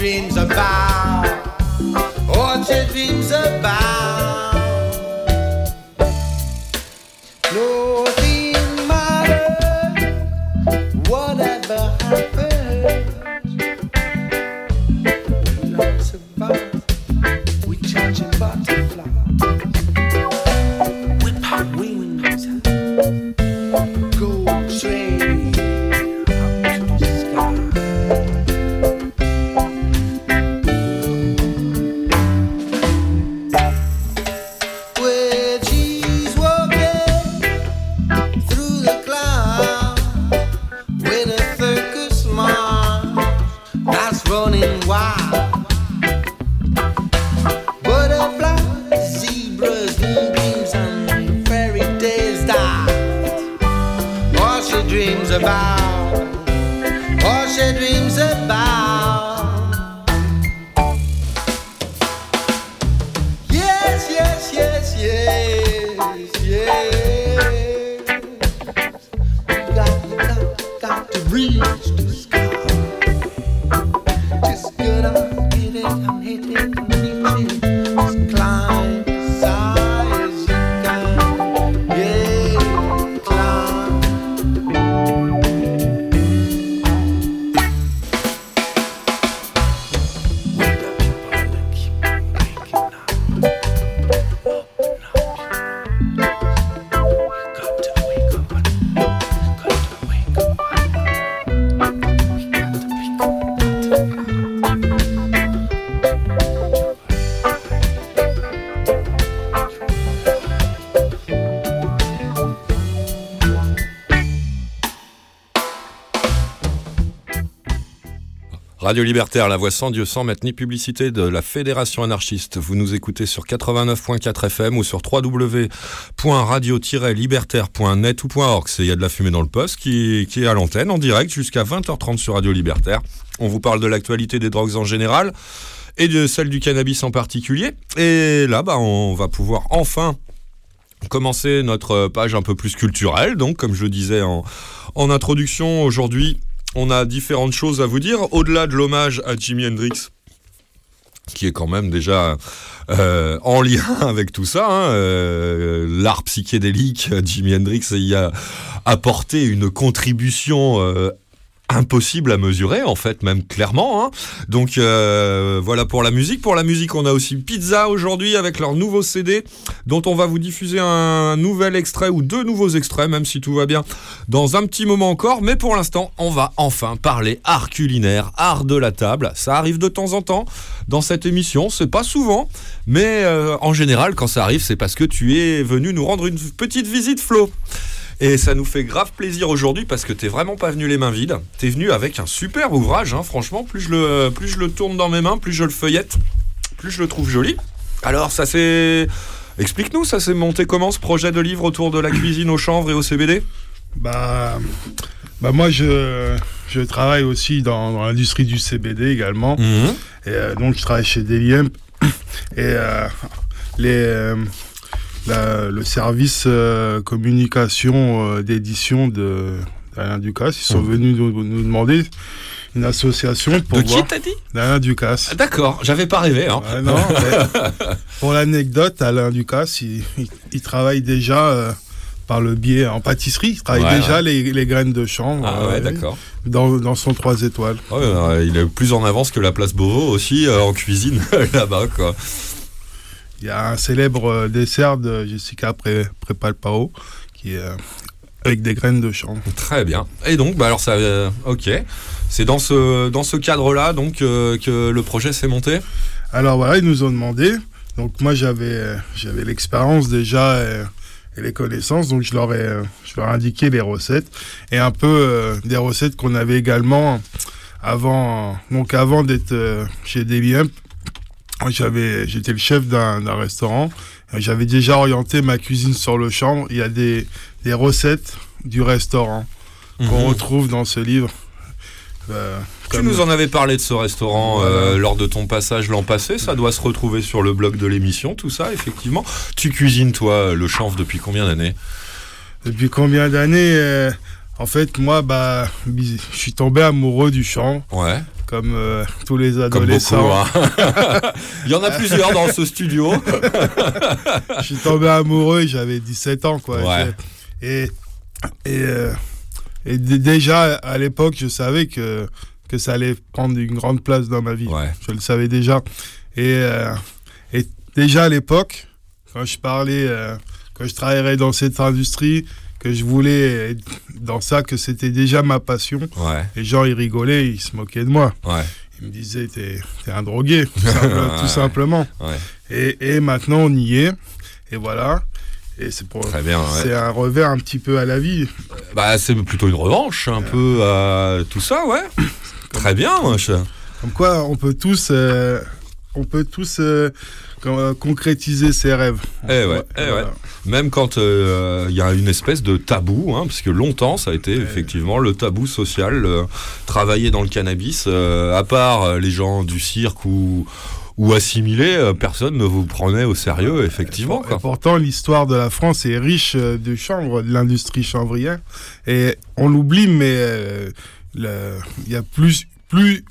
Dreams about, all she dreams about. Radio Libertaire, la voix sans Dieu, sans mettre ni publicité de la Fédération anarchiste. Vous nous écoutez sur 89.4 FM ou sur www.radio-libertaire.net ou .org. Il y a de la fumée dans le poste qui, est à l'antenne en direct jusqu'à 20h30 sur Radio Libertaire. On vous parle de l'actualité des drogues en général et de celle du cannabis en particulier. Et là, bah, on va pouvoir enfin commencer notre page un peu plus culturelle. Donc, comme je le disais en introduction, aujourd'hui, on a différentes choses à vous dire. Au-delà de l'hommage à Jimi Hendrix, qui est quand même déjà euh, en lien avec tout ça. hein, euh, L'art psychédélique, Jimi Hendrix y a apporté une contribution euh, impossible à mesurer, en fait, même clairement. hein. Donc euh, voilà pour la musique. Pour la musique, on a aussi Pizza aujourd'hui avec leur nouveau CD, dont on va vous diffuser un nouvel extrait ou deux nouveaux extraits, même si tout va bien, dans un petit moment encore. Mais pour l'instant, on va enfin parler art culinaire, art de la table. Ça arrive de temps en temps dans cette émission, c'est pas souvent, mais euh, en général, quand ça arrive, c'est parce que tu es venu nous rendre une petite visite, Flo. Et ça nous fait grave plaisir aujourd'hui parce que t'es vraiment pas venu les mains vides. T'es venu avec un super ouvrage, hein, franchement. Plus je, le, plus je le tourne dans mes mains, plus je le feuillette, plus je le trouve joli. Alors, ça s'est. Explique-nous, ça s'est monté comment ce projet de livre autour de la cuisine au chanvre et au CBD Bah, bah moi, je, je travaille aussi dans, dans l'industrie du CBD également. Mhm. Et euh, donc, je travaille chez Hemp. Et euh, les, euh, la- le service euh, communication euh, d'édition de d'Alain Ducasse, ils sont Mhm. venus nous, nous demander une association pour De qui t'as dit d'Alain Ducasse. Ah, D'accord, j'avais pas rêvé. Hein. Ouais, non, mais pour l'anecdote, Alain Ducasse, il, il- il travaille déjà euh, par le biais en pâtisserie. Il travaille Ouais, déjà ouais. Les, les graines de chanvre Ah ouais, euh, d'accord. dans, dans son 3 étoiles. Ouais, il est plus en avance que la place Beauvau aussi euh, en cuisine là-bas, quoi. Il y a un célèbre euh, dessert de Jessica Pré- Prépalpao qui est euh, avec des graines de chanvre. Très bien. Et donc, bah alors ça, euh, ok. C'est dans ce dans ce cadre-là donc euh, que le projet s'est monté? Alors voilà, ils nous ont demandé. Donc moi j'avais j'avais l'expérience déjà et les connaissances, donc je leur ai je leur ai indiqué les recettes et un peu euh, des recettes qu'on avait également avant donc avant d'être chez Hemp. J'avais j'étais le chef d'un d'un restaurant. J'avais déjà orienté ma cuisine sur le chambre. Il y a des des recettes du restaurant qu'on Mhm. retrouve dans ce livre. Euh, Tu nous en avais parlé de ce restaurant euh, lors de ton passage l'an passé. Ça doit se retrouver sur le blog de l'émission, tout ça, effectivement. Tu cuisines, toi, le chanvre depuis combien d'années? Depuis combien d'années euh, En fait, moi, bah, je suis tombé amoureux du chant, Ouais. Comme euh, tous les Comme beaucoup. adolescents. hein. Il y en a plusieurs dans ce studio. je suis tombé amoureux, j'avais 17 ans, quoi. Ouais. Et, et, euh, et déjà, à l'époque, je savais que, que ça allait prendre une grande place dans ma vie. Ouais. Je le savais déjà. Et, euh, et déjà à l'époque, quand je parlais, quand je travaillerais dans cette industrie, que je voulais être dans ça, que c'était déjà ma passion. Ouais. Les gens, ils rigolaient, ils se moquaient de moi. Ouais. Ils me disaient, t'es t'es un drogué, tout, simple- tout simplement. Et, et maintenant, on y est. Et voilà. Et c'est pour. C'est un revers un petit peu à la vie. Bah, c'est plutôt une revanche, un peu à tout ça, ouais. Très bien, moi, je- Comme quoi, on peut tous, euh, on peut tous euh, euh, concrétiser ses rêves. Eh ouais, eh ouais. Même quand euh, il y a une espèce de tabou, hein, parce que longtemps ça a été effectivement le tabou social, euh, travailler dans le cannabis, euh, à part euh, les gens du cirque ou, ou assimilés, euh, personne ne vous prenait au sérieux, effectivement. Quoi. pourtant, l'histoire de la France est riche euh, de chanvre, de l'industrie chanvrière. Et on l'oublie, mais euh, il y a plus, plus,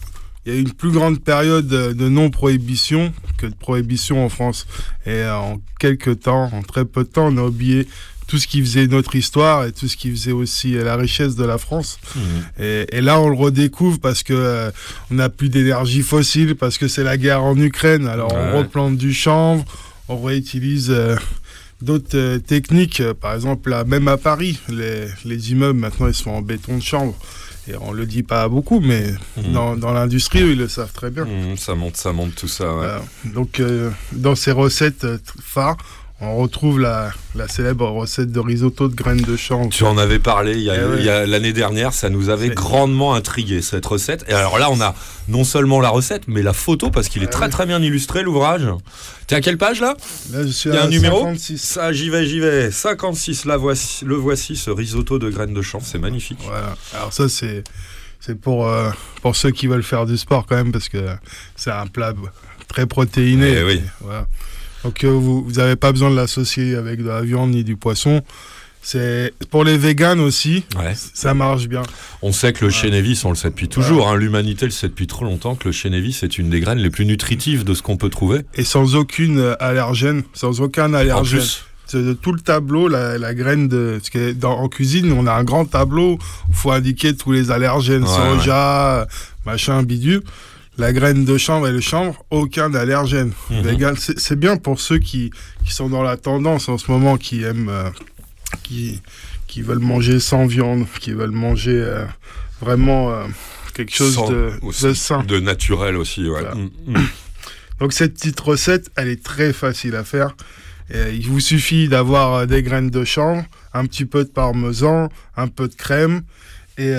il y a une plus grande période de non-prohibition que de prohibition en France. Et euh, en quelques temps, en très peu de temps, on a oublié tout ce qui faisait notre histoire et tout ce qui faisait aussi euh, la richesse de la France. Et, et là, on le redécouvre parce que euh, on n'a plus d'énergie fossile, parce que c'est la guerre en Ukraine. Alors, Ouais. on replante du chanvre, on réutilise euh, d'autres euh, techniques. Par exemple, là, même à Paris, les, les immeubles maintenant, ils sont en béton de chanvre. Et on le dit pas beaucoup, mais Mhm. dans, dans l'industrie, ils le savent très bien. Mmh, ça monte, ça monte tout ça. ouais. Donc, euh, dans ces recettes euh, phares, on retrouve la, la célèbre recette de risotto de graines de chanvre. Tu en avais parlé il y a, Eh ouais. il y a l'année dernière, ça nous avait grandement intrigué cette recette. Et alors là, on a non seulement la recette, mais la photo parce qu'il est Ah très très bien illustré l'ouvrage. T'es à quelle page là Là, je suis Il y a à un numéro 56. Ça, j'y vais, j'y vais. 56, la voici, le voici, ce risotto de graines de chanvre, c'est magnifique. Voilà. Alors ça, c'est c'est pour, euh, pour ceux qui veulent faire du sport quand même, parce que c'est un plat très protéiné. Eh oui. Voilà. Donc euh, vous n'avez pas besoin de l'associer avec de la viande ni du poisson. C'est pour les véganes aussi, Ouais. ça marche bien. On sait que le chénévis, on le sait depuis toujours, hein, l'humanité le sait depuis trop longtemps, que le chénévis est une des graines les plus nutritives de ce qu'on peut trouver. Et sans aucune euh, allergène, sans aucun En allergène. plus, C'est de tout le tableau, la, la graine de. Parce que dans, en cuisine, on a un grand tableau où il faut indiquer tous les allergènes, Ouais, soja, machin, bidule. La graine de chanvre et le chanvre, aucun allergène. Mhm. C'est bien pour ceux qui, qui sont dans la tendance en ce moment, qui aiment. euh, qui, qui veulent manger sans viande, qui veulent manger euh, vraiment euh, quelque chose sans- de, aussi, de sain. de naturel aussi. Ouais. Voilà. Mm. Donc cette petite recette, elle est très facile à faire. Et il vous suffit d'avoir des graines de chanvre, un petit peu de parmesan, un peu de crème. Et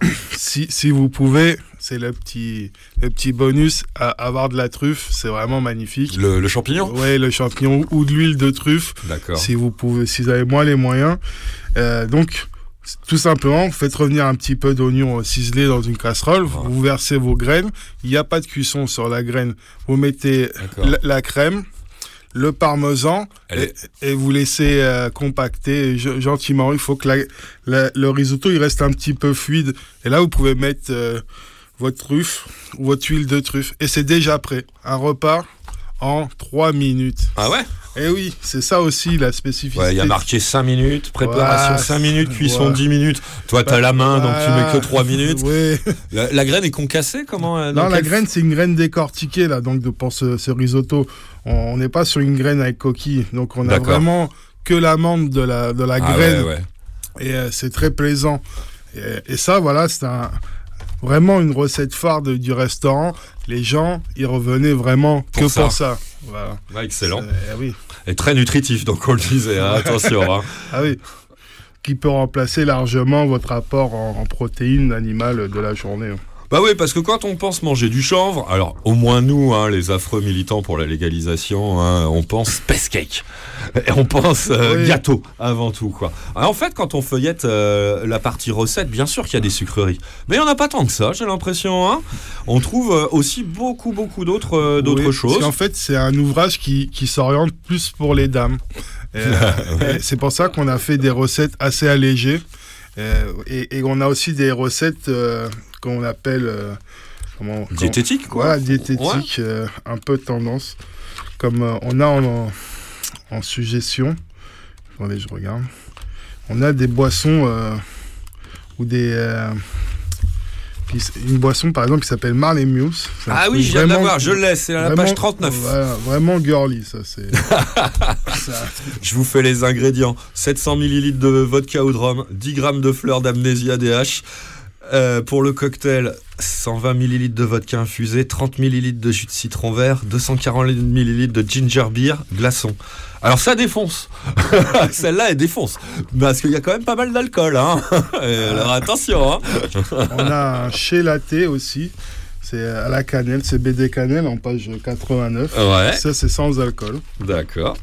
si, si vous pouvez, c'est le petit, le petit bonus, à avoir de la truffe, c'est vraiment magnifique. Le, le champignon? Ouais, le champignon ou de l'huile de truffe, D'accord. si vous pouvez, si vous avez moins les moyens. Euh, donc, tout simplement, vous faites revenir un petit peu d'oignon ciselé dans une casserole, vous versez vos graines. Il n'y a pas de cuisson sur la graine. Vous mettez la, la crème, le parmesan et, et vous laissez euh, compacter ge- gentiment. Il faut que la- la- le risotto il reste un petit peu fluide. Et là, vous pouvez mettre euh, votre truffe ou votre huile de truffe. Et c'est déjà prêt. Un repas en 3 minutes. Ah ouais? Et oui, c'est ça aussi la spécificité. Ouais, il y a marqué 5 minutes, préparation Voilà, 5 minutes, cuisson voilà. 10 minutes. Toi, t'as la main, donc tu mets que Voilà. 3 minutes. La, la graine est concassée Comment euh, Non, la graine, c'est une graine décortiquée, là, donc de, pour ce, ce risotto. On n'est pas sur une graine avec coquille. Donc, on a vraiment que l'amande de la, de la Ah graine. ouais, ouais. Et euh, c'est très plaisant. Et, et ça, voilà, c'est un, vraiment une recette phare de- du restaurant. Les gens, ils revenaient vraiment Pour que ça. pour ça. Voilà. Ouais, excellent. Oui. Et très nutritif, donc on le disait, hein, attention. hein. Ah oui. Qui peut remplacer largement votre apport en, en protéines animales de la journée. Bah oui, parce que quand on pense manger du chanvre, alors au moins nous, hein, les affreux militants pour la légalisation, hein, on pense space cake. Et on pense euh, Oui. gâteau avant tout, quoi. Alors, en fait, quand on feuillette euh, la partie recette, bien sûr qu'il y a des sucreries. Mais il n'y en a pas tant que ça, j'ai l'impression. Hein. On trouve euh, aussi beaucoup, beaucoup d'autres d'autres Oui, choses. Parce qu'en fait, c'est un ouvrage qui, qui s'oriente plus pour les dames. C'est pour ça qu'on a fait des recettes assez allégées. Euh, et, et on a aussi des recettes euh, qu'on appelle. euh, comment, Diététique, quoi. Voilà, diététiques, euh, un peu tendance. Comme euh, on a en, en, en suggestion. Attendez, je regarde. On a des boissons ou des. une boisson par exemple qui s'appelle Marley Muse. Ah oui, je viens de vraiment- l'avoir, je l'ai, c'est à la page 39. Voilà, vraiment girly, ça. C'est. Je vous fais les ingrédients 700 ml de vodka ou de rhum, 10 grammes de fleurs d'amnésia DH. Euh, pour le cocktail, 120 ml de vodka infusé, 30 ml de jus de citron vert, 240 ml de ginger beer, glaçon. Alors ça défonce. Celle-là, elle défonce. Parce qu'il y a quand même pas mal d'alcool. Hein. Alors attention. Hein. On a un chez aussi. C'est à la cannelle, c'est BD cannelle en page 89. Ouais. Ça, c'est sans alcool. D'accord.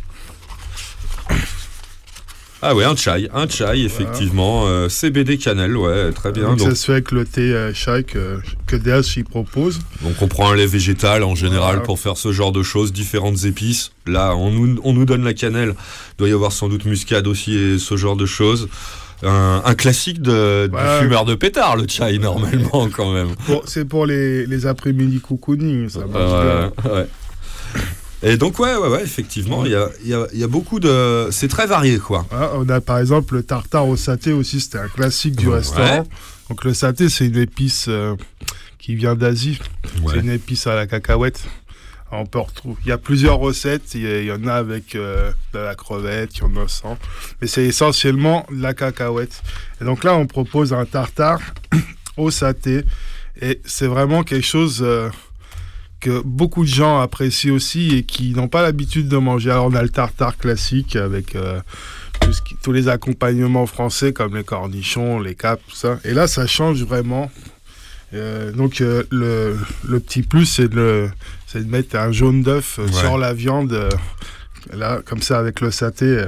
Ah ouais, un chai, un chai, effectivement. Euh, CBD cannelle, ouais, très bien. Donc, Donc, ça se fait avec le thé euh, chai que, que DH y propose. Donc on prend un lait végétal en général Voilà. pour faire ce genre de choses, différentes épices. Là, on nous, on nous donne la cannelle. Il doit y avoir sans doute muscade aussi et ce genre de choses. Un, un classique de, du fumeur de pétard, le chai, normalement, quand même. C'est pour les, les après-midi cocooning, ça Euh, ouais. Et donc, ouais, ouais, ouais, effectivement, il y a, il y a- y a beaucoup de. C'est très varié, quoi. Voilà, on a par exemple le tartare au saté aussi, c'était un classique du Ouais. restaurant. Donc le saté, c'est une épice euh, qui vient d'Asie. C'est une épice à la cacahuète. On peut retrouver. Il y a plusieurs recettes. Il y, a- il y en a avec euh, de la crevette, il y en a sans. Mais c'est essentiellement de la cacahuète. Et donc là, on propose un tartare au saté. Et c'est vraiment quelque chose euh, que beaucoup de gens apprécient aussi et qui n'ont pas l'habitude de manger. Alors on a le tartare classique avec euh, tout ce qui- tous les accompagnements français comme les cornichons, les capes, tout ça. Et là, ça change vraiment. Euh, donc euh, le, le petit plus, c'est de, mettre un jaune d'œuf Ouais. sur la viande. là, comme ça, avec le saté,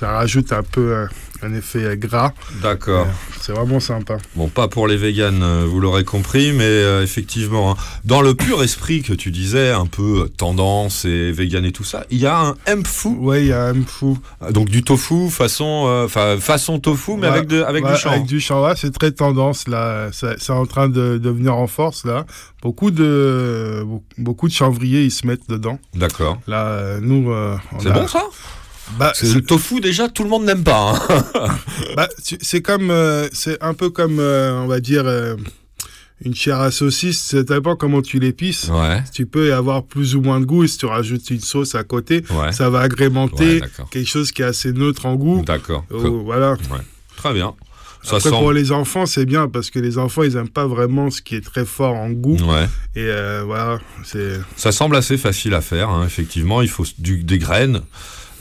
ça rajoute un peu euh, un effet euh, gras. D'accord. C'est vraiment sympa. Bon, pas pour les véganes, euh, vous l'aurez compris, mais euh, effectivement, hein, dans le pur esprit que tu disais, un peu euh, tendance et vegan et tout ça, il y a un empfu. Ouais, il y a un fou. Donc du tofu façon, euh, façon tofu, mais Ouais, avec, de, avec ouais, du champ. Avec du champ, ouais, c'est très tendance là. C'est en train de, de venir en force là. Beaucoup de beaucoup de chanvriers ils se mettent dedans. D'accord. Là, euh, nous. euh, C'est a- bon ça? Bah, C'est le tofu déjà, tout le monde n'aime pas. hein. bah, c'est comme, euh, c'est un peu comme, euh, on va dire, euh, une chair à saucisse. Ça dépend comment tu l'épices. Ouais. Tu peux y avoir plus ou moins de goût. Et si tu rajoutes une sauce à côté, Ouais. ça va agrémenter Ouais, quelque chose qui est assez neutre en goût. D'accord. Oh, voilà. Très bien. Ça Après, sent. pour les enfants, c'est bien parce que les enfants, ils aiment pas vraiment ce qui est très fort en goût. Ouais. Et euh, voilà, c'est. Ça semble assez facile à faire, hein, effectivement. Il faut du- des graines,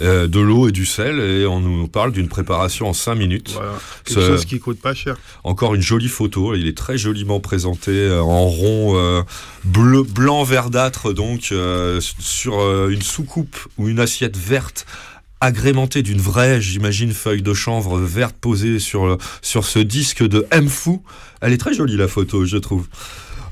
euh, de l'eau et du sel, et on nous parle d'une préparation en 5 minutes. Voilà. Quelque chose qui coûte pas cher. Encore une jolie photo, il est très joliment présenté euh, en rond euh, bleu, blanc verdâtre, donc euh, sur euh, une soucoupe ou une assiette verte agrémentée d'une vraie, j'imagine, feuille de chanvre verte posée sur, sur ce disque de M-Fou. Elle est très jolie la photo, je trouve.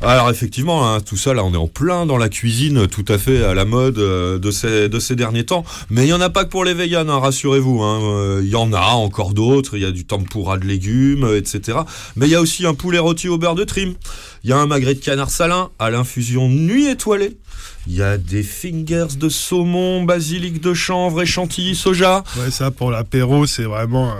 Alors effectivement, hein, tout ça, là, on est en plein dans la cuisine, tout à fait à la mode euh, de, ces, de ces derniers temps. Mais il n'y en a pas que pour les véganes, hein, rassurez-vous. hein. Euh, Il y en a encore d'autres. Il y a du tempura de légumes, euh, etc. Mais il y a aussi un poulet rôti au beurre de trim. Il y a un magret de canard salin à l'infusion nuit étoilée. Il y a des fingers de saumon, basilic de chanvre et soja. Ouais, ça pour l'apéro, c'est vraiment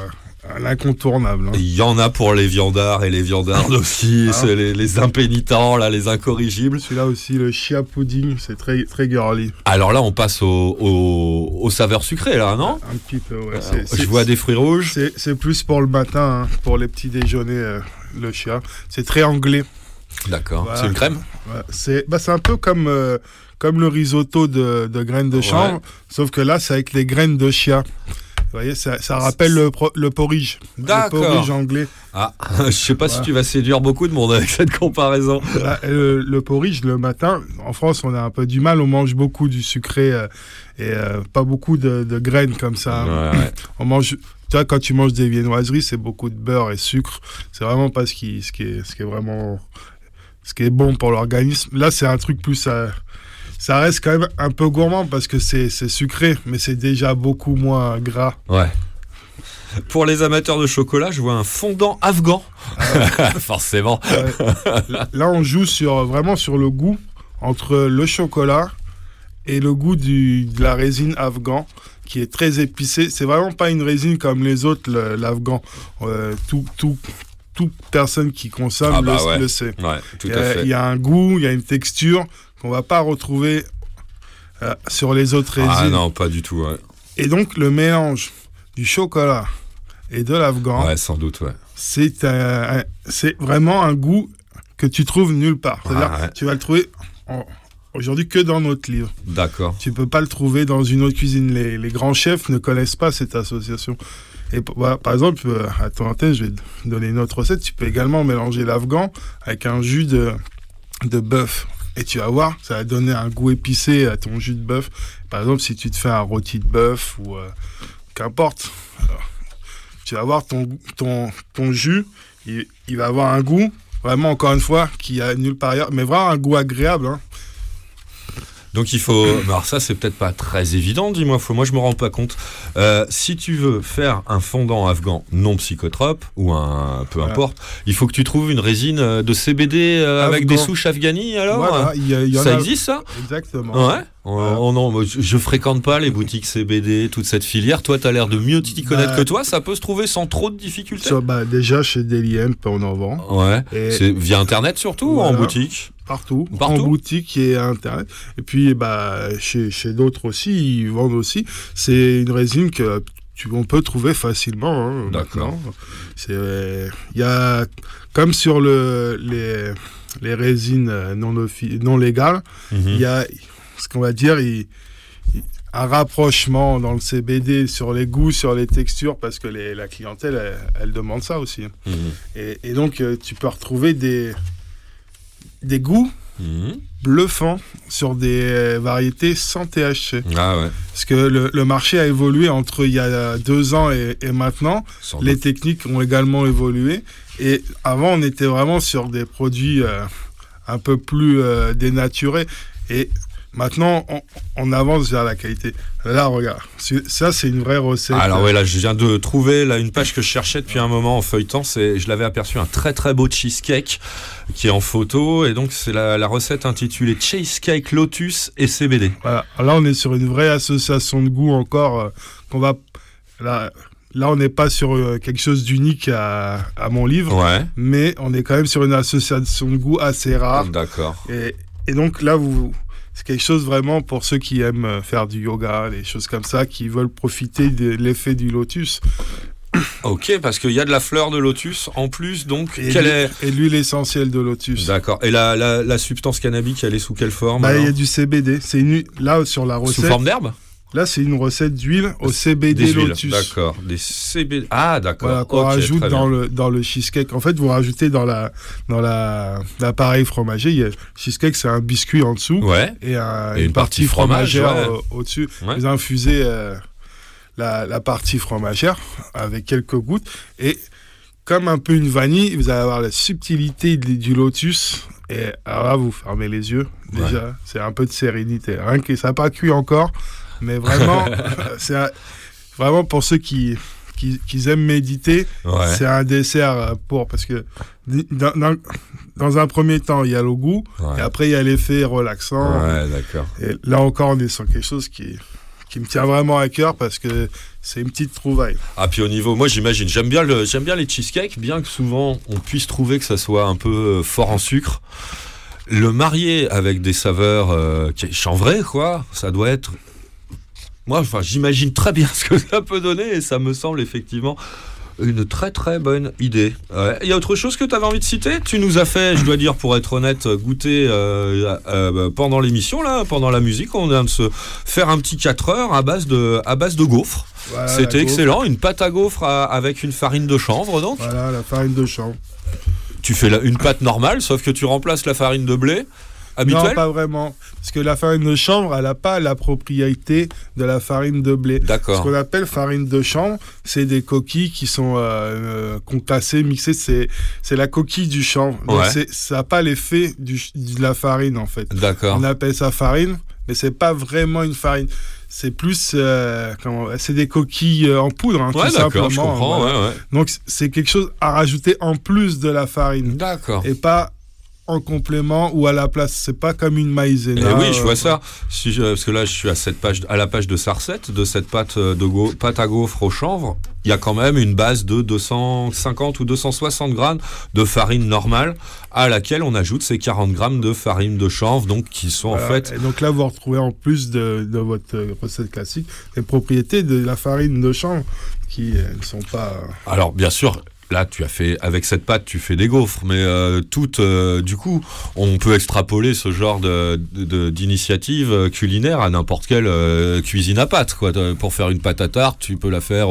euh, un incontournable. hein. Il y en a pour les viandards et les viandardes aussi, Ah. les, les impénitents, là, les incorrigibles. Celui-là aussi, le chia pudding, c'est très, très girly. Alors là, on passe au, au- aux saveurs sucrées, là, non? Un petit peu, ouais. Euh, Je vois des fruits rouges. C'est plus pour le matin, hein, pour les petits déjeuners, euh, le chia. C'est très anglais. D'accord. Voilà. C'est une crème? Ouais, c'est bah, un peu comme, euh, comme le risotto de, de graines de chanvre, Ouais. sauf que là, c'est avec les graines de chia. Vous voyez, ça, ça rappelle le, pro- le porridge. D'accord. Le porridge anglais. Ah, je sais pas si tu vas séduire beaucoup de monde avec cette comparaison. Bah, le, le porridge, le matin, en France, on a un peu du mal. On mange beaucoup du sucré euh, et euh, pas beaucoup de, de graines comme ça. Ouais, ouais. On mange. Tu vois, quand tu manges des viennoiseries, c'est beaucoup de beurre et sucre. C'est vraiment pas ce qui, ce qui, est, ce qui est vraiment. Ce qui est bon pour l'organisme. Là, c'est un truc plus. euh, ça reste quand même un peu gourmand parce que c'est sucré, mais c'est déjà beaucoup moins gras. Ouais. Pour les amateurs de chocolat, je vois un fondant afghan. Ah Forcément. Là, là, on joue sur, vraiment sur le goût entre le chocolat et le goût du, de la résine afghan qui est très épicée. C'est vraiment pas une résine comme les autres, l'afghan. Euh, tout, tout, toute personne qui consomme Ah bah le, ouais. le sait. Ouais, tout Il y à a- fait. Il y a un goût, il y a une texture qu'on va pas retrouver euh, sur les autres résines. Ah non, pas du tout. Ouais, Et donc le mélange du chocolat et de l'afghan, Ouais, sans doute, ouais. c'est vraiment un goût que tu trouves nulle part. C'est-à-dire, Ah ouais. tu vas le trouver aujourd'hui que dans notre livre. D'accord. Tu peux pas le trouver dans une autre cuisine. Les, les grands chefs ne connaissent pas cette association. Et par exemple, à ton antenne, je vais te donner une autre recette. Tu peux également mélanger l'afghan avec un jus de, de bœuf. Et tu vas voir, ça va donner un goût épicé à ton jus de bœuf. Par exemple, si tu te fais un rôti de bœuf ou euh, qu'importe, tu vas voir ton, jus, il, il va avoir un goût, vraiment encore une fois, qui a nulle part ailleurs, mais vraiment un goût agréable. hein. Donc il faut. Alors ça, c'est peut-être pas très évident, dis-moi. Faut... Moi, je me rends pas compte. Euh, si tu veux faire un fondant afghan non psychotrope ou un peu Voilà. importe, il faut que tu trouves une résine euh, de CBD euh, avec des souches afghani. Alors, Voilà, il y a- il y en ça a- existe ça? Exactement. Ouais. Oh, oh non, moi, je, je fréquente pas les boutiques CBD, toute cette filière. Toi, tu as l'air de mieux t'y connaître Bah, que toi. Ça peut se trouver sans trop de difficultés. Bah, déjà chez Daily Hemp, on en vend. Ouais. C'est via internet surtout ou en boutique? Partout, Partout en boutique et à internet. Et puis bah, chez, chez d'autres aussi, ils vendent aussi. C'est une résine que tu, on peut trouver facilement. hein, D'accord. C'est, euh, Il y a, comme sur le, les, les résines euh, non, non légales, Mhm. il y a ce qu'on va dire il- il- un rapprochement dans le CBD sur les goûts, sur les textures, parce que les- la clientèle, elle, elle demande ça aussi. Mhm. Et, et donc, euh, tu peux retrouver des, des goûts Mhm. bluffants sur des euh, variétés sans THC. Ah ouais. Parce que le, le marché a évolué entre il y a deux ans et, et maintenant. Sans Les doute. techniques ont également évolué. Et avant, on était vraiment sur des produits euh, un peu plus euh, dénaturés. Et maintenant, on, on avance vers la qualité. Là, regarde, ça, c'est une vraie recette. Alors ouais, là, je viens de trouver là une page que je cherchais depuis un moment en feuilletant. C'est, je l'avais aperçu un très très beau cheesecake qui est en photo et donc c'est la, la recette intitulée cheesecake lotus et CBD. Voilà. Là, on est sur une vraie association de goût encore euh, qu'on va. Là, là on n'est pas sur euh, quelque chose d'unique à, à mon livre, Ouais. mais on est quand même sur une association de goût assez rare. D'accord. Et, et donc là, vous, c'est quelque chose vraiment pour ceux qui aiment euh, faire du yoga, des choses comme ça, qui veulent profiter de l'effet du lotus. Ok, parce qu'il y a de la fleur de lotus en plus, donc Et quelle l'huile- est et l'huile essentielle de lotus. D'accord. Et la, la, la substance cannabique, elle est sous quelle forme Bah, il y a du CBD. C'est une, là, sur la Sous recette. forme d'herbe? Là, c'est une recette d'huile au CBD Des lotus. D'accord. Des CBD. Ah, d'accord. Voilà, qu'on rajoute dans bien. le, dans le cheesecake. En fait, vous rajoutez dans la dans la l'appareil fromager. Il y a, cheesecake, c'est un biscuit en dessous Ouais. et, un- Et une, une partie fromagère ouais. euh, au-dessus. Ouais. Vous infusez euh, la, la partie fromagère avec quelques gouttes et comme un peu une vanille, vous allez avoir la subtilité du, du lotus. Et alors là, vous fermez les yeux. Déjà, c'est un peu de sérénité. Rien que ça n'a pas cuit encore, mais vraiment, c'est vraiment pour ceux qui, qui, qui aiment méditer, Ouais. c'est un dessert euh, pour parce que dans, dans, dans un premier temps, il y a le goût Ouais. et après il y a l'effet relaxant. Ouais, d'accord. Et là encore, on est sur quelque chose qui qui me tient vraiment à cœur parce que c'est une petite trouvaille. Ah puis au niveau, moi j'imagine, j'aime bien le, j'aime bien les cheesecakes, bien que souvent on puisse trouver que ça soit un peu euh, fort en sucre. Le marier avec des saveurs euh, chanvrées, quoi, ça doit être. Moi, enfin, j'imagine très bien ce que ça peut donner et ça me semble effectivement une très très bonne idée. Ouais. Il y a autre chose que tu avais envie de citer? Tu nous as fait, je dois dire pour être honnête, goûter euh, euh, pendant l'émission, là, pendant la musique, on vient de se faire un petit 4 heures à base de, à base de gaufres. Voilà, C'était gaufre. excellent, une pâte à gaufres à- avec une farine de chanvre donc. Voilà, la farine de champ. Tu fais la- une pâte normale, sauf que tu remplaces la farine de blé Non, pas vraiment. Parce que la farine de chanvre, elle n'a pas la propriété de la farine de blé. Ce D'accord. qu'on appelle farine de chanvre, c'est des coquilles qui sont euh, euh, concassées, mixées. C'est, c'est la coquille du chanvre. Donc Ouais. c'est- ça n'a pas l'effet du, de la farine, en fait. D'accord. On appelle ça farine, mais c'est pas vraiment une farine. C'est plus, euh, comment, c'est des coquilles euh, en poudre, hein, Ouais, tout d'accord, je simplement. comprends. voilà. ouais, ouais. Donc c'est quelque chose à rajouter en plus de la farine D'accord. et pas en complément ou à la place. C'est pas comme une maïzena. Eh oui, je euh, vois ça. Si je- parce que là, je suis à, cette page, à la page de Sarcet, de cette pâte, euh, de go- pâte à gaufre au chanvre. Il y a quand même une base de 250 ou 260 grammes de farine normale à laquelle on ajoute ces 40 grammes de farine de chanvre, donc qui sont en fait. Et donc là, vous retrouvez en plus de, de votre euh, recette classique les propriétés de la farine de chanvre qui euh, ne sont pas. Alors, bien sûr. Là, tu as fait avec cette pâte, tu fais des gaufres, mais euh, toutes, euh, du coup, on peut extrapoler ce genre de, d'initiative euh, culinaire à n'importe quelle euh, cuisine à pâte. Quoi. Pour faire une pâte à tarte, tu peux la faire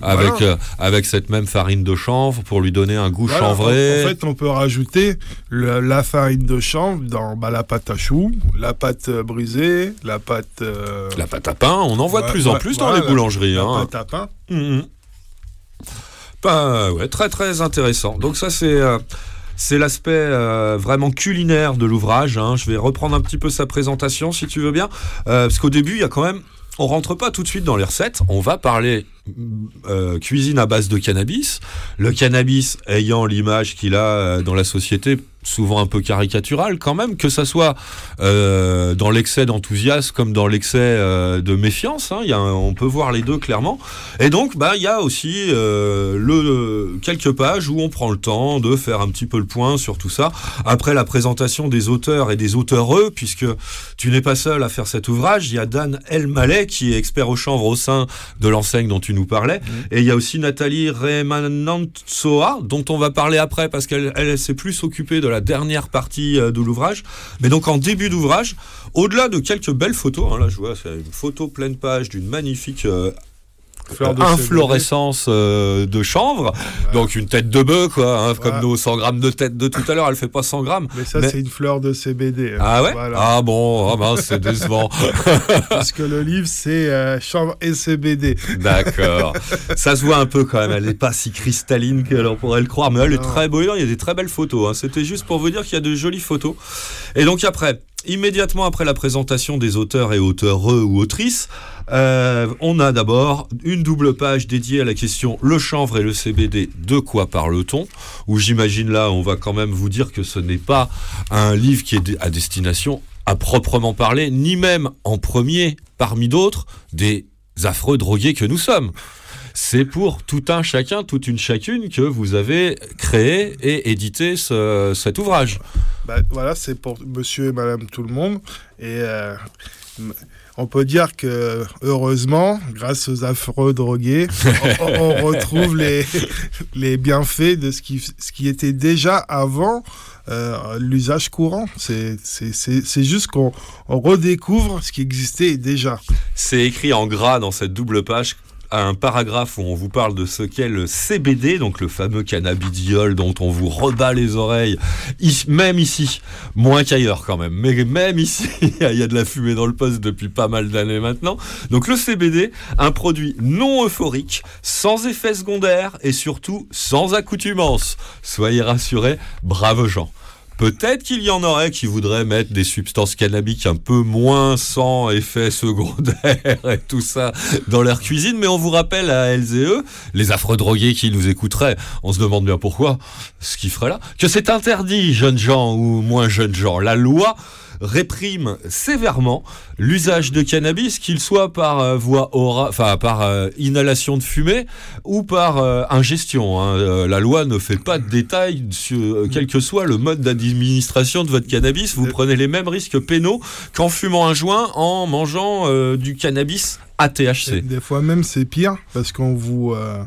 avec voilà. avec cette même farine de chanvre pour lui donner un goût Voilà, chanvré. En, fait, on peut rajouter le- la farine de chanvre dans bah, la pâte à choux, la pâte brisée, la pâte. la pâte à pain, on en voit de plus en plus dans les boulangeries. La hein. pâte à pain. Mhm. Ben, ouais, très très intéressant. Donc ça c'est euh, c'est l'aspect euh, vraiment culinaire de l'ouvrage. hein. Je vais reprendre un petit peu sa présentation si tu veux bien, Euh, parce qu'au début il y a quand même on rentre pas tout de suite dans les recettes. On va parler euh, cuisine à base de cannabis. Le cannabis ayant l'image qu'il a euh, dans la société, souvent un peu caricaturale quand même, que ça soit euh, dans l'excès d'enthousiasme comme dans l'excès euh, de méfiance. hein. Y a un- on peut voir les deux clairement. Et donc, bah, il y a aussi euh, le, quelques pages où on prend le temps de faire un petit peu le point sur tout ça. Après la présentation des auteurs et des auteureux, puisque tu n'es pas seul à faire cet ouvrage, il y a Dan El Malek qui est expert au chanvre au sein de l'enseigne dont tu nous parlais. Et il y a aussi Nathalie Remanantsoa, dont on va parler après parce qu'elle elle, elle s'est plus occupée de la dernière partie euh, de l'ouvrage. Mais donc en début d'ouvrage, au-delà de quelques belles photos, hein, là je vois, une photo pleine page d'une magnifique euh, de inflorescence euh, de chanvre, donc une tête de bœuf, quoi, hein, comme nos 100 grammes de tête de tout à l'heure, elle fait pas 100 grammes. Mais ça, c'est une fleur de CBD. hein. Ah ouais? Voilà. Ah bon, ah mince, c'est décevant. Parce que le livre, c'est euh, chanvre et CBD. D'accord. Ça se voit un peu quand même. Elle n'est pas si cristalline que l'on pourrait le croire, mais elle est très beau. Il y a des très belles photos. hein. C'était juste pour vous dire qu'il y a de jolies photos. Et donc après, immédiatement après la présentation des auteurs et auteureux ou autrices, euh, on a d'abord une double page dédiée à la question le chanvre et le CBD, de quoi parle-t-on? Où j'imagine là, on va quand même vous dire que ce n'est pas un livre qui est à destination à proprement parler, ni même en premier, parmi d'autres, des affreux drogués que nous sommes. C'est pour tout un chacun, toute une chacune que vous avez créé et édité ce- cet ouvrage. Bah, voilà, c'est pour monsieur et madame tout le monde. Et euh, on peut dire que, heureusement, grâce aux affreux drogués, on, on retrouve les, les bienfaits de ce qui, ce qui était déjà avant euh, l'usage courant. C'est juste qu'on on redécouvre ce qui existait déjà. C'est écrit en gras dans cette double page un paragraphe où on vous parle de ce qu'est le CBD, donc le fameux cannabidiol dont on vous rebat les oreilles, même ici, moins qu'ailleurs quand même, mais même ici, il y a de la fumée dans le poste depuis pas mal d'années maintenant. Donc le CBD, un produit non euphorique, sans effet secondaire et surtout sans accoutumance. Soyez rassurés, braves gens. Peut-être qu'il y en aurait qui voudraient mettre des substances cannabiques un peu moins sans effet secondaire et tout ça dans leur cuisine, mais on vous rappelle à elles et eux, les affreux drogués qui nous écouteraient, on se demande bien pourquoi, ce qu'ils feraient là, que c'est interdit, jeunes gens ou moins jeunes gens. La loi réprime sévèrement l'usage de cannabis, qu'il soit par euh, voie ora, enfin par euh, inhalation de fumée ou par euh, ingestion. hein. La loi ne fait pas de détails sur euh, quel que soit le mode d'administration de votre cannabis. Vous prenez les mêmes risques pénaux qu'en fumant un joint, en mangeant euh, du cannabis à THC. Des fois même, c'est pire parce qu'on vous, euh,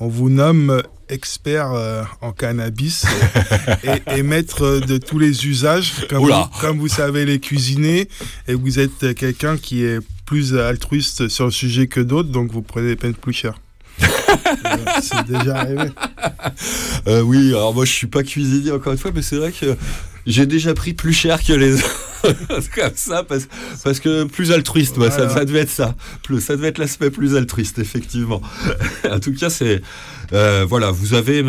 on vous nomme expert euh, en cannabis et, et maître de tous les usages, comme vous, comme vous savez les cuisiner, et vous êtes quelqu'un qui est plus altruiste sur le sujet que d'autres, donc vous prenez des peines plus chères. Euh, c'est déjà arrivé. Euh, oui, alors moi je suis pas cuisinier encore une fois, mais c'est vrai que j'ai déjà pris plus cher que les autres. Comme ça, parce, parce que plus altruiste, ça, devait être ça. Plus, ça devait être l'aspect plus altruiste, effectivement. en tout cas, c'est. euh, voilà, vous avez.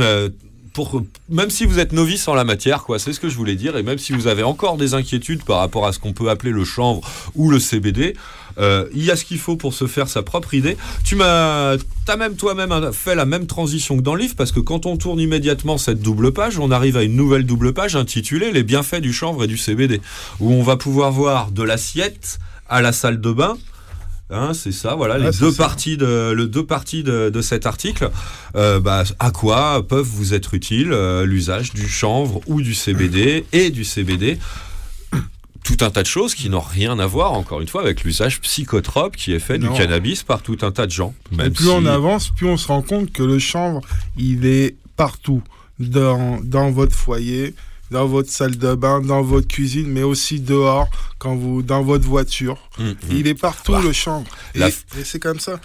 Même si vous êtes novice en la matière, quoi, c'est ce que je voulais dire, et même si vous avez encore des inquiétudes par rapport à ce qu'on peut appeler le chanvre ou le CBD, euh, il y a ce qu'il faut pour se faire sa propre idée. Tu m'as, as même toi-même fait la même transition que dans le livre, parce que quand on tourne immédiatement cette double page, on arrive à une nouvelle double page intitulée Les bienfaits du chanvre et du CBD, où on va pouvoir voir de l'assiette à la salle de bain. Hein, c'est ça, voilà, les deux ça. parties de le deux parties de, de cet article. Euh, bah, à quoi peuvent vous être utiles euh, l'usage du chanvre ou du CBD et du CBD tout un tas de choses qui n'ont rien à voir, encore une fois, avec l'usage psychotrope qui est fait Non. du cannabis par tout un tas de gens. Et plus si- on avance, plus on se rend compte que le chanvre, il est partout. Dans, dans votre foyer, dans votre salle de bain, dans votre cuisine, mais aussi dehors, quand vous, dans votre voiture. Mm, mm. Il est partout, Bah, le chanvre. Et c'est comme ça.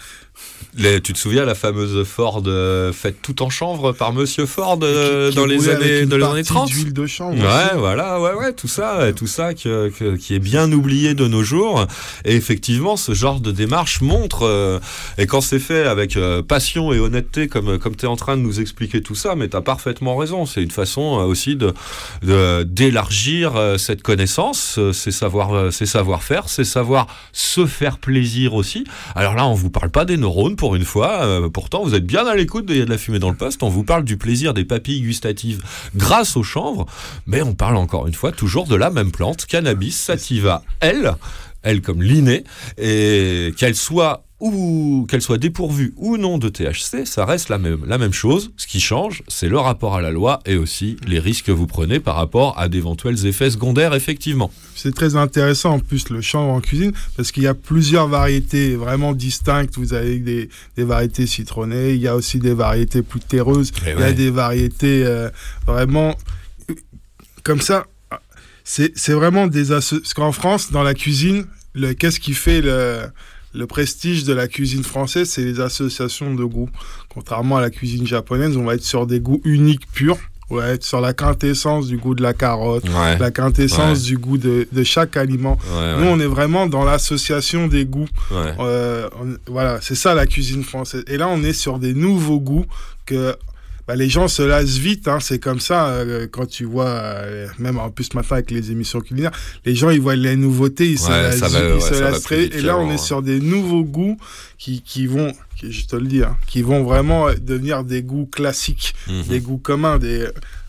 Les- tu te souviens la fameuse Ford euh, faite tout en chanvre par Monsieur Ford euh, Qui- dans les années, dans les années partie 30 d'huile de chanvre Ouais, aussi. voilà, ouais, ouais, tout ça, tout ça que- que- qui est bien oublié de nos jours. Et effectivement, ce genre de démarche montre, euh, et quand c'est fait avec euh, passion et honnêteté, comme, comme tu es en train de nous expliquer tout ça, mais tu as parfaitement raison. C'est une façon aussi de d'élargir cette connaissance, ces savoir-faire, ces savoir se faire plaisir aussi. Alors là, on vous parle pas des neurones pour une fois. euh, pourtant, vous êtes bien à l'écoute de de la fumée dans le poste. On vous parle du plaisir des papilles gustatives grâce au chanvre. Mais on parle encore une fois toujours de la même plante, cannabis sativa, elle, elle comme l'inné, et qu'elle soit ou qu'elle soit dépourvue ou non de THC, ça reste la même, la même chose. Ce qui change, c'est le rapport à la loi et aussi les risques que vous prenez par rapport à d'éventuels effets secondaires, effectivement. C'est très intéressant en plus le chanvre en cuisine parce qu'il y a plusieurs variétés vraiment distinctes. Vous avez des, des variétés citronnées, il y a aussi des variétés plus terreuses, Eh il y a des variétés euh, vraiment comme ça, c'est vraiment des Parce qu'en France, dans la cuisine, qu'est-ce qui fait le, le prestige de la cuisine française C'est les associations de goûts. Contrairement à la cuisine japonaise, on va être sur des goûts uniques, purs. On va être sur la quintessence du goût de la carotte, Ouais. la quintessence Ouais. du goût de, de chaque aliment. Ouais, Nous, ouais. on est vraiment dans l'association des goûts. Ouais. Euh, on- voilà, c'est ça la cuisine française. Et là, on est sur des nouveaux goûts que bah, les gens se lassent vite. Hein, c'est comme ça euh, quand tu vois, euh, même en plus maintenant avec les émissions culinaires, les gens ils voient les nouveautés, ils se lassent, va- ils ouais, se lassent très- vite Et là, on est hein. sur des nouveaux goûts qui, qui vont, qui, je te le dis, hein, qui vont vraiment devenir des goûts classiques, Mhm. des goûts communs, des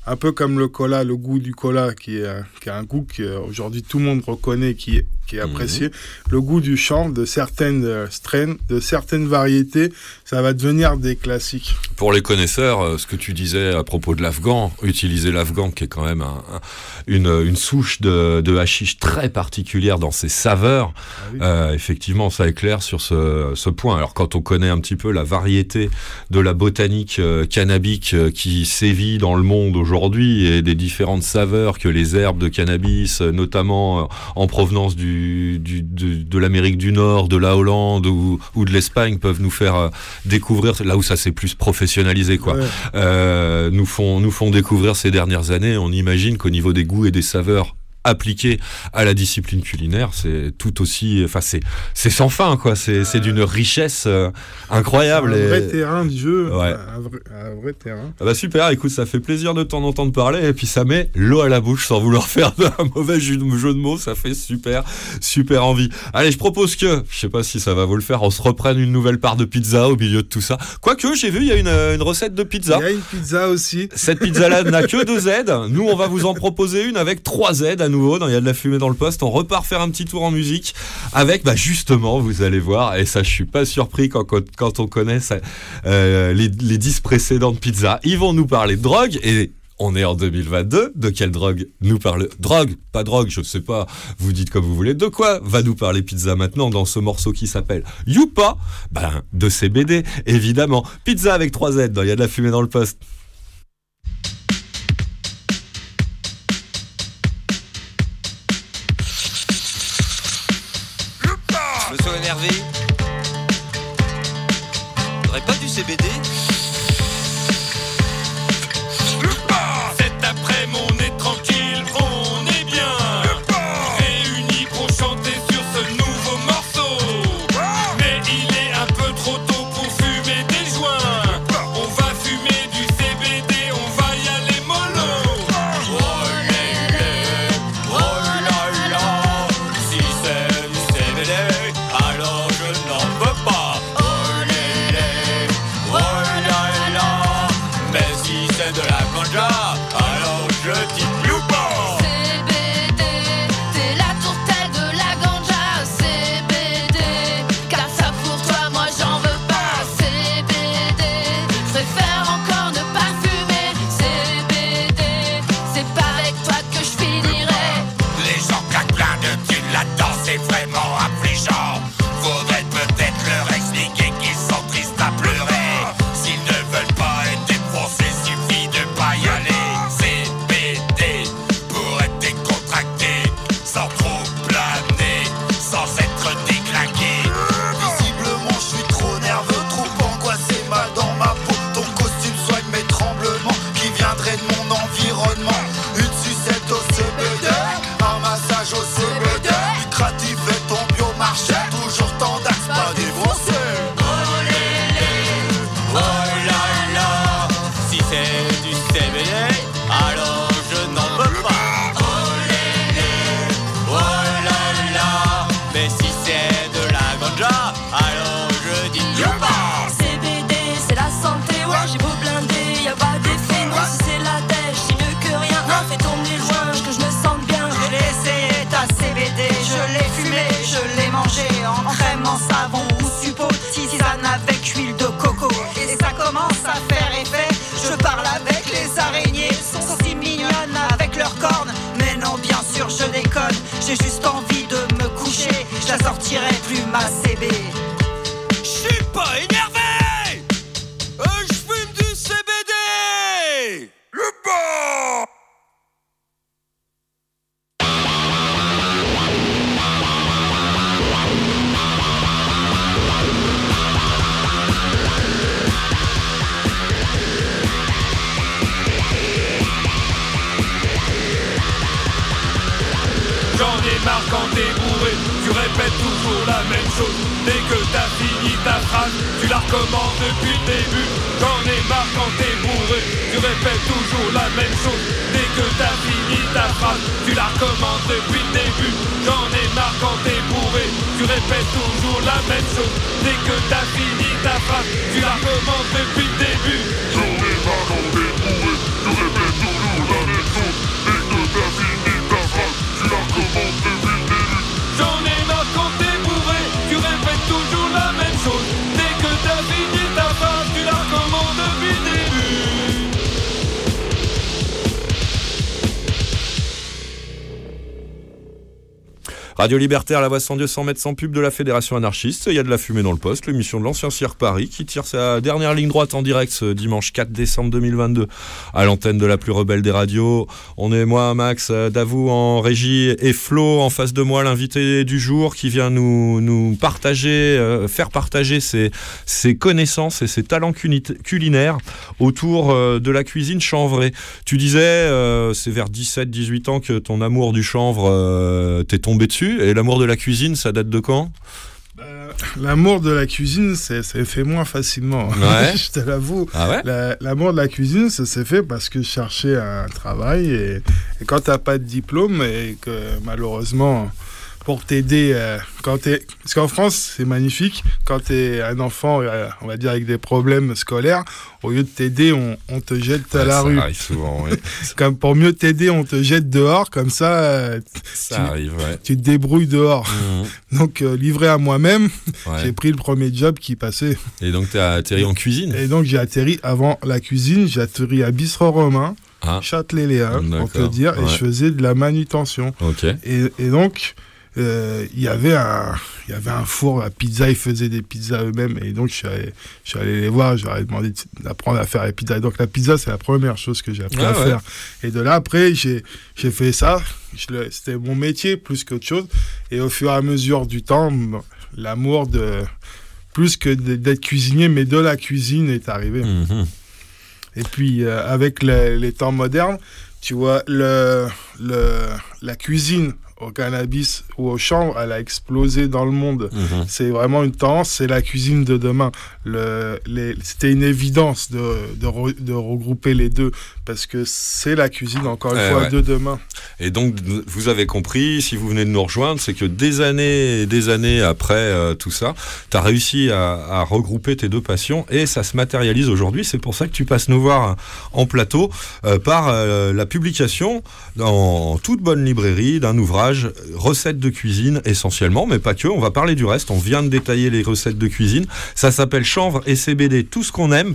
un peu comme le cola, le goût du cola, qui est, qui est un goût qu'aujourd'hui tout le monde reconnaît, qui est, qui est Mhm. apprécié. Le goût du champ, de certaines euh, strains, de certaines variétés, ça va devenir des classiques. Pour les connaisseurs, euh, ce que tu disais à propos de l'afghan, utiliser l'afghan qui est quand même un- un- une, une souche de, de hashish très particulière dans ses saveurs, oui. euh, effectivement ça éclaire sur ce, ce point. Alors quand on connaît un petit peu la variété de la botanique euh, cannabique euh, qui sévit dans le monde aujourd'hui et des différentes saveurs que les herbes de cannabis, notamment en provenance du, du- de, de l'Amérique du Nord, de la Hollande ou, ou de l'Espagne peuvent nous faire découvrir, là où ça s'est plus professionnalisé, quoi, Ouais. euh, nous, font, nous font découvrir ces dernières années. On imagine qu'au niveau des goûts et des saveurs appliqués à la discipline culinaire, c'est tout aussi, enfin c'est c'est sans fin quoi, c'est c'est d'une richesse euh, incroyable. un et- vrai terrain de jeu, Ouais. un, vrai, un vrai terrain. ah bah super, écoute, ça fait plaisir de t'en entendre parler et puis ça met l'eau à la bouche sans vouloir faire un mauvais jeu de, mots, ça fait super, super envie. Allez, je propose que, je sais pas si ça va vous le faire, on se reprenne une nouvelle part de pizza au milieu de tout ça. Quoique, j'ai vu, il y a une, euh, une recette de pizza. Il y a une pizza aussi. Cette pizza-là n'a que deux Z. Nous, on va vous en proposer une avec trois Z à nouveau. Dans Il y a de la fumée dans le poste. On repart faire un petit tour en musique avec, bah, justement, vous allez voir, et ça, je suis pas surpris quand, quand, on connaît ça, euh, les, les 10 précédentes pizzas. Ils vont nous parler de drogue et on est en 2022. De quelle drogue nous parle Drogue, pas drogue, je sais pas. Vous dites comme vous voulez. De quoi va nous parler pizza maintenant dans ce morceau qui s'appelle Youpa Ben, de CBD, évidemment. Pizza avec 3 Z. Il y a de la fumée dans le poste. Radio Libertaire, la voix sans Dieu, mètres, sans pub de la Fédération anarchiste. Il y a de la fumée dans le poste, l'émission de l'ancien Cirque Paris qui tire sa dernière ligne droite en direct ce dimanche 4 décembre 2022 à l'antenne de la plus rebelle des radios. On est moi, Max, Davou en régie et Flo en face de moi, l'invité du jour qui vient nous, partager, euh, faire partager ses, connaissances et ses talents culinaires autour euh, de la cuisine chanvrée. Tu disais, euh, c'est vers 17-18 ans que ton amour du chanvre euh, t'est tombé dessus. Et l'amour de la cuisine, ça date de quand? L'amour de la cuisine, c'est fait moins facilement. Ouais. je te l'avoue. Ah ouais? La- L'amour de la cuisine, ça s'est fait parce que je cherchais un travail et, et quand t'as pas de diplôme et que malheureusement pour t'aider euh, quand t'es parce qu'en France c'est magnifique quand t'es un enfant euh, on va dire avec des problèmes scolaires au lieu de t'aider on, on te jette à la ça rue arrive souvent, oui. comme pour mieux t'aider on te jette dehors comme ça euh, Ça tu- arrive, ouais. tu te débrouilles dehors donc euh, livré à moi-même Ouais. j'ai pris le premier job qui passait Et donc, t'as atterri en cuisine? Et donc j'ai atterri avant la cuisine, j'ai atterri à Bistrot Romain, Ah. Châtelet-Léon, pour te dire, et je faisais de la manutention. Ok. Et, et donc, euh, il y avait un, il y avait un four à pizza, ils faisaient des pizzas eux-mêmes, et donc je suis allé, je suis allé les voir, je leur ai demandé de- d'apprendre à faire les pizzas. Et donc la pizza, c'est la première chose que j'ai appris Ah à ouais. faire. Et de là, après, j'ai, j'ai fait ça, c'était mon métier plus qu'autre chose, et au fur et à mesure du temps, l'amour de, plus que d'être cuisinier, mais de la cuisine est arrivé. Mhm. Et puis, euh, avec le- les temps modernes, tu vois, le, le, la cuisine au cannabis ou au chanvre, elle a explosé dans le monde. Mhm. C'est vraiment une tendance, c'est la cuisine de demain. Le, C'était une évidence de, de, re- de regrouper les deux, parce que c'est la cuisine, encore une Eh fois, ouais. de demain. Et donc, vous avez compris, si vous venez de nous rejoindre, c'est que des années et des années après euh, tout ça, tu as réussi à, à regrouper tes deux passions et ça se matérialise aujourd'hui. C'est pour ça que tu passes nous voir en plateau euh, par euh, la publication dans toute bonne librairie d'un ouvrage, recettes de cuisine essentiellement, mais pas que. On va parler du reste. On vient de détailler les recettes de cuisine. Ça s'appelle Chanvre et CBD, tout ce qu'on aime,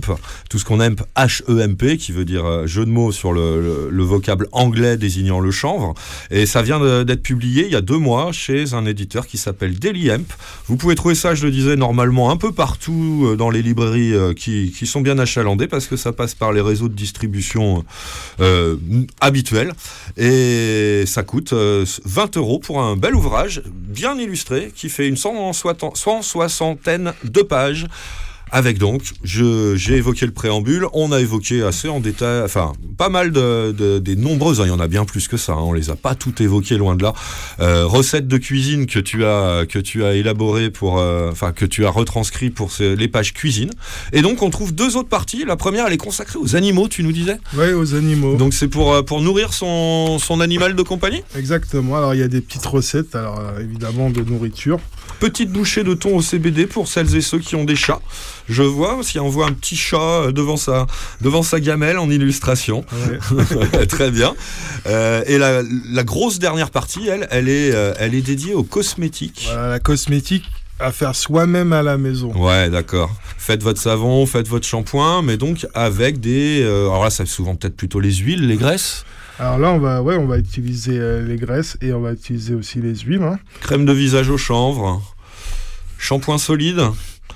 tout ce qu'on aime, H-E-M-P, qui veut dire euh, jeu de mots sur le, le- le vocable anglais désignant le chanvre. Et ça vient d'être publié il y a deux mois chez un éditeur qui s'appelle Daily Hemp. Vous pouvez trouver ça, je le disais, normalement un peu partout euh, dans les librairies euh, qui, sont bien achalandées parce que ça passe par les réseaux de distribution habituels. Et ça coûte euh, 20 euros pour un bel ouvrage bien illustré qui fait une cent soixante- cent soixantaine de pages. Avec donc, j'ai évoqué le préambule, on a évoqué assez en détail, enfin, pas mal de, de- des nombreuses, hein, il y en a bien plus que ça, hein, on les a pas toutes évoquées loin de là. Euh, recettes de cuisine que tu as, que tu as élaborées pour, euh, enfin, que tu as retranscrit pour ces- les pages cuisine. Et donc, on trouve deux autres parties. La première, elle est consacrée aux animaux, tu nous disais? Oui, aux animaux. Donc, c'est pour, euh, pour nourrir son, son animal de compagnie? Exactement. Alors, il y a des petites recettes, alors évidemment, de nourriture. Petite bouchée de thon au CBD pour celles et ceux qui ont des chats. Je vois, si on voit un petit chat euh, devant sa, devant sa gamelle en illustration. Très bien. Euh, et la, la grosse dernière partie, elle, elle est, euh, elle est dédiée aux cosmétiques. Voilà, la cosmétique à faire soi-même à la maison. Ouais, d'accord. Faites votre savon, faites votre shampoing, mais donc avec des. euh, alors là, c'est souvent peut-être plutôt les huiles, les graisses. Alors là, on va, ouais, on va utiliser les graisses et on va utiliser aussi les huiles. hein. Crème de visage au chanvre, shampoing solide,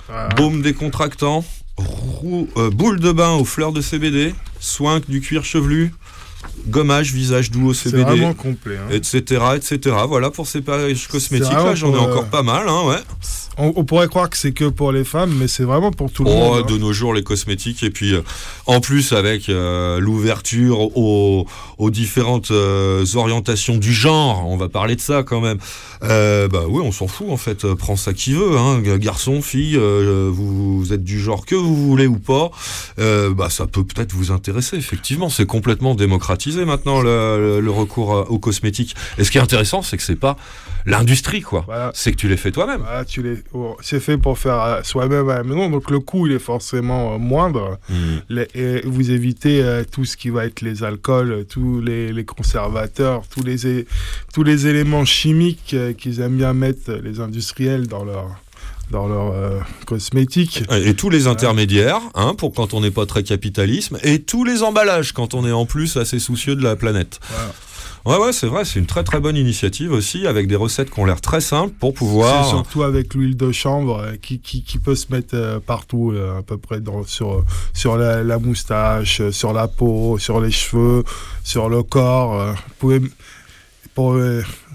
Voilà. baume décontractant, roux- euh, boule de bain aux fleurs de CBD, soin du cuir chevelu, gommage, visage doux au C'est CBD, vraiment complet. hein. etc., etc. Voilà pour ces pages cosmétiques là, j'en ai pour, euh, encore pas mal, hein, ouais. On, on pourrait croire que c'est que pour les femmes, mais c'est vraiment pour tout le Oh, monde. hein. de nos jours, les cosmétiques. Et puis, euh, en plus, avec euh, l'ouverture aux, aux différentes euh, orientations du genre, on va parler de ça quand même. Bah oui, on s'en fout en fait. Prends ça qui veut, hein. garçon, fille, vous, vous êtes du genre que vous voulez ou pas. Bah ça peut peut-être vous intéresser. Effectivement, c'est complètement démocratisé maintenant le, le- recours à- aux cosmétiques. Et ce qui est intéressant, c'est que c'est pas l'industrie quoi. Voilà. C'est que tu les fais toi-même. Voilà, tu les... oh, c'est fait pour faire euh, soi-même à la maison, donc le coût il est forcément euh, moindre. Mmh. Les- et vous évitez euh, tout ce qui va être les alcools, euh, tous les, les conservateurs, tous les, tous les éléments chimiques euh, qu'ils aiment bien mettre, euh, les industriels, dans leur, dans leur euh, cosmétiques. Et tous les intermédiaires, hein, pour quand on n'est pas très capitalisme, et tous les emballages quand on est en plus assez soucieux de la planète. Ouais, ouais, c'est vrai, c'est une très très bonne initiative aussi, avec des recettes qui ont l'air très simples pour C'est pouvoir. surtout avec l'huile de chanvre euh, qui, qui, qui peut se mettre euh, partout, euh, à peu près dans, sur, sur la, la moustache, sur la peau, sur les cheveux, sur le corps. Vous pouvez, pour,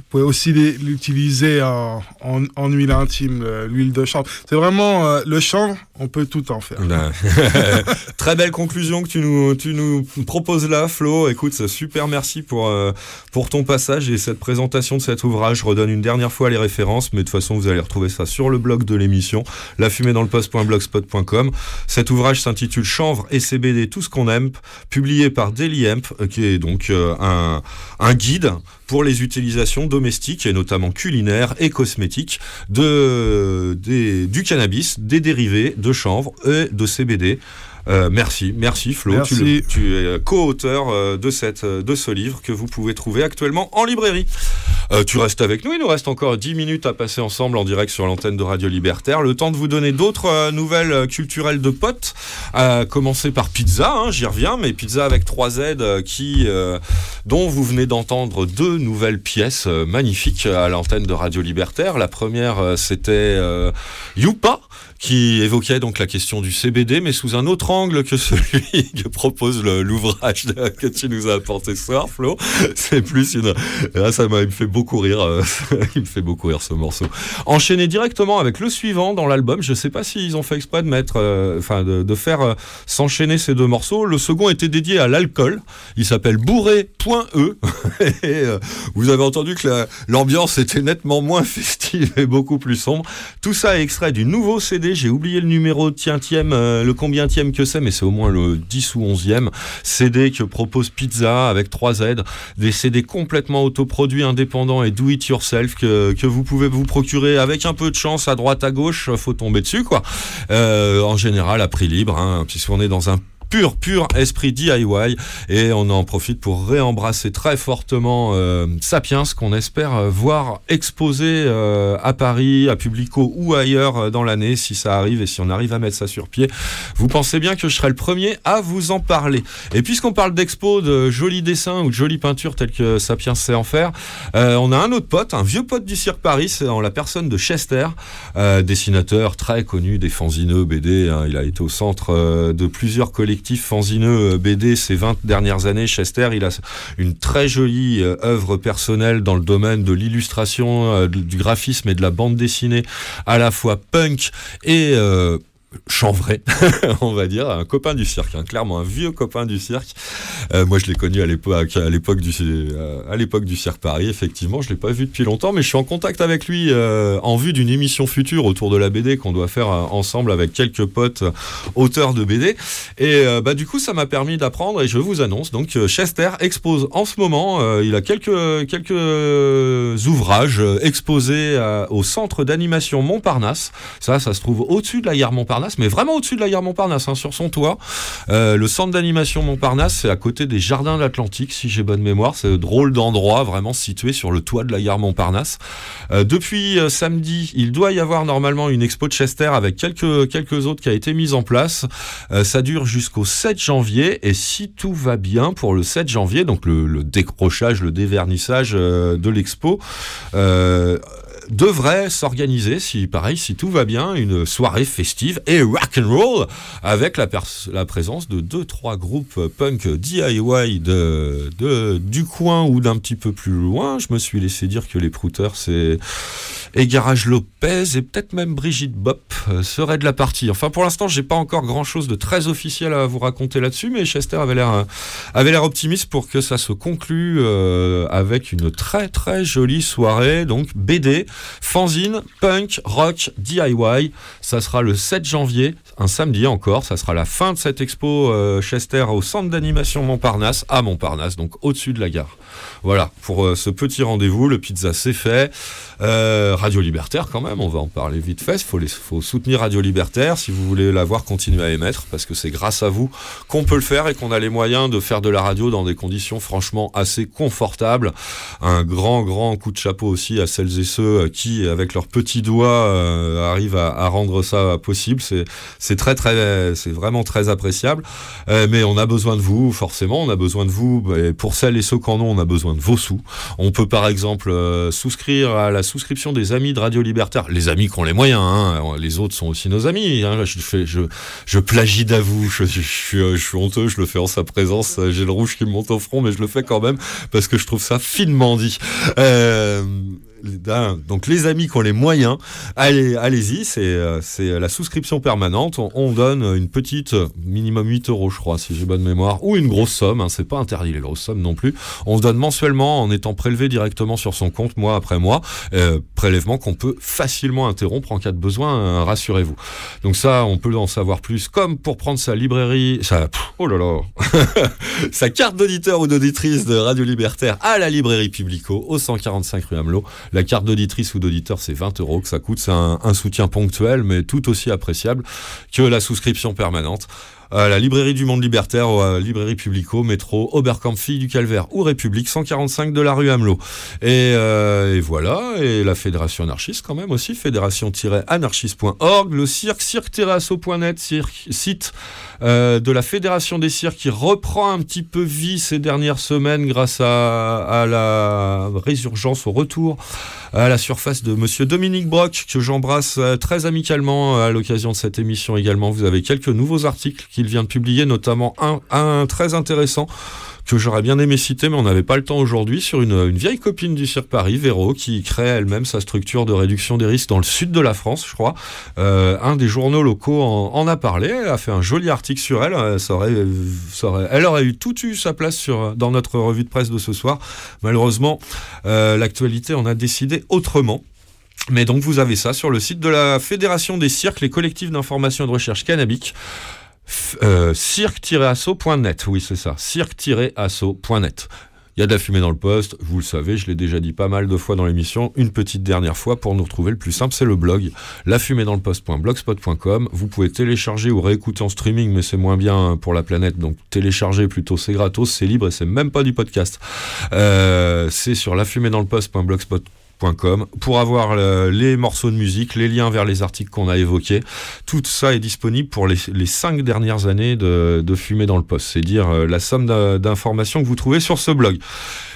vous pouvez aussi l'utiliser en, en, huile intime, l'huile de chanvre. C'est vraiment euh, le chanvre, on peut tout en faire. Très belle conclusion que tu nous, proposes là, Flo. Écoute, super merci pour, euh, pour ton passage et cette présentation de cet ouvrage. Je redonne une dernière fois les références, mais de toute façon, vous allez retrouver ça sur le blog de l'émission, lafumée-dans-le-poste.blogspot.com. Cet ouvrage s'intitule Chanvre et CBD, tout ce qu'on aime, publié par Daily Hemp, euh, qui est donc un, un guide pour les utilisations domestiques et notamment culinaires et cosmétiques du cannabis, des dérivés de chanvre et de CBD. Euh, merci, merci Flo. Merci. Tu, le- tu es euh, co-auteur euh, de, cette, de ce livre que vous pouvez trouver actuellement en librairie. Euh, tu restes avec nous, il nous reste encore 10 minutes à passer ensemble en direct sur l'antenne de Radio Libertaire. Le temps de vous donner d'autres euh, nouvelles culturelles de potes, à commencer par Pizza, hein, j'y reviens, mais Pizza avec 3 Z euh, qui, euh, dont vous venez d'entendre deux nouvelles pièces magnifiques à l'antenne de Radio Libertaire. La première, c'était euh, Youpa qui évoquait donc la question du CBD, mais sous un autre angle que celui que propose l'ouvrage que tu nous as apporté ce soir, Flo. C'est plus une... Là, ça m'a- me fait beaucoup rire. euh, il me fait beaucoup rire ce morceau. Enchaîner directement avec le suivant dans l'album. Je sais pas s'ils ont fait exprès de mettre, euh, enfin, de, faire euh, s'enchaîner ces deux morceaux. Le second était dédié à l'alcool. Il s'appelle Bourré.e. Et vous avez entendu que la- l'ambiance était nettement moins festive et beaucoup plus sombre. Tout ça est extrait du nouveau CD. J'ai oublié le numéro tientième, euh, le combientième que c'est, mais c'est au moins le 10 ou 11e CD que propose Pizza avec 3 Z. Des CD complètement autoproduits, indépendants et do it yourself que, que vous pouvez vous procurer avec un peu de chance à droite à gauche. Faut tomber dessus, quoi. Euh, en général, à prix libre, hein, puisqu'on est dans un pur, pur esprit DIY et on en profite pour réembrasser très fortement euh, Sapiens qu'on espère euh, voir exposé euh, à Paris, à Publico ou ailleurs dans l'année si ça arrive et si on arrive à mettre ça sur pied. Vous pensez bien que je serai le premier à vous en parler. Et puisqu'on parle d'expo, de jolis dessins ou de jolies peintures telles que Sapiens sait en faire, on a un autre pote, un vieux pote du Cirque Paris, c'est en la personne de Chester, dessinateur très connu des fanzineux BD. hein. Il a été au centre de plusieurs fanzineux euh, BD ces 20 dernières années. Chester, il a une très jolie euh, œuvre personnelle dans le domaine de l'illustration, euh, du graphisme et de la bande dessinée, à la fois punk et chanvré, on va dire, un copain du cirque, hein, clairement un vieux copain du cirque. Euh, moi, je l'ai connu à l'époque, à l'époque du, euh, à l'époque du cirque Paris. Effectivement, je l'ai pas vu depuis longtemps, mais je suis en contact avec lui euh, en vue d'une émission future autour de la BD qu'on doit faire euh, ensemble avec quelques potes euh, auteurs de BD. Et euh, bah du coup, ça m'a permis d'apprendre et je vous annonce donc Chester expose en ce moment. il a quelques quelques ouvrages exposés au centre d'animation Montparnasse. Ça, ça se trouve au-dessus de la gare Montparnasse, mais vraiment au-dessus de la gare Montparnasse, hein, sur son toit. Euh, le centre d'animation Montparnasse, c'est à côté des Jardins de l'Atlantique, si j'ai bonne mémoire. C'est drôle d'endroit, vraiment situé sur le toit de la gare Montparnasse. Euh, depuis euh, samedi, il doit y avoir normalement une expo de Chester avec quelques, autres qui a été mise en place. Ça dure jusqu'au 7 janvier et si tout va bien pour le 7 janvier, donc le, décrochage, le dévernissage de l'expo, devrait s'organiser, si pareil, si tout va bien, une soirée festive et rock and roll avec la, la présence de deux trois groupes punk DIY de, du coin ou d'un petit peu plus loin. Je me suis laissé dire que les prouteurs c'est et Garage Lopez et peut-être même Brigitte Bop euh, seraient de la partie. Enfin, pour l'instant, j'ai pas encore grand-chose de très officiel à vous raconter là-dessus, mais Chester avait l'air euh, avait l'air optimiste pour que ça se conclue euh, avec une très très jolie soirée. Donc BD, fanzine, punk, rock, DIY. Ça sera le 7 janvier, un samedi encore. Ça sera la fin de cette expo euh, Chester au centre d'animation Montparnasse, à Montparnasse, donc au-dessus de la gare. Voilà, pour euh, ce petit rendez-vous, le pizza c'est fait. Euh, Radio Libertaire quand même, on va en parler vite fait. Il faut, faut soutenir Radio Libertaire si vous voulez la voir continuer à émettre, parce que c'est grâce à vous qu'on peut le faire et qu'on a les moyens de faire de la radio dans des conditions franchement assez confortables. Un grand, grand coup de chapeau aussi à celles et ceux qui, avec leurs petits doigts, euh, arrivent à, rendre ça possible. C'est, très, très, c'est vraiment très appréciable. Euh, mais on a besoin de vous, forcément. On a besoin de vous. Et pour celles et ceux qui en ont, on a besoin de vos sous. On peut par exemple euh, souscrire à la souscription des amis de Radio Libertaire. Les amis qui ont les moyens. hein. Les autres sont aussi nos amis. hein. Je, plagie d'avoue. Je, suis, honteux. Je le fais en sa présence. J'ai le rouge qui me monte au front, mais je le fais quand même parce que je trouve ça finement dit. Donc les amis qui ont les moyens, allez, allez-y, c'est euh, c'est la souscription permanente. On, on donne une petite, minimum 8 euros je crois, si j'ai bonne mémoire, ou une grosse somme, hein, c'est pas interdit les grosses sommes non plus. On se donne mensuellement en étant prélevé directement sur son compte mois après mois, euh, prélèvement qu'on peut facilement interrompre en cas de besoin, euh, rassurez-vous. Donc ça, on peut en savoir plus, comme pour prendre sa librairie, sa, oh là là, sa carte d'auditeur ou d'auditrice de Radio Libertaire à la librairie Publico au 145 rue Hamelot. La carte d'auditrice ou d'auditeur, c'est 20 euros que ça coûte. C'est un, un soutien ponctuel, mais tout aussi appréciable que la souscription permanente. À la librairie du Monde Libertaire, la librairie Publico, métro, Oberkampf, Fille du Calvaire ou République, 145 de la rue Hamelot. Et, euh, et voilà, et la fédération anarchiste quand même aussi, fédération-anarchiste.org, le cirque, cirque-asso.net, cirque, site euh, de la Fédération des cirques qui reprend un petit peu vie ces dernières semaines grâce à, à la résurgence au retour à la surface de Monsieur Dominique Brock, que j'embrasse euh, très amicalement à l'occasion de cette émission également. Vous avez quelques nouveaux articles qu'il vient de publier, notamment un, très intéressant que j'aurais bien aimé citer, mais on n'avait pas le temps aujourd'hui, sur une, vieille copine du Cirque Paris, Véro, qui crée elle-même sa structure de réduction des risques dans le sud de la France, je crois. Euh, un des journaux locaux en, a parlé, a fait un joli article sur elle. Euh, aurait- elle aurait eu tout eu sa place sur, dans notre revue de presse de ce soir. Malheureusement, euh, l'actualité en a décidé autrement. Mais donc vous avez ça sur le site de la Fédération des cirques, les collectifs d'information et de recherche cannabique. Euh, cirque-asso.net, oui c'est ça, cirque-asso.net. Il y a de la fumée dans le poste, vous le savez, je l'ai déjà dit pas mal de fois dans l'émission. Une petite dernière fois pour nous retrouver, le plus simple c'est le blog, lafumédansleposte.blogspot.com. Vous pouvez télécharger ou réécouter en streaming, mais c'est moins bien pour la planète, donc télécharger plutôt, c'est gratos, c'est libre et c'est même pas du podcast. Euh, c'est sur pour avoir le- les morceaux de musique, les liens vers les articles qu'on a évoqués. Tout ça est disponible pour les, cinq dernières années de, de Fumée dans le Poste. C'est dire euh, la somme d'in- d'informations que vous trouvez sur ce blog.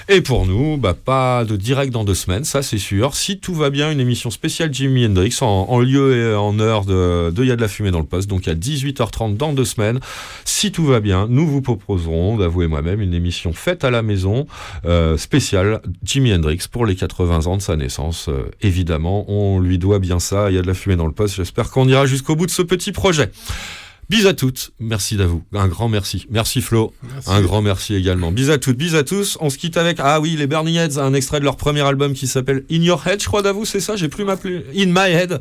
Et pour nous, bah, pas de direct dans deux semaines, ça c'est sûr. Si tout va bien, une émission spéciale Jimi Hendrix en, lieu et en heure de, de Y a de la fumée dans le poste, donc à 18h30 dans deux semaines. Si tout va bien, nous vous proposerons, d'avouer moi-même, une émission faite à la maison, euh, spéciale Jimi Hendrix pour les 80 ans de sa naissance. Euh, évidemment, on lui doit bien ça. Il y a de la fumée dans le poste. J'espère qu'on ira jusqu'au bout de ce petit projet. Bis à toutes, merci d'avou, un grand merci. Merci Flo, Merci. un grand merci également. Bis à toutes, bis à tous. On se quitte avec, ah oui, les Bernie Heads, un extrait de leur premier album qui s'appelle In Your Head, je crois d'avou, c'est ça, j'ai plus m'appeler In My Head.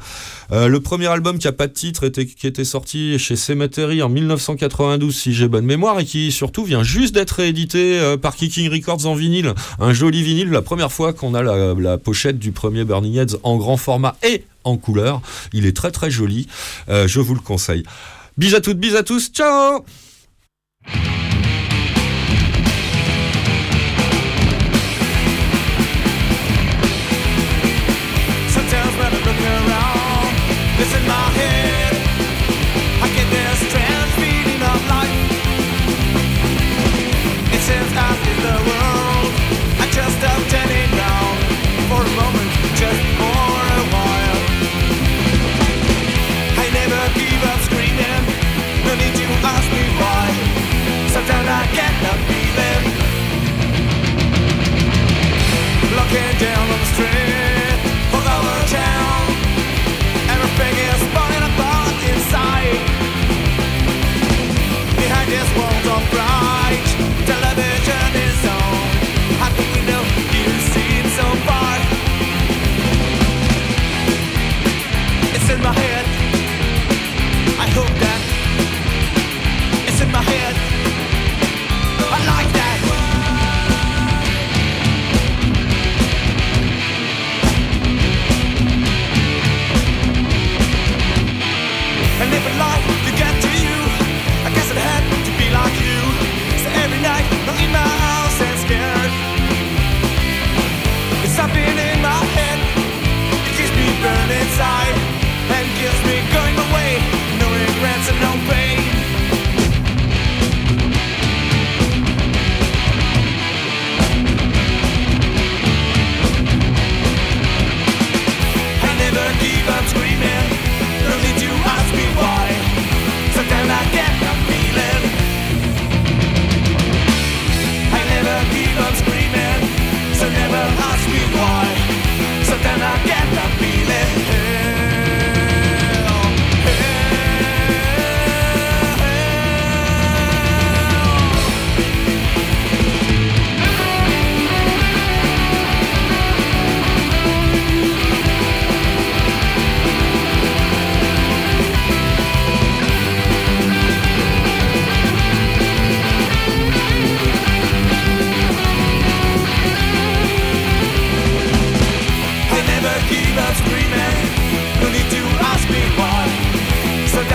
Euh, le premier album qui a pas de titre, était, qui était sorti chez Cemetery en 1992, si j'ai bonne mémoire, et qui surtout vient juste d'être réédité euh, par Kicking Records en vinyle. Un joli vinyle, la première fois qu'on a la, la pochette du premier Burning Heads en grand format et en couleur. Il est très très joli, Euh, je vous le conseille. Bis à toutes, bis à tous, ciao